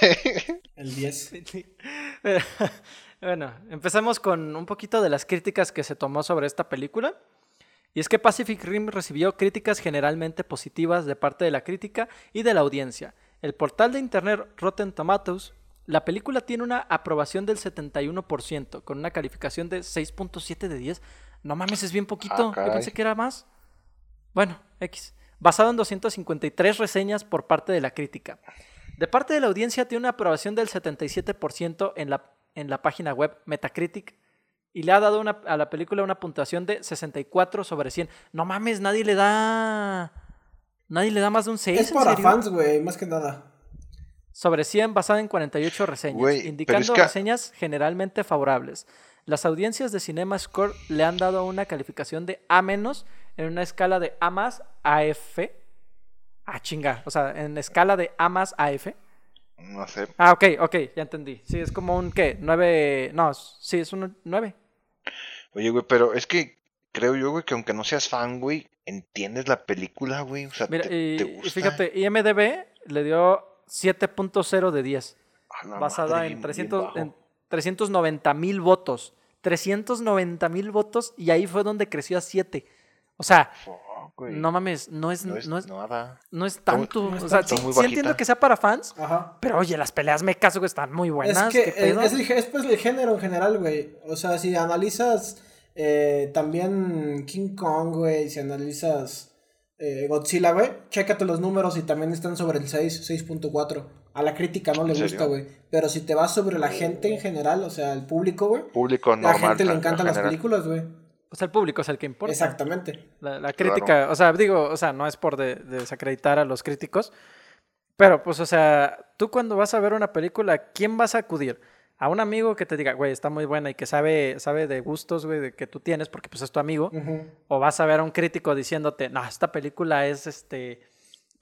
S3: el 10.
S1: bueno, empezamos con un poquito de las críticas que se tomó sobre esta película. Y es que Pacific Rim recibió críticas generalmente positivas de parte de la crítica y de la audiencia. El portal de internet Rotten Tomatoes, la película tiene una aprobación del 71%, con una calificación de 6.7 de 10. No mames, es bien poquito. Ah, Yo pensé que era más. Bueno, X. Basado en 253 reseñas por parte de la crítica. De parte de la audiencia tiene una aprobación del 77% en la, en la página web Metacritic y le ha dado a la película una puntuación de 64 sobre 100. No mames, nadie le da. Nadie le da más de un 6.
S3: Es para fans, güey, más que nada.
S1: Sobre 100, basada en 48 reseñas, indicando reseñas generalmente favorables. Las audiencias de Cinema Score le han dado una calificación de A- en una escala de A más a F. Ah, chinga. O sea, en escala de A más a F.
S2: No sé.
S1: Ah, ok, ok, ya entendí. Sí, es como un ¿qué? 9. No, sí, es un 9.
S2: Oye, güey, pero es que creo yo, güey, que aunque no seas fan, güey, entiendes la película, güey. O sea,
S1: Mira,
S2: te,
S1: y,
S2: te gusta.
S1: fíjate, IMDB le dio 7.0 de 10.
S2: A la
S1: basada
S2: madre,
S1: en,
S2: bien
S1: 300,
S2: bajo.
S1: en 390 mil votos. 390 mil votos y ahí fue donde creció a 7. O sea,
S2: Fuck, güey.
S1: no mames, no es,
S2: no es,
S1: no es,
S2: nada.
S1: no es tanto.
S3: no es
S1: o sea, sí, entiendo que sea para fans,
S3: Ajá.
S1: pero oye, las peleas mecas güey, están muy buenas.
S3: es que es, pues el género en general, güey. O sea, si analizas eh, también King Kong, güey, si analizas eh, Godzilla, güey, chécate los números y también están sobre el 6, 6.4. A la crítica no le
S2: ¿En
S3: gusta, güey. Pero si te vas sobre la gente en general, o sea, el público, güey,
S2: Público
S3: la
S2: normal.
S3: gente le
S2: en
S3: encantan las películas, güey.
S1: O sea, el público es el que importa.
S3: Exactamente.
S1: La, la crítica, o sea, digo, o sea, no es por de- desacreditar a los críticos, pero pues, o sea, tú cuando vas a ver una película, ¿a quién vas a acudir? A un amigo que te diga, güey, está muy buena y que sabe, sabe de gustos, güey, de que tú tienes, porque pues es tu amigo,
S3: Ujú.
S1: o vas a ver a un crítico diciéndote, no, esta película es, este,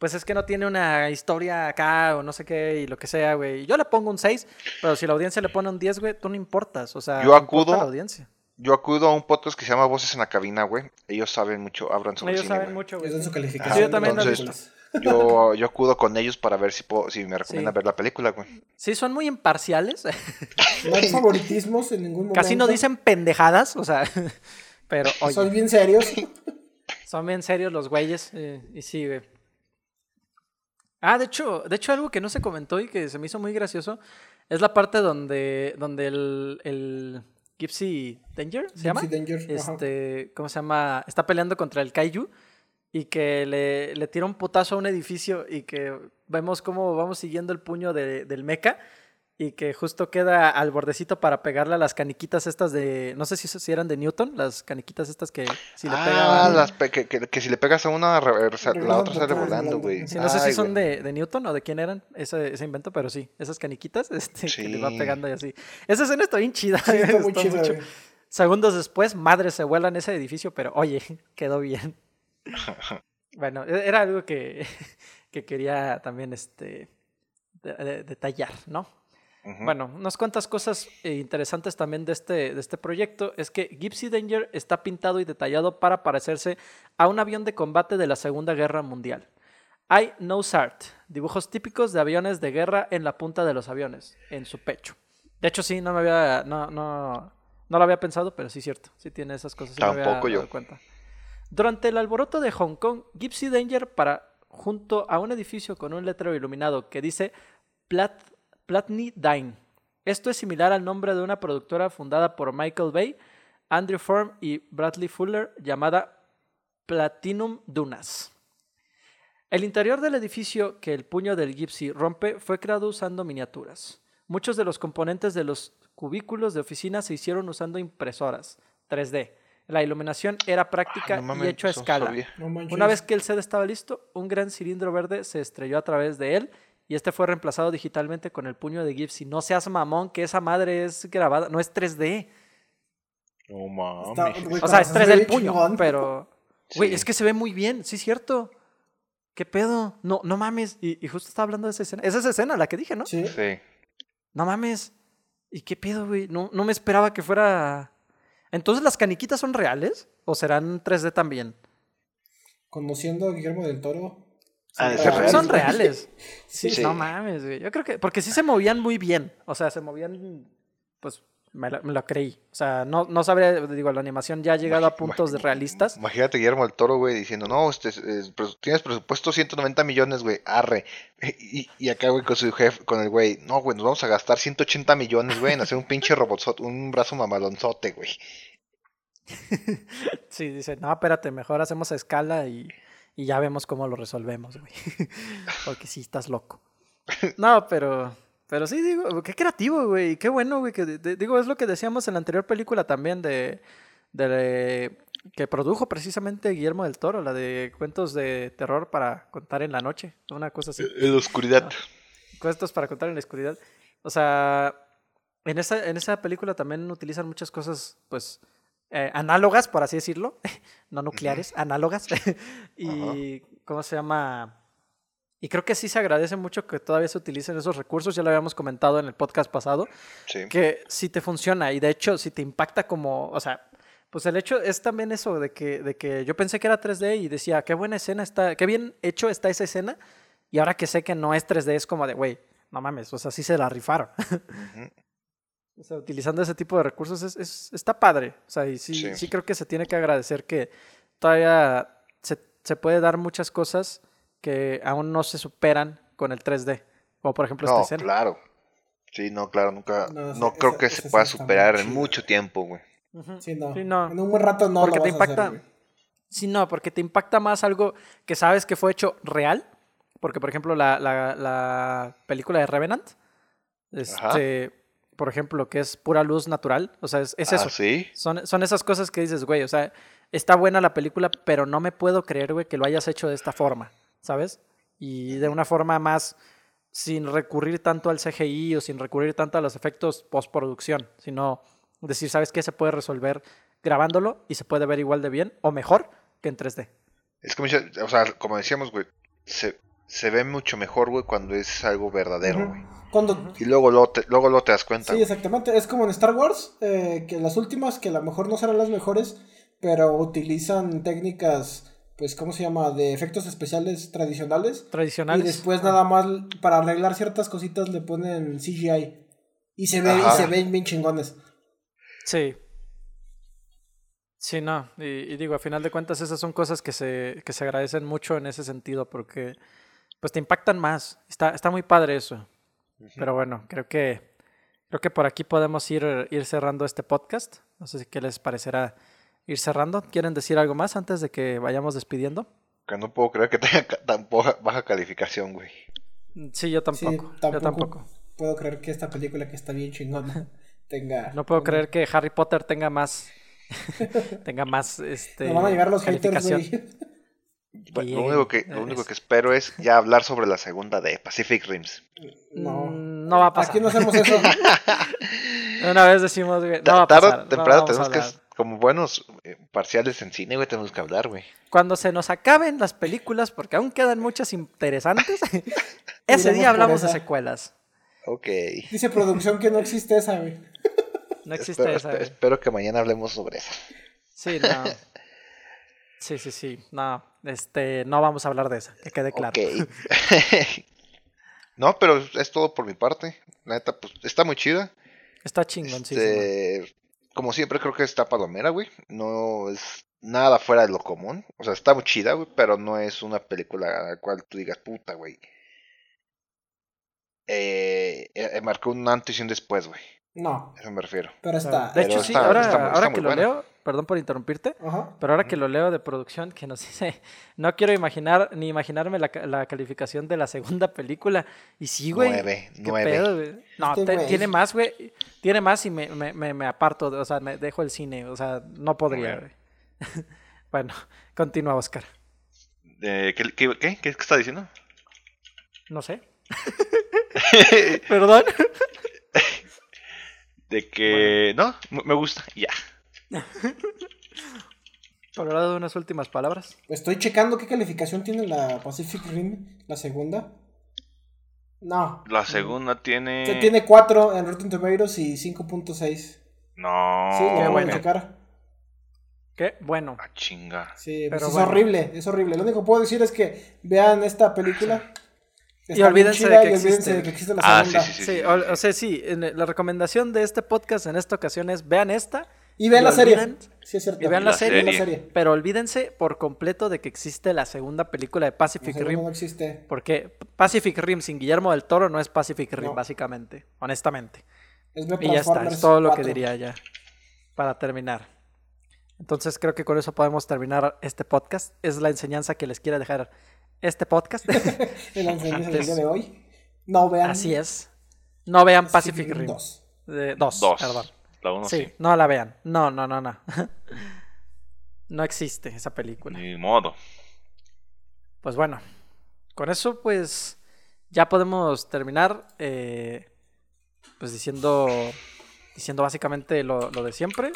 S1: pues es que no tiene una historia acá o no sé qué y lo que sea, güey. Yo le pongo un 6, pero si la audiencia le pone un 10, güey, tú no importas, o sea,
S2: Yo
S1: importa
S2: acudo-
S1: la audiencia.
S2: Yo acudo a un podcast que se llama Voces en la Cabina, güey. Ellos saben mucho, hablan sobre
S1: Ellos
S2: cine,
S1: saben
S2: güey.
S1: mucho, güey.
S3: Es en su calificación.
S1: Sí, yo también
S2: Entonces. Yo, yo acudo con ellos para ver si, puedo, si me recomiendan
S1: Sí.
S2: ver la película, güey.
S1: Sí, son muy imparciales.
S3: No hay favoritismos en ningún momento.
S1: Casi no dicen pendejadas, o sea, pero oye,
S3: Son bien serios.
S1: son bien serios los güeyes eh, y sí, güey. Ah, de hecho, de hecho algo que no se comentó y que se me hizo muy gracioso es la parte donde, donde el, el Gypsy Danger, ¿se llama?
S3: Danger, ajá.
S1: Este, ¿cómo se llama? Está peleando contra el Kaiju y que le, le tira un putazo a un edificio y que vemos cómo vamos siguiendo el puño de- del mecha y que justo queda al bordecito para pegarle a las caniquitas estas de, no sé si, si eran de Newton, las caniquitas estas que si le
S2: ah,
S1: pegaban,
S2: las pe- que, que- que si le pegas a una, reversa- la otra sale volando, güey.
S1: Sí, no sé si son de, de Newton o de quién eran ese, ese invento, pero sí, esas caniquitas este, que le va
S2: Sí.
S1: pegando y así. Esa escena está bien chida.
S3: Sí, está muy
S1: mucho. Segundos después, madre se vuela en ese edificio, pero oye, quedó bien. bueno, e- era algo que, que quería también este, de- de- detallar, ¿no? Bueno, unas cuantas cosas eh, interesantes también de este, de este proyecto es que Gypsy Danger está pintado y detallado para parecerse a un avión de combate de la Segunda Guerra Mundial. Hay nose art, dibujos típicos de aviones de guerra en la punta de los aviones, en su pecho. De hecho, sí, no me había, no, no, no lo había pensado, pero sí es cierto, sí tiene esas cosas. sí me había
S2: Tampoco yo.
S1: dado cuenta. Durante el alboroto de Hong Kong, Gypsy Danger para junto a un edificio con un letrero iluminado que dice Plat Platney Dine. Esto es similar al nombre de una productora fundada por Michael Bay, Andrew Form y Bradley Fuller llamada Platinum Dunas. El interior del edificio que el puño del Gypsy rompe fue creado usando miniaturas. Muchos de los componentes de los cubículos de oficina se hicieron usando impresoras 3D. La iluminación era práctica
S2: Ah, no
S1: y hecho a escala.
S3: No.
S1: Una vez que el set estaba listo, un gran cilindro verde se estrelló a través de él y este fue reemplazado digitalmente con el puño de Gypsy. No seas mamón, que esa madre es grabada, no es 3D.
S2: No mames.
S1: O sea, es
S3: cuando
S1: 3D
S3: se
S1: el puño,
S3: chingón.
S1: pero... Güey,
S2: Sí.
S1: es que se ve muy bien, sí es cierto. ¿Qué pedo? No, no mames. Y, y justo estaba hablando de esa escena. Es esa escena la que dije, ¿no?
S3: Sí.
S2: Sí.
S1: No mames. ¿Y qué pedo, güey? No, no me esperaba que fuera... Entonces, ¿las caniquitas son reales? ¿O serán 3D también?
S3: Conociendo a Guillermo del Toro.
S2: Ah,
S3: son
S2: de reales,
S1: son
S3: güey.
S1: reales.
S3: Sí.
S2: Sí.
S1: No mames, güey. Yo creo que. Porque sí se movían muy bien. O sea, se movían. Pues me lo, me lo creí. O sea, no, no sabría. Digo, la animación ya ha llegado a puntos de realistas.
S2: Imagínate Guillermo del Toro, güey, diciendo, no, este, es- es- pres- tienes presupuesto 190 millones, güey, arre. Y, y acá, güey, con su jefe, con el güey, no, güey, nos vamos a gastar 180 millones, güey, en hacer un pinche robotzote, un brazo mamalonzote, güey.
S1: Sí, dice, no, espérate, mejor hacemos a escala y, y ya vemos cómo lo resolvemos, güey. Porque sí, estás loco. No, pero. Pero sí, digo, qué creativo, güey. y Qué bueno, güey. Que, de- digo, es lo que decíamos en la anterior película también de, de. que produjo precisamente Guillermo del Toro, la de cuentos de terror para contar en la noche. Una cosa así.
S2: En la oscuridad.
S1: Cuentos para contar en la oscuridad. O sea, en esa, en esa película también utilizan muchas cosas, pues, eh, análogas, por así decirlo, no nucleares, análogas. y, ¿cómo se llama? Y creo que sí se agradece mucho que todavía se utilicen esos recursos, ya lo habíamos comentado en el podcast pasado,
S2: Sí.
S1: que si te funciona y de hecho si te impacta como, o sea, pues el hecho es también eso de que, de que yo pensé que era 3D y decía, qué buena escena está, qué bien hecho está esa escena y ahora que sé que no es 3D es como de, güey, no mames, o sea, sí se la rifaron.
S2: Ujú.
S1: O sea, utilizando ese tipo de recursos es, es- está padre. O sea, y sí,
S2: Sí.
S1: sí. creo que se tiene que agradecer que todavía se, se puede dar muchas cosas que aún no se superan con el 3D. Como por ejemplo
S2: No,
S1: esta escena.
S2: claro. Sí, no, claro, nunca.
S3: No,
S2: No,
S3: sí,
S2: creo
S3: esa-
S2: que
S3: esa
S2: se pueda superar en mucho tiempo, güey.
S1: Ujú.
S3: Sí, no.
S1: Sí, no.
S3: En un buen rato no
S1: Porque
S3: lo
S1: te
S3: vas a hacer,
S1: impacta. Sí, no, porque te impacta más algo que sabes que fue hecho real. Porque, por ejemplo, la, la- la película de Revenant, este, por ejemplo, que es pura luz natural. O sea, es, es
S2: Ah,
S1: eso.
S2: sí.
S1: Son, son esas cosas que dices, güey, o sea, está buena la película, pero no me puedo creer, güey, que lo hayas hecho de esta forma, ¿sabes? Y de una forma más sin recurrir tanto al CGI o sin recurrir tanto a los efectos postproducción, sino decir, ¿sabes qué? Se puede resolver grabándolo y se puede ver igual de bien o mejor que en 3D.
S2: Es mucha- o sea, como decíamos, güey, se, se ve mucho mejor, güey, cuando es algo verdadero, güey.
S3: Cuando,
S2: Y luego lo te, luego lo te das cuenta.
S3: Sí,
S2: güey.
S3: exactamente. Es como en Star Wars, eh, que las últimas, que a lo mejor no serán las mejores, pero utilizan técnicas, pues, ¿cómo se llama? De efectos especiales tradicionales. Y
S1: Tradicionales.
S3: después nada más, para arreglar ciertas cositas, le ponen CGI. Y se, ve, y se ven bien chingones.
S1: Sí. Sí, no. Y, y digo, a final de cuentas, esas son cosas que se, que se agradecen mucho en ese sentido, porque pues te impactan más. Está, está muy padre eso. Pero bueno, creo que creo que por aquí podemos ir, ir cerrando este podcast. No sé si qué les parecerá ir cerrando. ¿Quieren decir algo más antes de que vayamos despidiendo?
S2: Que no puedo creer que tenga tan poca- baja calificación, güey.
S1: Sí, yo tampoco.
S3: sí,
S1: Yo
S3: tampoco,
S1: tampoco.
S3: puedo creer que esta película que está bien chingona tenga...
S1: No puedo creer que Harry Potter tenga más tenga más este
S3: Me van a llegar los haters,
S1: calificación.
S3: güey.
S2: Bueno, lo único que, lo
S1: eh,
S2: único que espero es ya hablar sobre la segunda de Pacific Rims.
S3: No.
S1: Mm, no va a pasar.
S3: Aquí no hacemos eso.
S1: Una vez decimos, güey, no va a
S2: Tarde
S1: pasar,
S2: o
S1: no
S2: temprano tenemos que, como buenos eh, parciales en cine, güey, tenemos que hablar, güey.
S1: Cuando se nos acaben las películas, porque aún quedan muchas interesantes, ese día hablamos de
S3: esa.
S1: secuelas.
S2: Ok.
S3: Dice producción que no existe esa, güey.
S1: No existe
S2: espero,
S1: esa.
S2: espe-
S1: güey.
S2: espero que mañana hablemos sobre eso.
S1: Sí, no. Sí, sí, sí. No, este, no vamos a hablar de esa, que quede claro.
S2: No, pero es todo por mi parte. La neta, pues está muy chida.
S1: Está chingoncísimo.
S2: Este, como siempre, creo que está palomera, güey. No es nada fuera de lo común. O sea, está muy chida, güey, pero no es una película a la cual tú digas, puta, güey. Eh, eh, marcó un antes y un después, güey.
S3: No,
S2: eso me refiero.
S3: pero está.
S1: de hecho,
S2: pero
S1: sí,
S2: está-
S1: ahora,
S2: está muy- está
S1: ahora
S2: muy
S1: que lo
S2: buena.
S1: leo, perdón por interrumpirte,
S3: Ajá.
S1: pero ahora que lo leo de producción, que nos dice, no quiero imaginar ni imaginarme la, la calificación de la segunda película. Y sí, güey.
S2: Nueve,
S1: ¿qué
S2: nueve.
S1: pedo, güey? No,
S3: Este
S1: te-
S3: güey.
S1: tiene más, güey. Tiene más y me, me, me, me aparto, o sea, me dejo el cine, o sea, no podría,
S2: Bueno.
S1: güey. bueno, continúa, Oscar.
S2: Eh, ¿qué, qué, qué, qué está diciendo?
S1: No sé. Perdón.
S2: De que, no, me gusta, ya.
S1: Por hablar de unas últimas palabras.
S3: Estoy checando qué calificación tiene la Pacific Rim, la segunda. No.
S2: La segunda tiene...
S3: Se tiene 4 en Rotten Tomatoes y 5.6.
S2: No.
S3: Sí, lo
S1: bueno.
S3: checar.
S1: ¿Qué? Bueno.
S2: Ah, chinga.
S3: Sí, pues
S1: Pero
S3: es
S1: bueno.
S3: horrible, es horrible. Lo único que puedo decir es que vean esta película. Está
S1: Y olvídense de que
S3: y olvídense
S1: existe.
S3: de que existe la
S2: Ah, sí,
S3: segunda.
S2: sí, sí.
S1: Sí, o, o sea, sí, en- la recomendación de este podcast en esta ocasión es vean esta
S3: Y vean
S1: Y
S3: la serie. Sí, es cierto.
S1: y vean la
S2: La
S1: serie, pero olvídense por completo de que existe la segunda película de Pacific Rim.
S3: no existe.
S1: Porque Pacific Rim sin Guillermo del Toro no es Pacific Rim,
S3: No.
S1: básicamente, honestamente.
S3: Es
S1: Y ya está, es todo lo que
S3: 4.
S1: diría ya para terminar. Entonces creo que con eso podemos terminar este podcast. Es la enseñanza que les quiere dejar este podcast.
S3: En la enseñanza del día de hoy. No vean.
S1: Así es. No vean Pacific Rim.
S3: 2.
S1: Eh, dos,
S2: Dos.
S1: perdón.
S2: La uno
S1: Sí,
S2: sí.
S1: no la vean. No, no, no, no. no existe esa película.
S2: Ni modo.
S1: Pues bueno, con eso pues ya podemos terminar eh, pues diciendo diciendo básicamente lo, lo de siempre.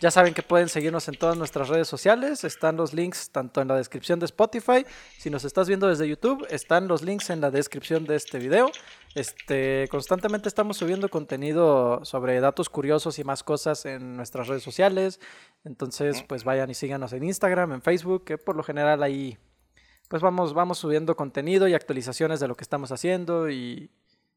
S1: Ya saben que pueden seguirnos en todas nuestras redes sociales. Están los links tanto en la descripción de Spotify. Si nos estás viendo desde YouTube, están los links en la descripción de este video. Este, constantemente estamos subiendo contenido sobre datos curiosos y más cosas en nuestras redes sociales. Entonces, pues vayan y síganos en Instagram, en Facebook, que por lo general ahí pues vamos, vamos subiendo contenido y actualizaciones de lo que estamos haciendo y,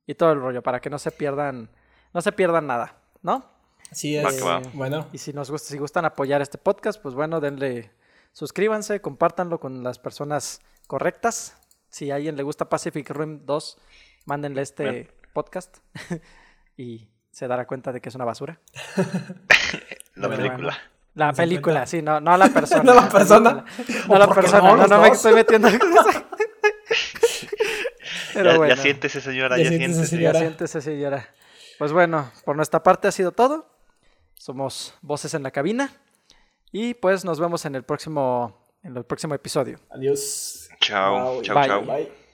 S1: y todo el rollo para que no se pierdan, no se pierdan nada, ¿no?
S3: Sí,
S2: Va
S3: es
S2: que va.
S3: bueno.
S1: Y si nos gusta, si gustan apoyar este podcast, pues bueno, denle, suscríbanse, compártanlo con las personas correctas. Si a alguien le gusta Pacific Rim 2, mándenle este
S2: Bien.
S1: podcast y se dará cuenta de que es una basura.
S2: La
S3: Bueno,
S2: película.
S1: La película, sí, no, no la persona.
S3: No la persona.
S1: No la persona,
S3: no,
S1: no, me estoy metiendo en. Pero
S2: ya,
S1: bueno,
S2: ya siéntese, señora,
S3: Ya
S2: ya,
S3: siéntese,
S2: siéntese.
S3: señora.
S1: ya siéntese, señora. Pues bueno, por nuestra parte ha sido todo. Somos Voces en la Cabina. Y pues nos vemos en el próximo, en el próximo episodio.
S3: Adiós.
S2: Chao,
S3: Bye.
S2: chao,
S1: Bye.
S2: chao.
S3: Bye.